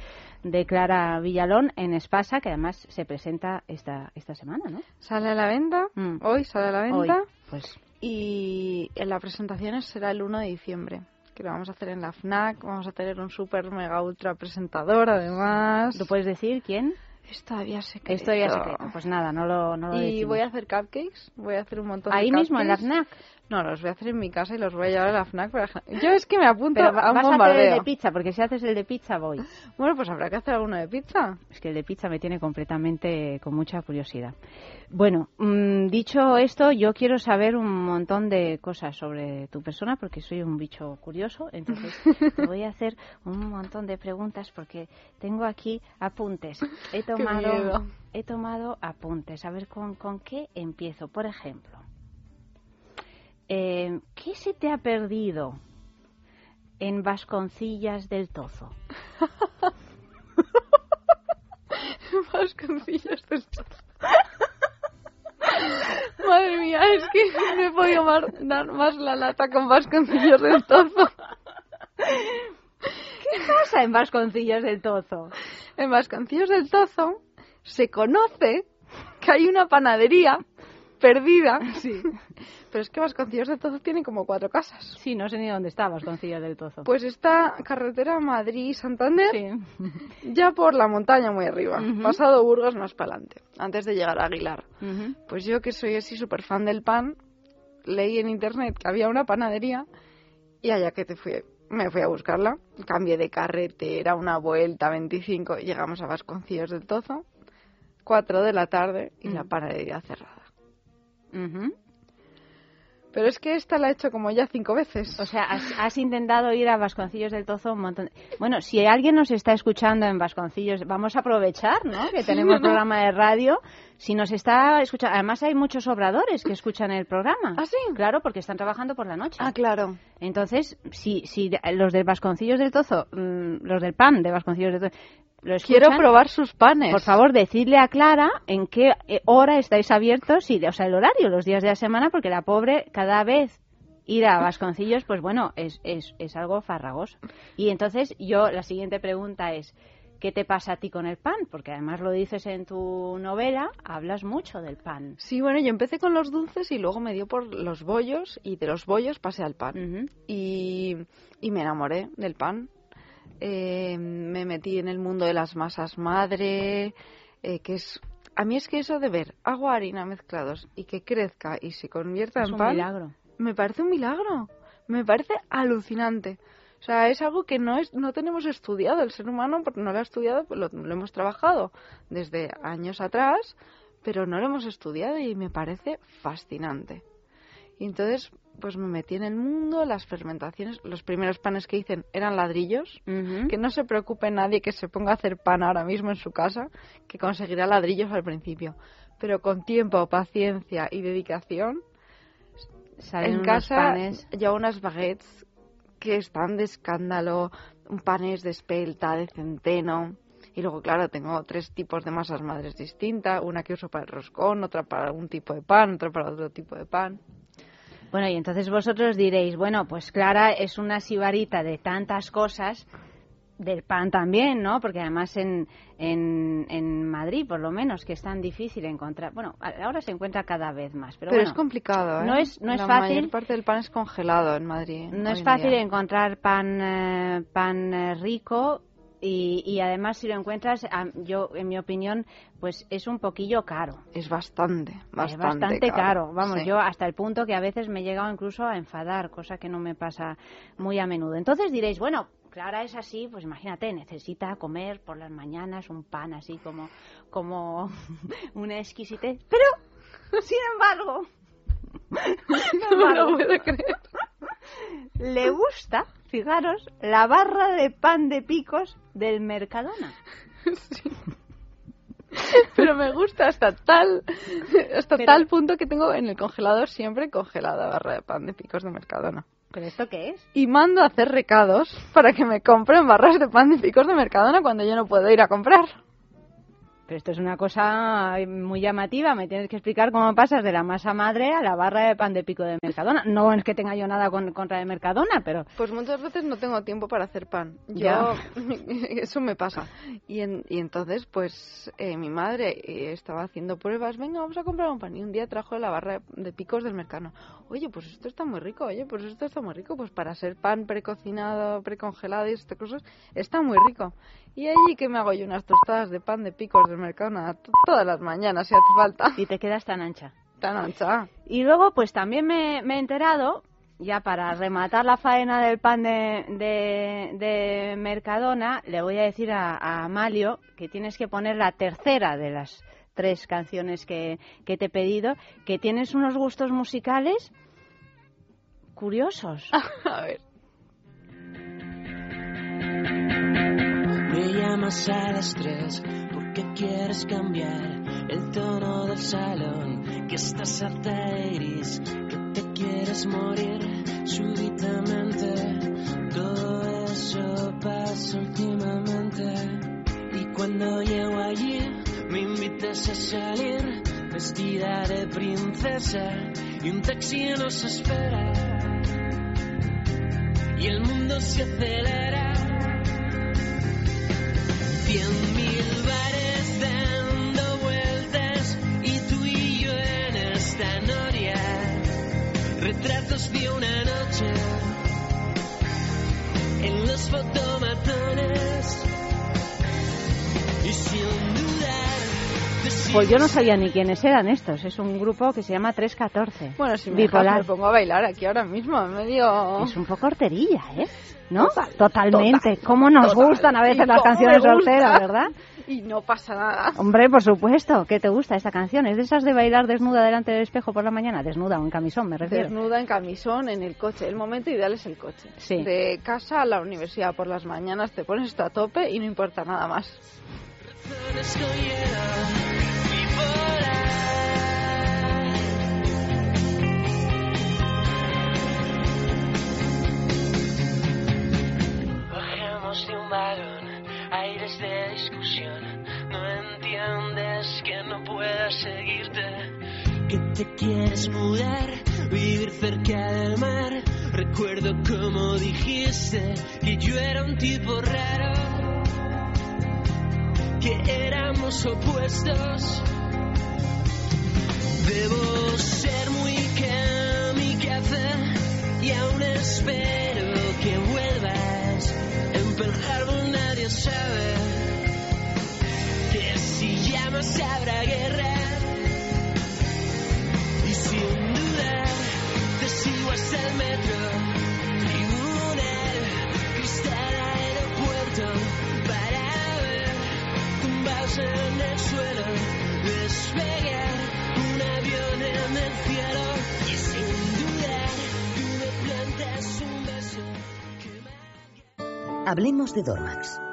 de Clara Villalón en Espasa, que además se presenta esta, esta semana, ¿no?
Sale a la venta, hoy sale a la
Hoy,
venta.
pues.
Y en la presentación será el 1 de diciembre, que lo vamos a hacer en la FNAC. Vamos a tener un super mega ultra presentador además.
¿Lo puedes decir quién?
Secreto.
Es todavía secreto. Pues nada, no lo, no lo
Y
decimos.
voy a hacer cupcakes, voy a hacer un montón
¿Ahí
de
mismo, en la. FNAC?
No, los voy a hacer en mi casa y los voy a llevar a la FNAC. Para... Yo es que me apunto
Pero
a un
vas a hacer el de pizza, porque si haces el de pizza voy.
Bueno, pues habrá que hacer alguno de pizza.
Es que el de pizza me tiene completamente con mucha curiosidad. Bueno, mm, dicho esto, yo quiero saber un montón de cosas sobre tu persona porque soy un bicho curioso. Entonces, te voy a hacer un montón de preguntas porque tengo aquí apuntes. He tomado, he tomado apuntes. A ver, ¿con, con qué empiezo? Por ejemplo, eh, ¿qué se te ha perdido en Vasconcillas del Tozo?
Vasconcillos del Tozo. Madre mía, es que no he podido mar- dar más la lata con Vasconcillos del Tozo.
¿Qué pasa en Vasconcillos del Tozo?
En Vasconcillos del Tozo se conoce que hay una panadería perdida.
Sí.
Pero es que Vasconcillos del Tozo tiene como cuatro casas.
Sí, no sé ni dónde está Vasconcillos del Tozo.
Pues está carretera Madrid-Santander, ya por la montaña muy arriba, pasado Burgos más para adelante, antes de llegar a Aguilar. Pues yo que soy así súper fan del pan, leí en internet que había una panadería y allá que te fui, me fui a buscarla. Cambié de carretera, una vuelta, 25, y llegamos a Vasconcillos del Tozo, 4 de la tarde y la panadería cerrada.
Ujú.
Pero es que esta la he hecho como ya cinco veces.
O sea, has, has intentado ir a Vasconcillos del Tozo un montón. Bueno, si alguien nos está escuchando en Vasconcillos, vamos a aprovechar, ¿no? Que
Sí,
tenemos
¿no?
programa de radio. Si nos está escuchando, además hay muchos obradores que escuchan el programa.
¿Ah, sí?
Claro, porque están trabajando por la noche.
Ah, claro.
Entonces, si, si los de Vasconcillos del Tozo, mm, los del PAN de Vasconcillos del Tozo,
Quiero probar sus panes.
Por favor, decidle a Clara en qué eh, hora estáis abiertos, y, o sea, el horario, los días de la semana, porque la pobre cada vez ir a Vasconcillos, pues bueno, es, es, es algo farragoso. Y entonces yo, la siguiente pregunta es, ¿qué te pasa a ti con el pan? Porque además lo dices en tu novela, hablas mucho del pan.
Sí, bueno, yo empecé con los dulces y luego me dio por los bollos y de los bollos pasé al pan. y, y me enamoré del pan. Eh, me metí en el mundo de las masas madre, eh, que es... A mí es que eso de ver agua, harina mezclados y que crezca y se convierta
Es
en
un
pan...
milagro.
Me parece un milagro. Me parece alucinante. O sea, es algo que no, es, no tenemos estudiado. El ser humano porque no lo ha estudiado, pues lo, lo hemos trabajado desde años atrás, pero no lo hemos estudiado y me parece fascinante. Y entonces, pues me metí en el mundo, las fermentaciones, los primeros panes que hice eran ladrillos, que no se preocupe nadie que se ponga a hacer pan ahora mismo en su casa, que conseguirá ladrillos al principio. Pero con tiempo, paciencia y dedicación,
Salen
en
unos
casa
panes.
ya unas baguettes que están de escándalo, un panes de espelta, de centeno. Y luego, claro, tengo tres tipos de masas madres distintas, una que uso para el roscón, otra para algún tipo de pan, otra para otro tipo de pan.
Bueno, y entonces vosotros diréis, bueno, pues Clara es una sibarita de tantas cosas, del pan también, ¿no? Porque además en, en, en Madrid, por lo menos, que es tan difícil encontrar, bueno, ahora se encuentra cada vez más, pero,
Pero,
bueno,
es complicado, ¿eh?
No es, no es
La
fácil.
mayor parte del pan es congelado en Madrid.
No es fácil
día.
encontrar pan, eh, pan eh, rico y, y además si lo encuentras, yo en mi opinión, pues es un poquillo caro.
Es bastante,
es
bastante,
bastante caro. Vamos,
sí.
yo hasta el punto que a veces me he llegado incluso a enfadar, cosa que no me pasa muy a menudo. Entonces diréis, bueno, Clara es así, pues imagínate, necesita comer por las mañanas un pan así como, como una exquisitez. Pero, sin embargo, sin
No puedo creer.
le gusta, fijaros, la barra de pan de picos del Mercadona.
Pero me gusta hasta tal hasta
Pero-
tal punto que tengo en el congelador siempre congelada barra de pan de picos de Mercadona.
¿Pero esto qué es?
Y mando a hacer recados para que me compren barras de pan de picos de Mercadona cuando yo no puedo ir a comprar.
Pero esto es una cosa muy llamativa. Me tienes que explicar cómo pasas de la masa madre a la barra de pan de pico de Mercadona. No es que tenga yo nada con, contra de Mercadona, pero
Pues muchas veces no tengo tiempo para hacer pan. Yo, eso me pasa. Y, en- y entonces, pues, eh, mi madre eh, estaba haciendo pruebas. Venga, vamos a comprar un pan. Y un día trajo la barra de picos del mercado. Oye, pues esto está muy rico. Oye, pues esto está muy rico. Pues para ser pan precocinado, precongelado y estas cosas, está muy rico. Y allí que me hago yo unas tostadas de pan de picos del Mercadona to- todas las mañanas si hace falta.
Y te quedas tan ancha.
Tan ancha.
Y luego, pues también me, me he enterado, ya para rematar la faena del pan de, de, de Mercadona, le voy a decir a, a Amalio que tienes que poner la tercera de las tres canciones que, que te he pedido, que tienes unos gustos musicales curiosos.
a ver.
Llamas a las tres porque quieres cambiar el tono del salón, que estás harta de iris, que te quieres morir súbitamente. Todo eso pasa últimamente. Y cuando llego allí, me invitas a salir vestida de princesa y un taxi nos espera. Y el mundo se acelera. bien
Pues yo no sabía ni quiénes eran estos. Es un grupo que se llama 314.
Bueno, si me dejas,
Bipolar.
me pongo a bailar aquí ahora mismo, medio...
Es un poco horterilla, ¿eh? ¿No?
Total,
Totalmente.
total,
¿Cómo nos
total.
gustan a veces las canciones solteras, verdad?
Y no pasa nada.
Hombre, por supuesto. ¿Qué te gusta esta canción? ¿Es de esas de bailar desnuda delante del espejo por la mañana? Desnuda o en camisón, me refiero.
Desnuda en camisón en el coche. El momento ideal es el coche.
Sí.
De casa a la universidad por las mañanas te pones esto a tope y no importa nada más.
Que no pueda seguirte. Que te quieres mudar, vivir cerca del mar. Recuerdo como dijiste que yo era un tipo raro. Que éramos opuestos. Debo ser muy kamikaze y aún espero que vuelvas. En Pearl Harbor nadie sabe que si llamas habrá guerra. Y sin duda te sigo hasta el metro, tribunal, cristal aeropuerto, para ver tumbados en el suelo, despegar
Hablemos de Dormax.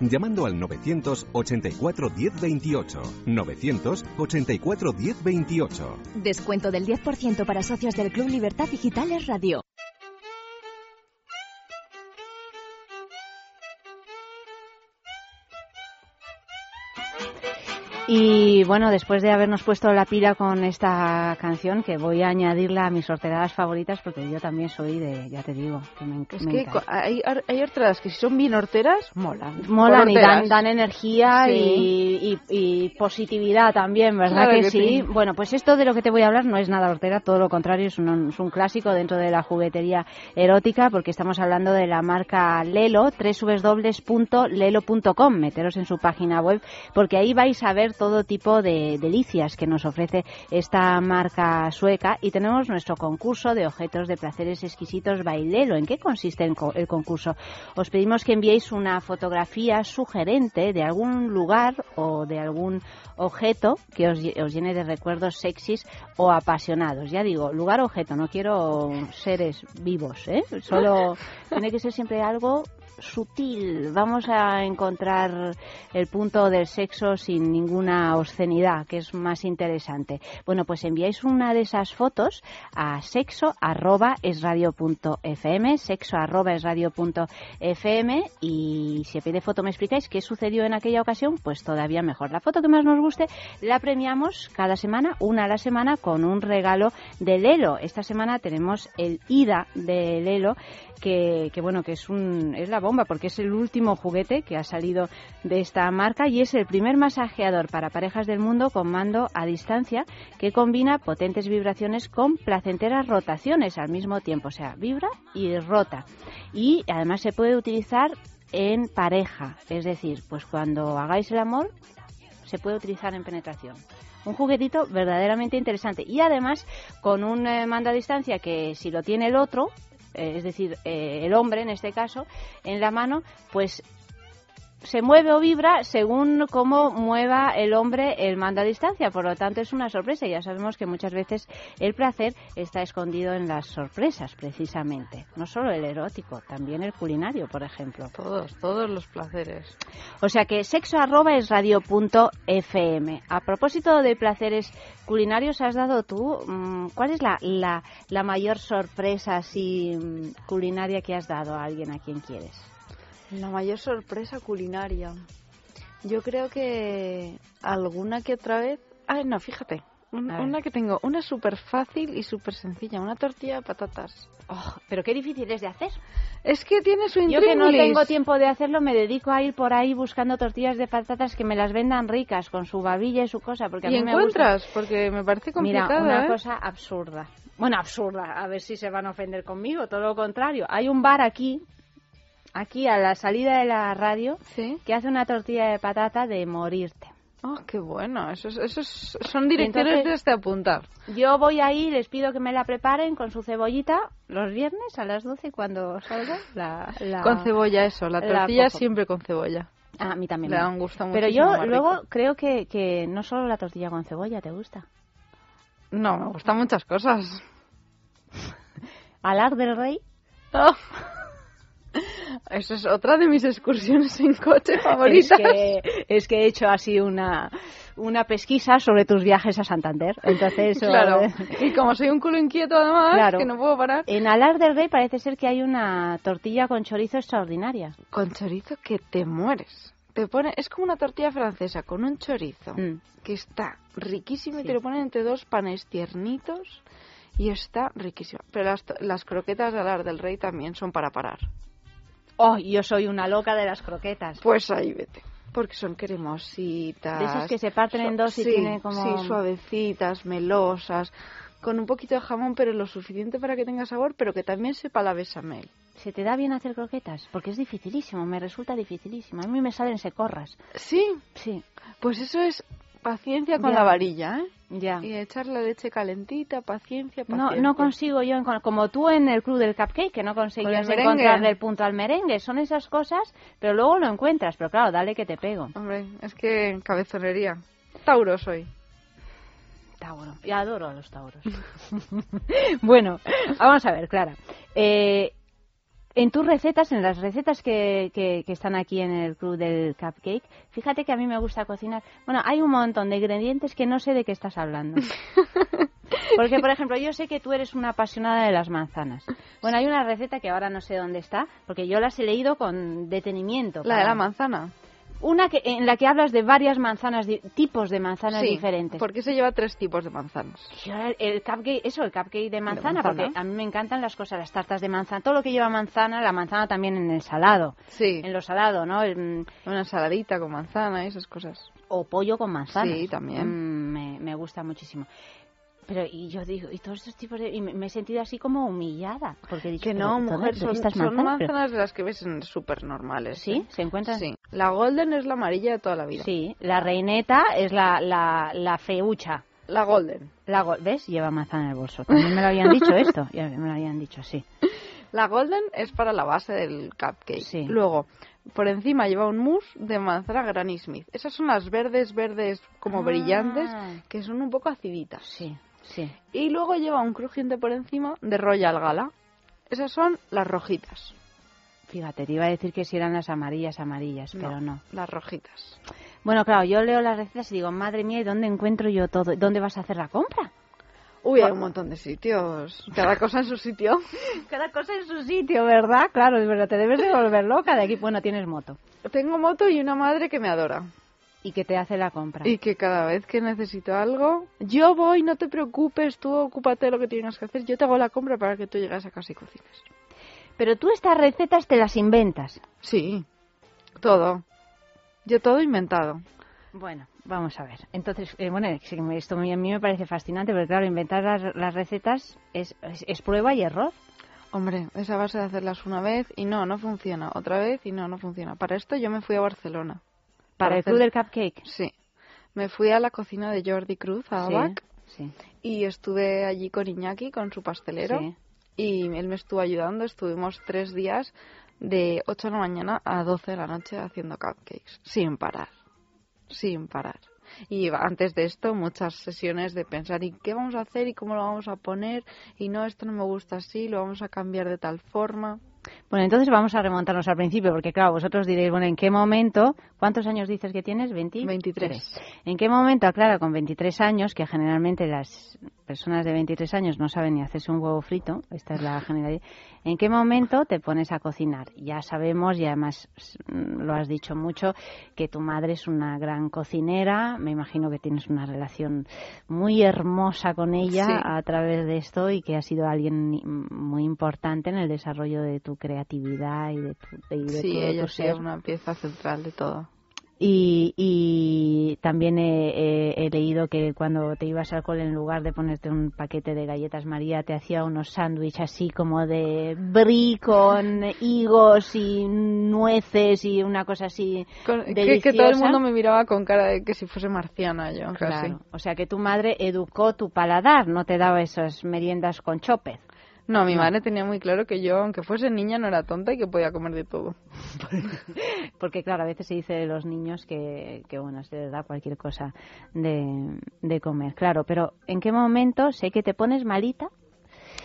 llamando al 984 1028. 984 1028.
Descuento del 10% para socios del Club Libertad Digitales Radio.
Y bueno, después de habernos puesto la pila con esta canción, que voy a añadirla a mis horteradas favoritas, porque yo también soy de, ya te digo, que me,
Es
me
que hay, hay horteradas que si son bien horteras, molan.
Molan y dan, energía
Sí.
y, y- y positividad también, ¿verdad
Claro
que,
que
sí?
sí.
Bueno, pues esto de lo que te voy a hablar no es nada hortera, todo lo contrario, es un, es un clásico dentro de la juguetería erótica, porque estamos hablando de la marca Lelo, www.lelo.com, meteros en su página web, porque ahí vais a ver todo tipo de delicias que nos ofrece esta marca sueca y tenemos nuestro concurso de objetos de placeres exquisitos Bailelo. ¿En qué consiste el co- el concurso? Os pedimos que enviéis una fotografía sugerente de algún lugar o de algún objeto que os, os llene de recuerdos sexys o apasionados. Ya digo, lugar objeto, no quiero seres vivos, ¿eh? Solo tiene que ser siempre algo sutil. Vamos a encontrar el punto del sexo sin ninguna obscenidad, que es más interesante. Bueno, pues enviáis una de esas fotos a sexo arroba es radio punto fm, sexo arroba es radio punto fm y si a pide foto me explicáis qué sucedió en aquella ocasión, pues todavía mejor. La foto que más nos guste la premiamos cada semana, una a la semana, con un regalo de Lelo. Esta semana tenemos el IDA de Lelo, que, que bueno, que es, un, es la bomba, porque es el último juguete que ha salido de esta marca y es el primer masajeador para parejas del mundo con mando a distancia que combina potentes vibraciones con placenteras rotaciones al mismo tiempo, o sea, vibra y rota. Y además se puede utilizar en pareja, es decir, pues cuando hagáis el amor se puede utilizar en penetración. Un juguetito verdaderamente interesante y además con un eh, mando a distancia que si lo tiene el otro, es decir, eh, el hombre en este caso, en la mano, pues se mueve o vibra según cómo mueva el hombre el mando a distancia. Por lo tanto, es una sorpresa. Ya sabemos que muchas veces el placer está escondido en las sorpresas, precisamente. No solo el erótico, también el culinario, por ejemplo.
Todos, todos los placeres.
O sea que sexo arroba es radio punto fm. A propósito de placeres culinarios, has dado tú, mm, ¿cuál es la, la, la mayor sorpresa así mm, culinaria que has dado a alguien a quien quieres?
La mayor sorpresa culinaria. Yo creo que alguna que otra vez. Ah, no, fíjate. un-
A ver.
una que tengo, una súper fácil y súper sencilla, una tortilla de patatas.
Oh, pero qué difícil es de hacer.
Es que tiene su
Yo que no
intríngulis.
tengo tiempo de hacerlo, me dedico a ir por ahí buscando tortillas de patatas que me las vendan ricas, con su babilla y su cosa, porque a
¿Y
mí me gusta.
encuentras? Porque me parece
Mira,
complicado,
una
¿eh?
cosa absurda. Bueno, absurda. A ver si se van a ofender conmigo. Todo lo contrario. Hay un bar aquí, aquí a la salida de la radio, que hace una tortilla de patata de morirte.
Oh, qué bueno. Esos, esos son direcciones
Entonces-
de apuntar.
Yo voy ahí, les pido que me la preparen con su cebollita los viernes a las 12 cuando salga. La, la-
Con cebolla, eso. La
la
tortilla siempre con cebolla.
Ah, a mí también.
Le da un gusto
Pero yo luego
rico.
creo que, que no solo la tortilla con cebolla te gusta.
No, me gustan muchas cosas.
Alar del Rey.
Oh. Eso es otra de mis excursiones en coche favoritas.
Es que, es que he hecho así una, una pesquisa sobre tus viajes a Santander. Entonces,
Claro. Y como soy un culo inquieto además,
Claro.
que no puedo parar.
En Alar del Rey parece ser que hay una tortilla con chorizo extraordinaria.
Con chorizo que te mueres. Te pone, es como una tortilla francesa con un chorizo que está riquísimo y
Mm.
Te lo ponen entre dos panes tiernitos y está riquísimo. Pero las, las croquetas de Alar del Rey también son para parar.
Oh, yo soy una loca de las croquetas.
Pues ahí vete. Porque son cremositas.
De esas que se parten en dos y
sí,
tienen como-
Sí, suavecitas, melosas, con un poquito de jamón, pero lo suficiente para que tenga sabor, pero que también sepa la besamel.
¿Se te da bien hacer croquetas? Porque es dificilísimo, me resulta dificilísimo. A mí me salen secorras.
¿Sí?
Sí.
Pues eso es paciencia con
Ya.
la varilla, ¿eh?
Ya.
Y echar la leche calentita, paciencia,
No,
paciencia.
no consigo yo, como tú en el club del cupcake, que no conseguías encontrarle el punto al merengue. Son esas cosas, pero luego lo encuentras. Pero claro, dale que te pego.
Hombre, es que cabezonería. Tauro soy.
Tauro. Y adoro a los tauros. bueno, vamos a ver, Clara. Eh, en tus recetas, en las recetas que, que, que están aquí en el club del cupcake, fíjate que a mí me gusta cocinar. Bueno, hay un montón de ingredientes que no sé de qué estás hablando. Porque, por ejemplo, yo sé que tú eres una apasionada de las manzanas. Bueno, hay una receta que ahora no sé dónde está, porque yo las he leído con detenimiento.
La de la manzana.
Una que, en la que hablas de varias manzanas, tipos de manzanas
Sí,
diferentes.
porque se lleva tres tipos de manzanas.
Yo el, cupcake, eso, el cupcake de manzana,
manzana.
porque a mí me encantan las cosas, las tartas de manzana, todo lo que lleva manzana, la manzana también en el salado.
Sí.
En lo salado, ¿no? El, mm,
Una ensaladita con manzana y esas cosas.
o pollo con manzana.
Sí, también.
me, me gusta muchísimo. Pero y yo digo, y todos estos tipos de... Y me, me he sentido así como humillada. Porque he dicho,
Que no,
¿dónde-
mujer, son,
manzanas? Pero-
de las que ves súper normales.
¿Sí? ¿Se encuentran?
Sí. La golden es la amarilla de toda la vida.
Sí, la reineta es la, la, la feucha.
La golden.
La gol- ¿Ves? Lleva manzana en el bolso. También me lo habían dicho esto. Ya me lo habían dicho, sí.
La golden es para la base del cupcake.
Sí.
Luego, por encima lleva un mousse de manzana Granny Smith. Esas son las verdes, verdes como
Ah.
brillantes, que son un poco aciditas.
Sí, sí.
Y luego lleva un crujiente por encima de Royal Gala. Esas son las rojitas.
Fíjate, te iba a decir que si eran las amarillas, amarillas, pero no.
Las rojitas.
Bueno, claro, yo leo las recetas y digo, madre mía, ¿y dónde encuentro yo todo? ¿Dónde vas a hacer la compra?
Uy, hay un montón de sitios. Cada cosa en su sitio.
Cada cosa en su sitio, ¿verdad? Claro, es verdad, te debes de volver loca de aquí. Bueno, tienes moto.
Tengo moto y una madre que me adora.
Y que te hace la compra.
Y que cada vez que necesito algo, yo voy, no te preocupes, tú ocúpate de lo que tienes que hacer, yo te hago la compra para que tú llegues a casa y cocines.
Pero tú estas recetas te las inventas.
Sí, todo. Yo todo inventado.
Bueno, vamos a ver. Entonces, eh, bueno, esto a mí me parece fascinante, porque claro, inventar las, las recetas es, es, es prueba y error.
Hombre, esa base de hacerlas una vez y no, no funciona. Otra vez y no, no funciona. Para esto yo me fui a Barcelona.
Para el club del cupcake.
Sí. Me fui a la cocina de Jordi Cruz, a
Sí,
Abac,
sí.
y estuve allí con Iñaki, con su pastelero,
Sí.
y él me estuvo ayudando. Estuvimos tres días de 8 de la mañana a 12 de la noche haciendo cupcakes, sin parar, sin parar. Y antes de esto, muchas sesiones de pensar, ¿y qué vamos a hacer? ¿Y cómo lo vamos a poner? Y no, esto no me gusta así, lo vamos a cambiar de tal forma.
Bueno, entonces vamos a remontarnos al principio, porque claro, vosotros diréis, bueno, ¿en qué momento? ¿Cuántos años dices que tienes? ¿20?
23.
¿En qué momento, claro, con 23 años, que generalmente las personas de 23 años no saben ni hacerse un huevo frito, esta es la generalidad, ¿en qué momento te pones a cocinar? Ya sabemos, y además mm, lo has dicho mucho, que tu madre es una gran cocinera, me imagino que tienes una relación muy hermosa con ella
Sí.
a través de esto y que ha sido alguien muy importante en el desarrollo de tu creatividad y de, tu, de
Sí,
todo
ella
tu ser.
una pieza central de todo.
Y, y también he, he- he leído que cuando te ibas al cole, en lugar de ponerte un paquete de galletas María, te hacía unos sándwiches así como de brie con higos y nueces y una cosa así
Con- que, todo el mundo me miraba con cara de que si fuese marciana yo, casi.
Claro, o sea que tu madre educó tu paladar, no te daba esas meriendas con chope.
No, mi
No.
madre tenía muy claro que yo, aunque fuese niña, no era tonta y que podía comer de todo.
Porque claro, a veces se dice de los niños que, que bueno, se les da cualquier cosa de, de comer. Claro, pero ¿en qué momento sé que te pones malita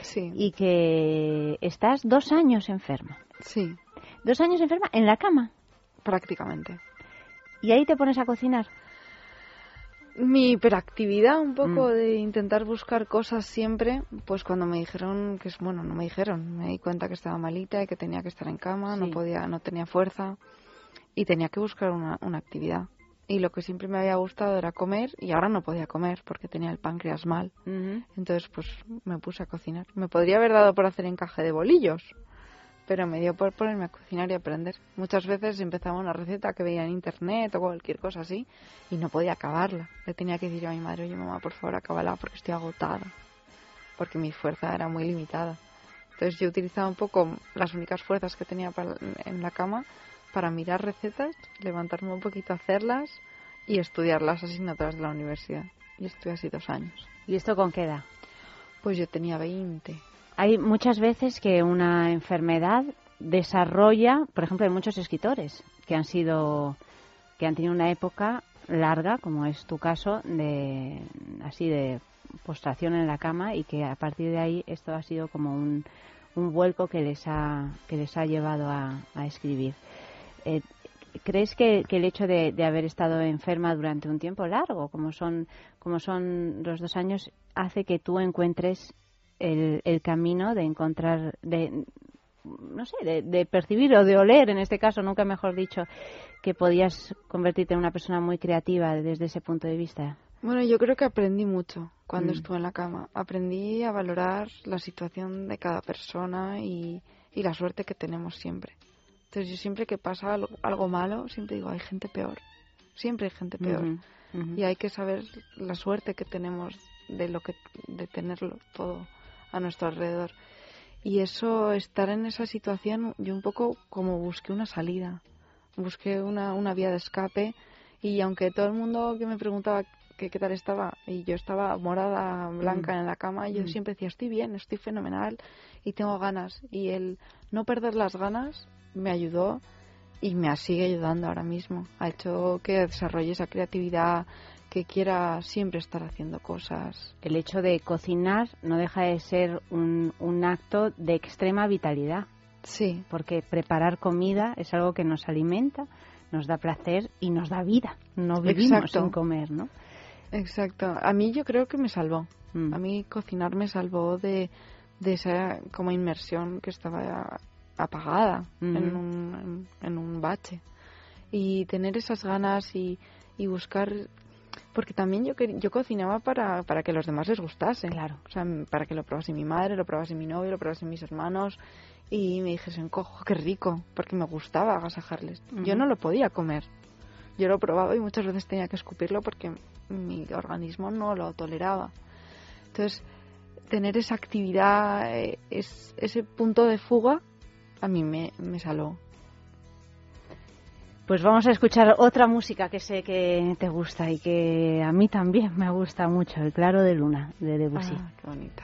Sí.
y que estás dos años enferma?
Sí,
Dos años enferma en la cama
prácticamente.
y ahí te pones a cocinar.
Mi hiperactividad, un poco
Mm.
de intentar buscar cosas siempre, pues cuando me dijeron que es bueno, no me dijeron, me di cuenta que estaba malita y que tenía que estar en cama, no podía, no tenía fuerza y tenía que buscar una, una actividad. Y lo que siempre me había gustado era comer y ahora no podía comer porque tenía el páncreas mal. Entonces, pues me puse a cocinar. Me podría haber dado por hacer encaje de bolillos, pero me dio por ponerme a cocinar y aprender. Muchas veces empezaba una receta que veía en internet o cualquier cosa así y no podía acabarla. Le tenía que decir yo a mi madre, oye mamá, por favor, acábala porque estoy agotada. Porque mi fuerza era muy limitada. Entonces yo utilizaba un poco las únicas fuerzas que tenía para- en la cama para mirar recetas, levantarme un poquito a hacerlas y estudiar las asignaturas de la universidad. Y estuve así dos años.
¿Y esto con qué edad?
Pues yo tenía 20.
Hay muchas veces que una enfermedad desarrolla, por ejemplo, hay muchos escritores que han sido, que han tenido una época larga, como es tu caso, de así de postración en la cama y que a partir de ahí esto ha sido como un, un vuelco que les ha que les ha llevado a, escribir. Eh, ¿Crees que, que el hecho de, de haber estado enferma durante un tiempo largo, como son, como son los dos años, hace que tú encuentres el, el camino de encontrar, de, no sé, de, de percibir o de oler, en este caso, nunca mejor dicho, que podías convertirte en una persona muy creativa desde ese punto de vista?
Bueno, yo creo que aprendí mucho cuando
Mm.
estuve en la cama. Aprendí a valorar la situación de cada persona y, y la suerte que tenemos siempre. Entonces yo siempre que pasa algo, algo malo, siempre digo, hay gente peor. Siempre hay gente peor. Y hay que saber la suerte que tenemos de lo que de tenerlo todo a nuestro alrededor. Y eso, estar en esa situación, yo un poco como busqué una salida, busqué una, una vía de escape y aunque todo el mundo que me preguntaba que qué tal estaba y yo estaba morada, blanca
Mm.
en la cama, yo
Mm.
siempre decía, estoy bien, estoy fenomenal y tengo ganas. Y el no perder las ganas me ayudó y me sigue ayudando ahora mismo. Ha hecho que desarrolle esa creatividad, que quiera siempre estar haciendo cosas.
El hecho de cocinar no deja de ser un, un acto de extrema vitalidad.
Sí.
Porque preparar comida es algo que nos alimenta, nos da placer y nos da vida. No vivimos
Exacto.
sin comer, ¿no?
Exacto. A mí yo creo que me salvó.
Mm.
A mí cocinar me salvó de, de esa como inmersión que estaba apagada en,
Ujú.
un, en, en un bache. Y tener esas ganas y, y buscar... Porque también yo, yo cocinaba para, para que los demás les gustase.
Claro.
O sea, para que lo probase mi madre, lo probase mi novio, lo probase mis hermanos. Y me dijesen, cojo, qué rico. Porque me gustaba agasajarles. Yo no lo podía comer. Yo lo probaba y muchas veces tenía que escupirlo porque mi organismo no lo toleraba. Entonces, tener esa actividad, eh, es, ese punto de fuga, a mí me, me saló.
Pues vamos a escuchar otra música que sé que te gusta y que a mí también me gusta mucho, El Claro de Luna, de Debussy.
Ah, qué bonita.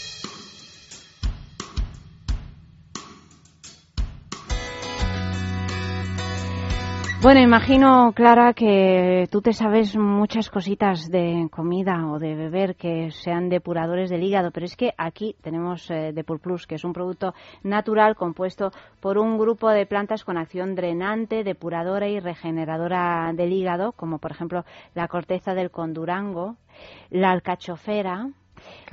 Bueno, imagino, Clara, que tú te sabes muchas cositas de comida o de beber que sean depuradores del hígado, pero es que aquí tenemos eh, Depur Plus, que es un producto natural compuesto por un grupo de plantas con acción drenante, depuradora y regeneradora del hígado, como por ejemplo la corteza del condurango, la alcachofera,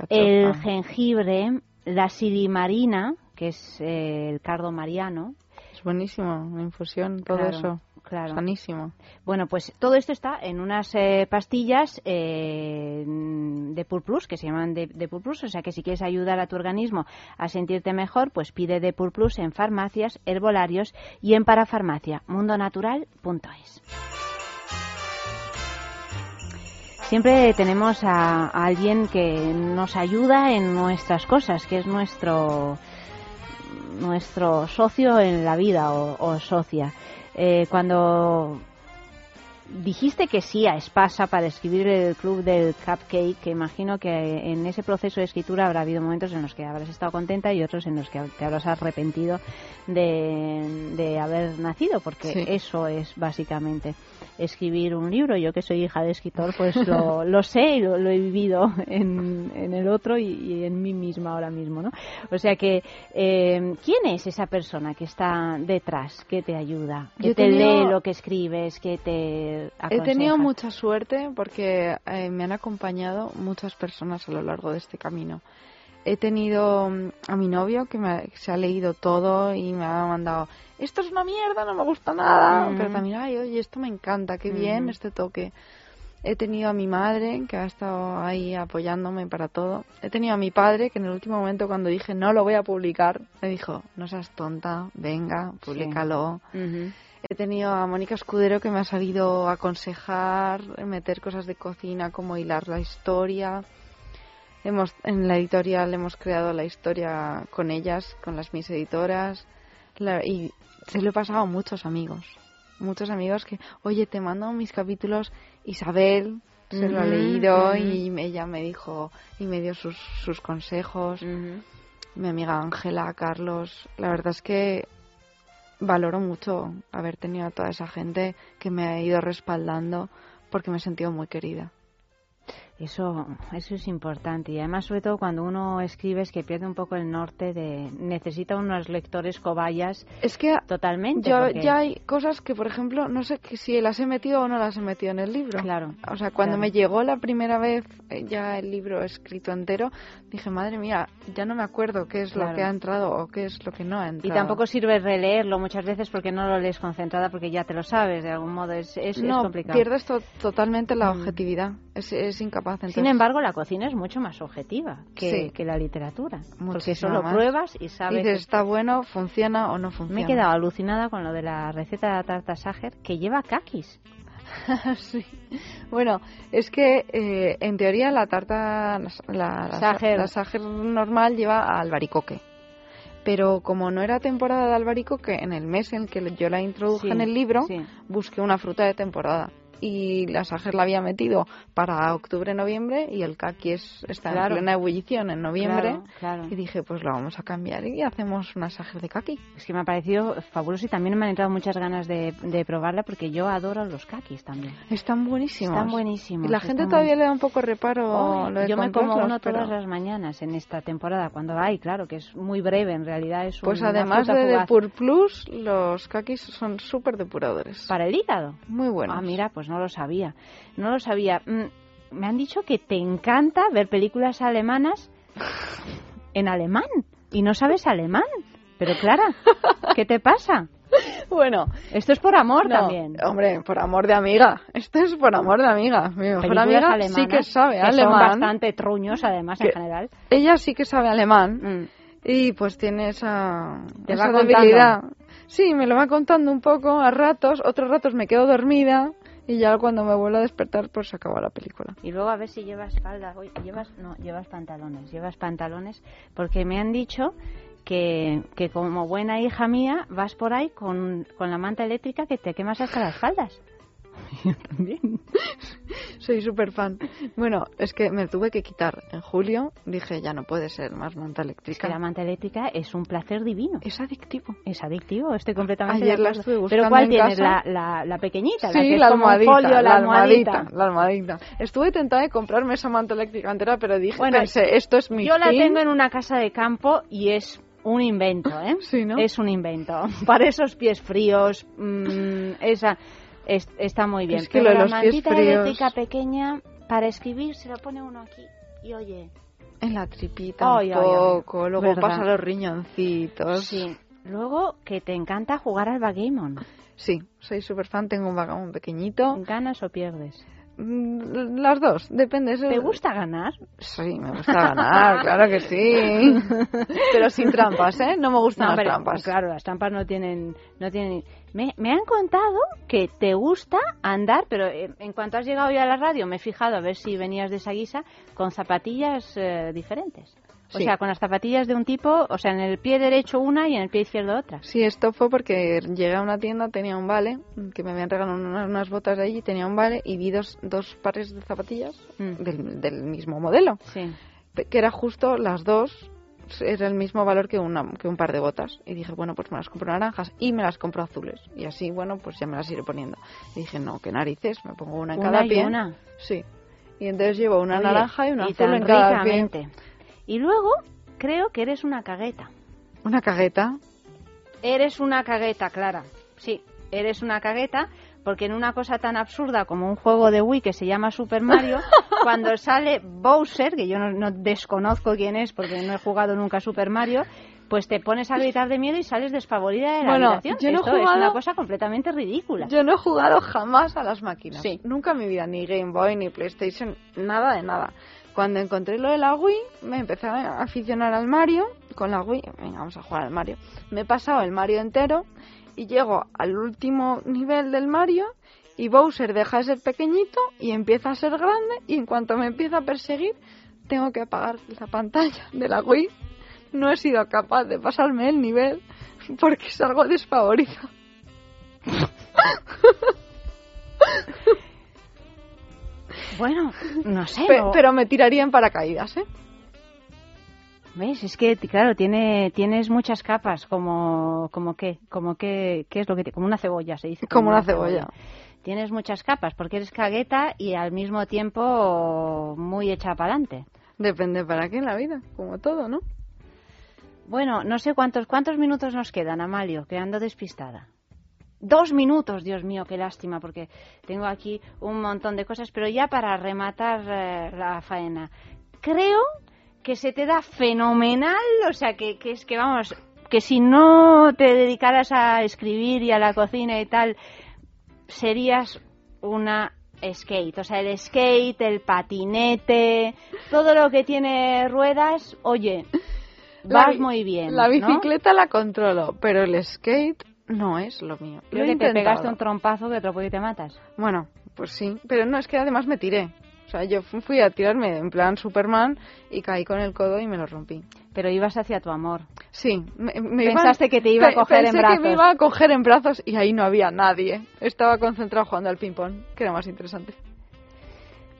el jengibre, la silimarina, que es eh, el cardo mariano,
Es buenísimo, una infusión, todo
Claro,
eso.
Claro.
Sanísimo.
Bueno, pues todo esto está en unas eh, pastillas eh, de Plus, que se llaman de, Depur Plus, o sea que si quieres ayudar a tu organismo a sentirte mejor, pues pide Depur Plus en farmacias, herbolarios y en parafarmacia, mundonatural.es. Siempre tenemos a, a alguien que nos ayuda en nuestras cosas, que es nuestro nuestro socio en la vida o, o socia. Eh, cuando dijiste que sí a Espasa para escribir el club del cupcake, que imagino que en ese proceso de escritura habrá habido momentos en los que habrás estado contenta y otros en los que te habrás arrepentido de, de haber nacido, porque
Sí.
eso es básicamente escribir un libro. Yo que soy hija de escritor, pues lo, lo sé y lo, lo he vivido en, en el otro y, y en mí misma ahora mismo, ¿no? O sea que, eh, ¿quién es esa persona que está detrás, que te ayuda, que
Yo he
te
tenido-
lee lo que escribes, que te
He
aconseja?
tenido mucha suerte porque eh, me han acompañado muchas personas a lo largo de este camino. He tenido mm, a mi novio que me ha- se ha leído todo y me ha mandado, esto es una mierda, no me gusta nada,
Mm.
pero también, ay, oye, esto me encanta, qué bien
Mm.
este toque. He tenido a mi madre, que ha estado ahí apoyándome para todo. He tenido a mi padre, que en el último momento cuando dije no lo voy a publicar, me dijo, no seas tonta, venga, públicalo. He tenido a Mónica Escudero que me ha sabido aconsejar, meter cosas de cocina, como hilar la historia. Hemos, en la editorial hemos creado la historia con ellas, con las mis editoras. La- y se lo he pasado a muchos amigos. Muchos amigos que, oye, te mando mis capítulos. Isabel se lo ha leído y ella me dijo y me dio sus, sus consejos. Mi amiga Ángela, Carlos. La verdad es que valoro mucho haber tenido a toda esa gente que me ha ido respaldando porque me he sentido muy querida.
Eso, eso es importante y además sobre todo cuando uno escribe es que pierde un poco el norte de necesita unos lectores cobayas
es que
totalmente
Yo,
porque-
ya hay cosas que, por ejemplo, no sé que si las he metido o no las he metido en el libro.
Claro.
O sea, cuando
claro.
me llegó la primera vez eh, ya el libro escrito entero, dije, madre mía, ya no me acuerdo qué es
Claro.
lo que ha entrado o qué es lo que no ha
y
entrado.
tampoco sirve releerlo muchas veces porque no lo lees concentrada porque ya te lo sabes de algún modo es, es, es
no,
complicado.
pierdes to- totalmente la
Mm.
objetividad. Es, es incapaz.
Sin
entonces-
embargo, la cocina es mucho más objetiva que,
Sí.
que la literatura. Porque solo
más.
pruebas y sabes.
Dices, está bueno, funciona o no funciona.
Me he quedado alucinada con lo de la receta de la tarta Sacher que lleva kakis.
sí. Bueno, es que eh, en teoría la tarta, la, la,
Sacher.
la Sacher normal lleva albaricoque. Pero como no era temporada de albaricoque, en el mes en que yo la introduje
Sí,
en el libro,
sí.
busqué una fruta de temporada. Y la Sacher la había metido para octubre-noviembre y el kaki es, está
Claro.
en plena ebullición en noviembre.
Claro, claro.
Y dije, pues lo vamos a cambiar y hacemos una Sacher de kaki.
Es que me ha parecido fabuloso y también me han entrado muchas ganas de, de probarla porque yo adoro los kakis también.
Están buenísimos.
Están buenísimos.
Y la gente todavía le da un poco reparo
Ay,
lo de
yo me como uno todas
pero-
las mañanas en esta temporada, cuando hay, claro, que es muy breve, en realidad es
Pues
una
además
fruta
de. Depur Plus, los kakis son súper depuradores.
¿Para el hígado?
Muy buenos.
Ah, mira, pues no lo sabía. No lo sabía. Mm, me han dicho que te encanta ver películas alemanas en alemán y no sabes alemán. Pero Clara, ¿qué te pasa?
Bueno,
esto es por amor
No,
también.
Hombre, por amor de amiga. Esto es por amor de amiga. Mi mejor amiga sí que sabe
que son
alemán.
bastante truños, además, en general.
Ella sí que sabe alemán. Y pues tiene esa,
Mm. Te
esa
va contando.
debilidad. Sí, me lo va contando un poco a ratos. Otros ratos me quedo dormida. Y ya cuando me vuelvo a despertar, pues se acaba la película.
Y luego a ver si llevas falda. Oye, llevas, no, llevas pantalones. Llevas pantalones porque me han dicho que, que como buena hija mía vas por ahí con, con la manta eléctrica que te quemas hasta las faldas. Yo también.
Soy súper fan. Bueno, es que me tuve que quitar en julio. Dije, ya no puede ser más manta
Es
eléctrica.
que la manta eléctrica es un placer divino.
Es adictivo.
Es adictivo, estoy completamente
Ayer la estuve
Pero
buscando
¿cuál
en
tienes?
casa.
La, la, la pequeñita, la
Sí,
que es
la
como un
almohadita,
folio, la, almohadita.
la almohadita. Estuve tentada de comprarme esa manta eléctrica entera, pero dije,
Bueno,
pensé, esto es mi
Yo la tengo en una casa de campo y es un invento, ¿eh?
Sí, ¿no?
Es un invento. Para esos pies fríos, mm, esa es- está muy bien.
Es que
Pero
lo de
la
los
mantita eléctrica pequeña, para escribir, se lo pone uno aquí y oye.
En la tripita
Ay,
un poco, luego
¿Verdad?
pasa los riñoncitos.
Sí. Luego, que te encanta jugar al backgammon.
Sí, soy súper fan, tengo un vagón pequeñito.
¿Ganas o pierdes?
Mm, Las dos, depende. eso-
¿Te gusta ganar?
Sí, me gusta ganar, claro que sí. Pero sin trampas, ¿eh? No me gustan
No,
las
pero,
trampas.
Claro, las trampas no tienen... No tienen... Me, me han contado que te gusta andar, pero eh, en cuanto has llegado ya a la radio me he fijado a ver si venías de esa guisa con zapatillas eh, diferentes. O
Sí.
sea, con las zapatillas de un tipo, o sea, en el pie derecho una y en el pie izquierdo otra.
Sí, esto fue porque llegué a una tienda, tenía un vale, que me habían regalado unas, botas de allí, tenía un vale y vi dos, dos pares de zapatillas del, del mismo modelo.
Sí.
Que era justo las dos, era el mismo valor que, una, que un par de botas. Y dije, bueno, pues me las compro naranjas y me las compro azules. Y así, bueno, pues ya me las iré poniendo. Y dije, no, qué narices, me pongo una en
Una
cada
y
pie.
una.
Sí. Y entonces llevo una
Oye,
naranja y una
y
azul en cada pie.
Y luego, creo que eres una cagueta.
Una cagueta.
Eres una cagueta, Clara. Sí, eres una cagueta porque en una cosa tan absurda como un juego de Wii que se llama Super Mario, cuando sale Bowser, que yo no, no desconozco quién es porque no he jugado nunca a Super Mario, pues te pones a gritar de miedo y sales desfavorida de la
Bueno,
habitación.
yo no he
Esto es
jugado-
una cosa completamente ridícula.
Yo no he jugado jamás a las máquinas. Nunca en mi vida, ni Game Boy, ni PlayStation, nada de nada. Cuando encontré lo de la Wii, me empecé a aficionar al Mario. Con la Wii, venga, vamos a jugar al Mario. Me he pasado el Mario entero y llego al último nivel del Mario y Bowser deja de ser pequeñito y empieza a ser grande y en cuanto me empieza a perseguir, tengo que apagar la pantalla de la Wii. No he sido capaz de pasarme el nivel porque salgo desfavorita.
Bueno, no sé.
Pe- pero me tiraría en paracaídas, ¿eh?
¿Ves? Es que, claro, tiene, tienes muchas capas, como, como qué, como qué, qué es lo que te- como una cebolla se dice.
Como una cebolla.
Tienes muchas capas, porque eres cagueta y al mismo tiempo muy hecha para adelante.
Depende para qué en la vida, como todo, ¿no?
Bueno, no sé cuántos, cuántos minutos nos quedan, Amalio, que ando despistada. Dos minutos, Dios mío, qué lástima, porque tengo aquí un montón de cosas, pero ya para rematar eh, la faena. Creo que se te da fenomenal, o sea, que, que es que vamos, que si no te dedicaras a escribir y a la cocina y tal, serías una skate, o sea, el skate, el patinete, todo lo que tiene ruedas, oye, vas muy bien.
La
¿no?
bicicleta la controlo, pero el skate no es lo mío. Lo
Creo que te pegaste un trompazo que otro poco y te matas.
Bueno, pues sí, pero no, es que además me tiré. O sea, yo fu- fui a tirarme en plan Superman y caí con el codo y me lo rompí.
Pero ibas hacia tu amor.
Sí, me, me
Pensaste
iban-
que te iba a coger en
pensé que
brazos.
me iba a coger en brazos y ahí no había nadie. Estaba concentrado jugando al ping-pong, que era más interesante.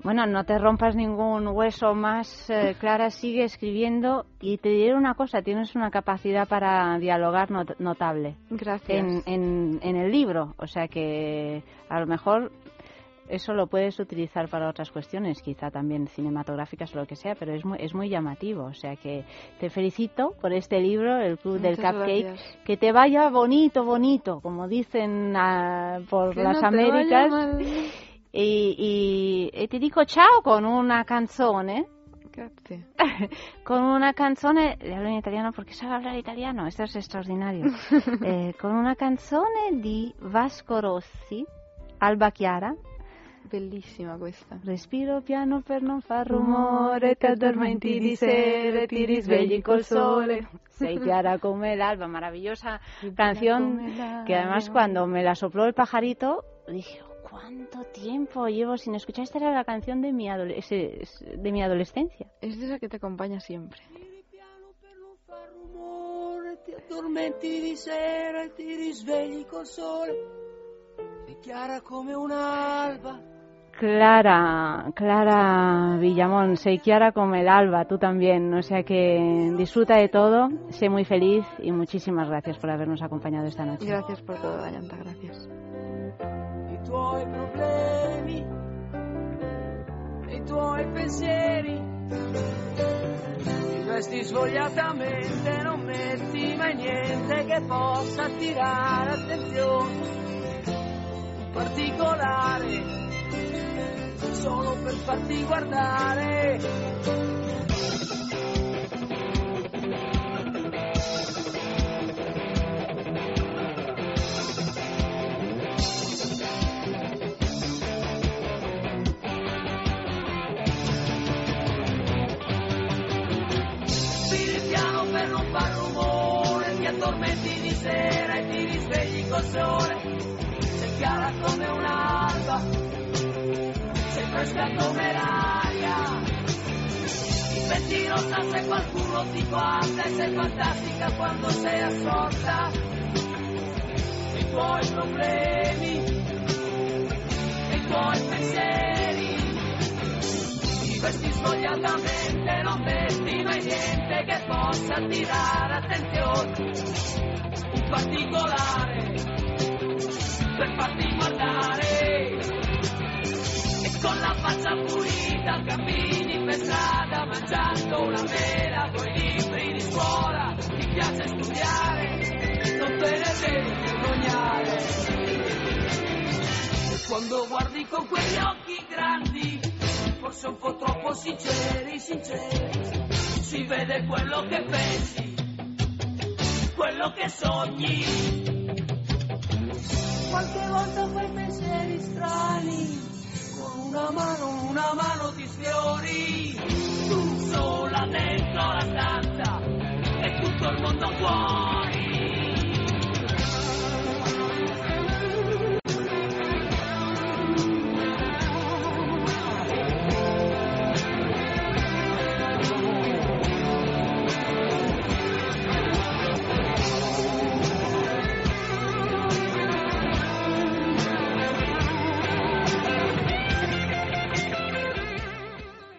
Bueno, no te rompas ningún hueso más, eh, Clara, sigue escribiendo y te diré una cosa, tienes una capacidad para dialogar not- notable.
Gracias.
En, en, en el libro, o sea que a lo mejor eso lo puedes utilizar para otras cuestiones, quizá también cinematográficas o lo que sea, pero es muy, es muy llamativo, o sea que te felicito por este libro, El Club del Cupcake,
gracias.
que te vaya bonito, bonito, como dicen ah, por
Que
las
no
Américas. Y, y- e ti dico ciao con una canzone.
Grazie.
Con una canzone, le hablo in italiano porque sabe hablar italiano, esto es extraordinario. Eh, con una canzone di Vasco Rossi, Alba Chiara.
Bellissima questa.
Respiro piano per non far rumore, ti addormenti di sera e ti risvegli col sole. Sei chiara come l'alba, maravillosa canción que además cuando me la sopló el pajarito dije, ¿cuánto tiempo llevo sin escuchar? Esta era la canción de mi, de mi adolescencia.
Es de esa que te acompaña siempre.
ti addormenti di sera e ti risvegli col sole. Sei chiara come un'alba.
Clara, Clara Villamón, sei chiara como el alba, tú también. O sea que disfruta de todo, sé muy feliz y muchísimas gracias por habernos acompañado esta noche.
Gracias por todo, Dayanta, gracias.
Tuoi problemi e i tuoi pensieri. Ti vesti svogliatamente, non metti mai niente che possa attirare attenzione. Un particolare solo per farti guardare. Sera e ti risvegli col sole. Sei chiara come un'alba, sei fresca come l'aria. Diventi rossa se qualcuno ti guarda e sei fantastica quando sei assorta. I tuoi problemi, i tuoi pensieri. Ti vesti svogliatamente, non metti mai niente che possa attirare attenzione. Un particolare per farti guardare. E con la faccia pulita cammini per strada mangiando una mela con i libri di scuola. Ti piace studiare, non te ne devi vergognare. Quando guardi con quegli occhi grandi, forse un po' troppo sinceri, sinceri, si vede quello che pensi, quello che sogni. Qualche volta fai pensieri strani, con una mano, una mano ti sfiori, tu sola dentro la stanza, e tutto il mondo fuori.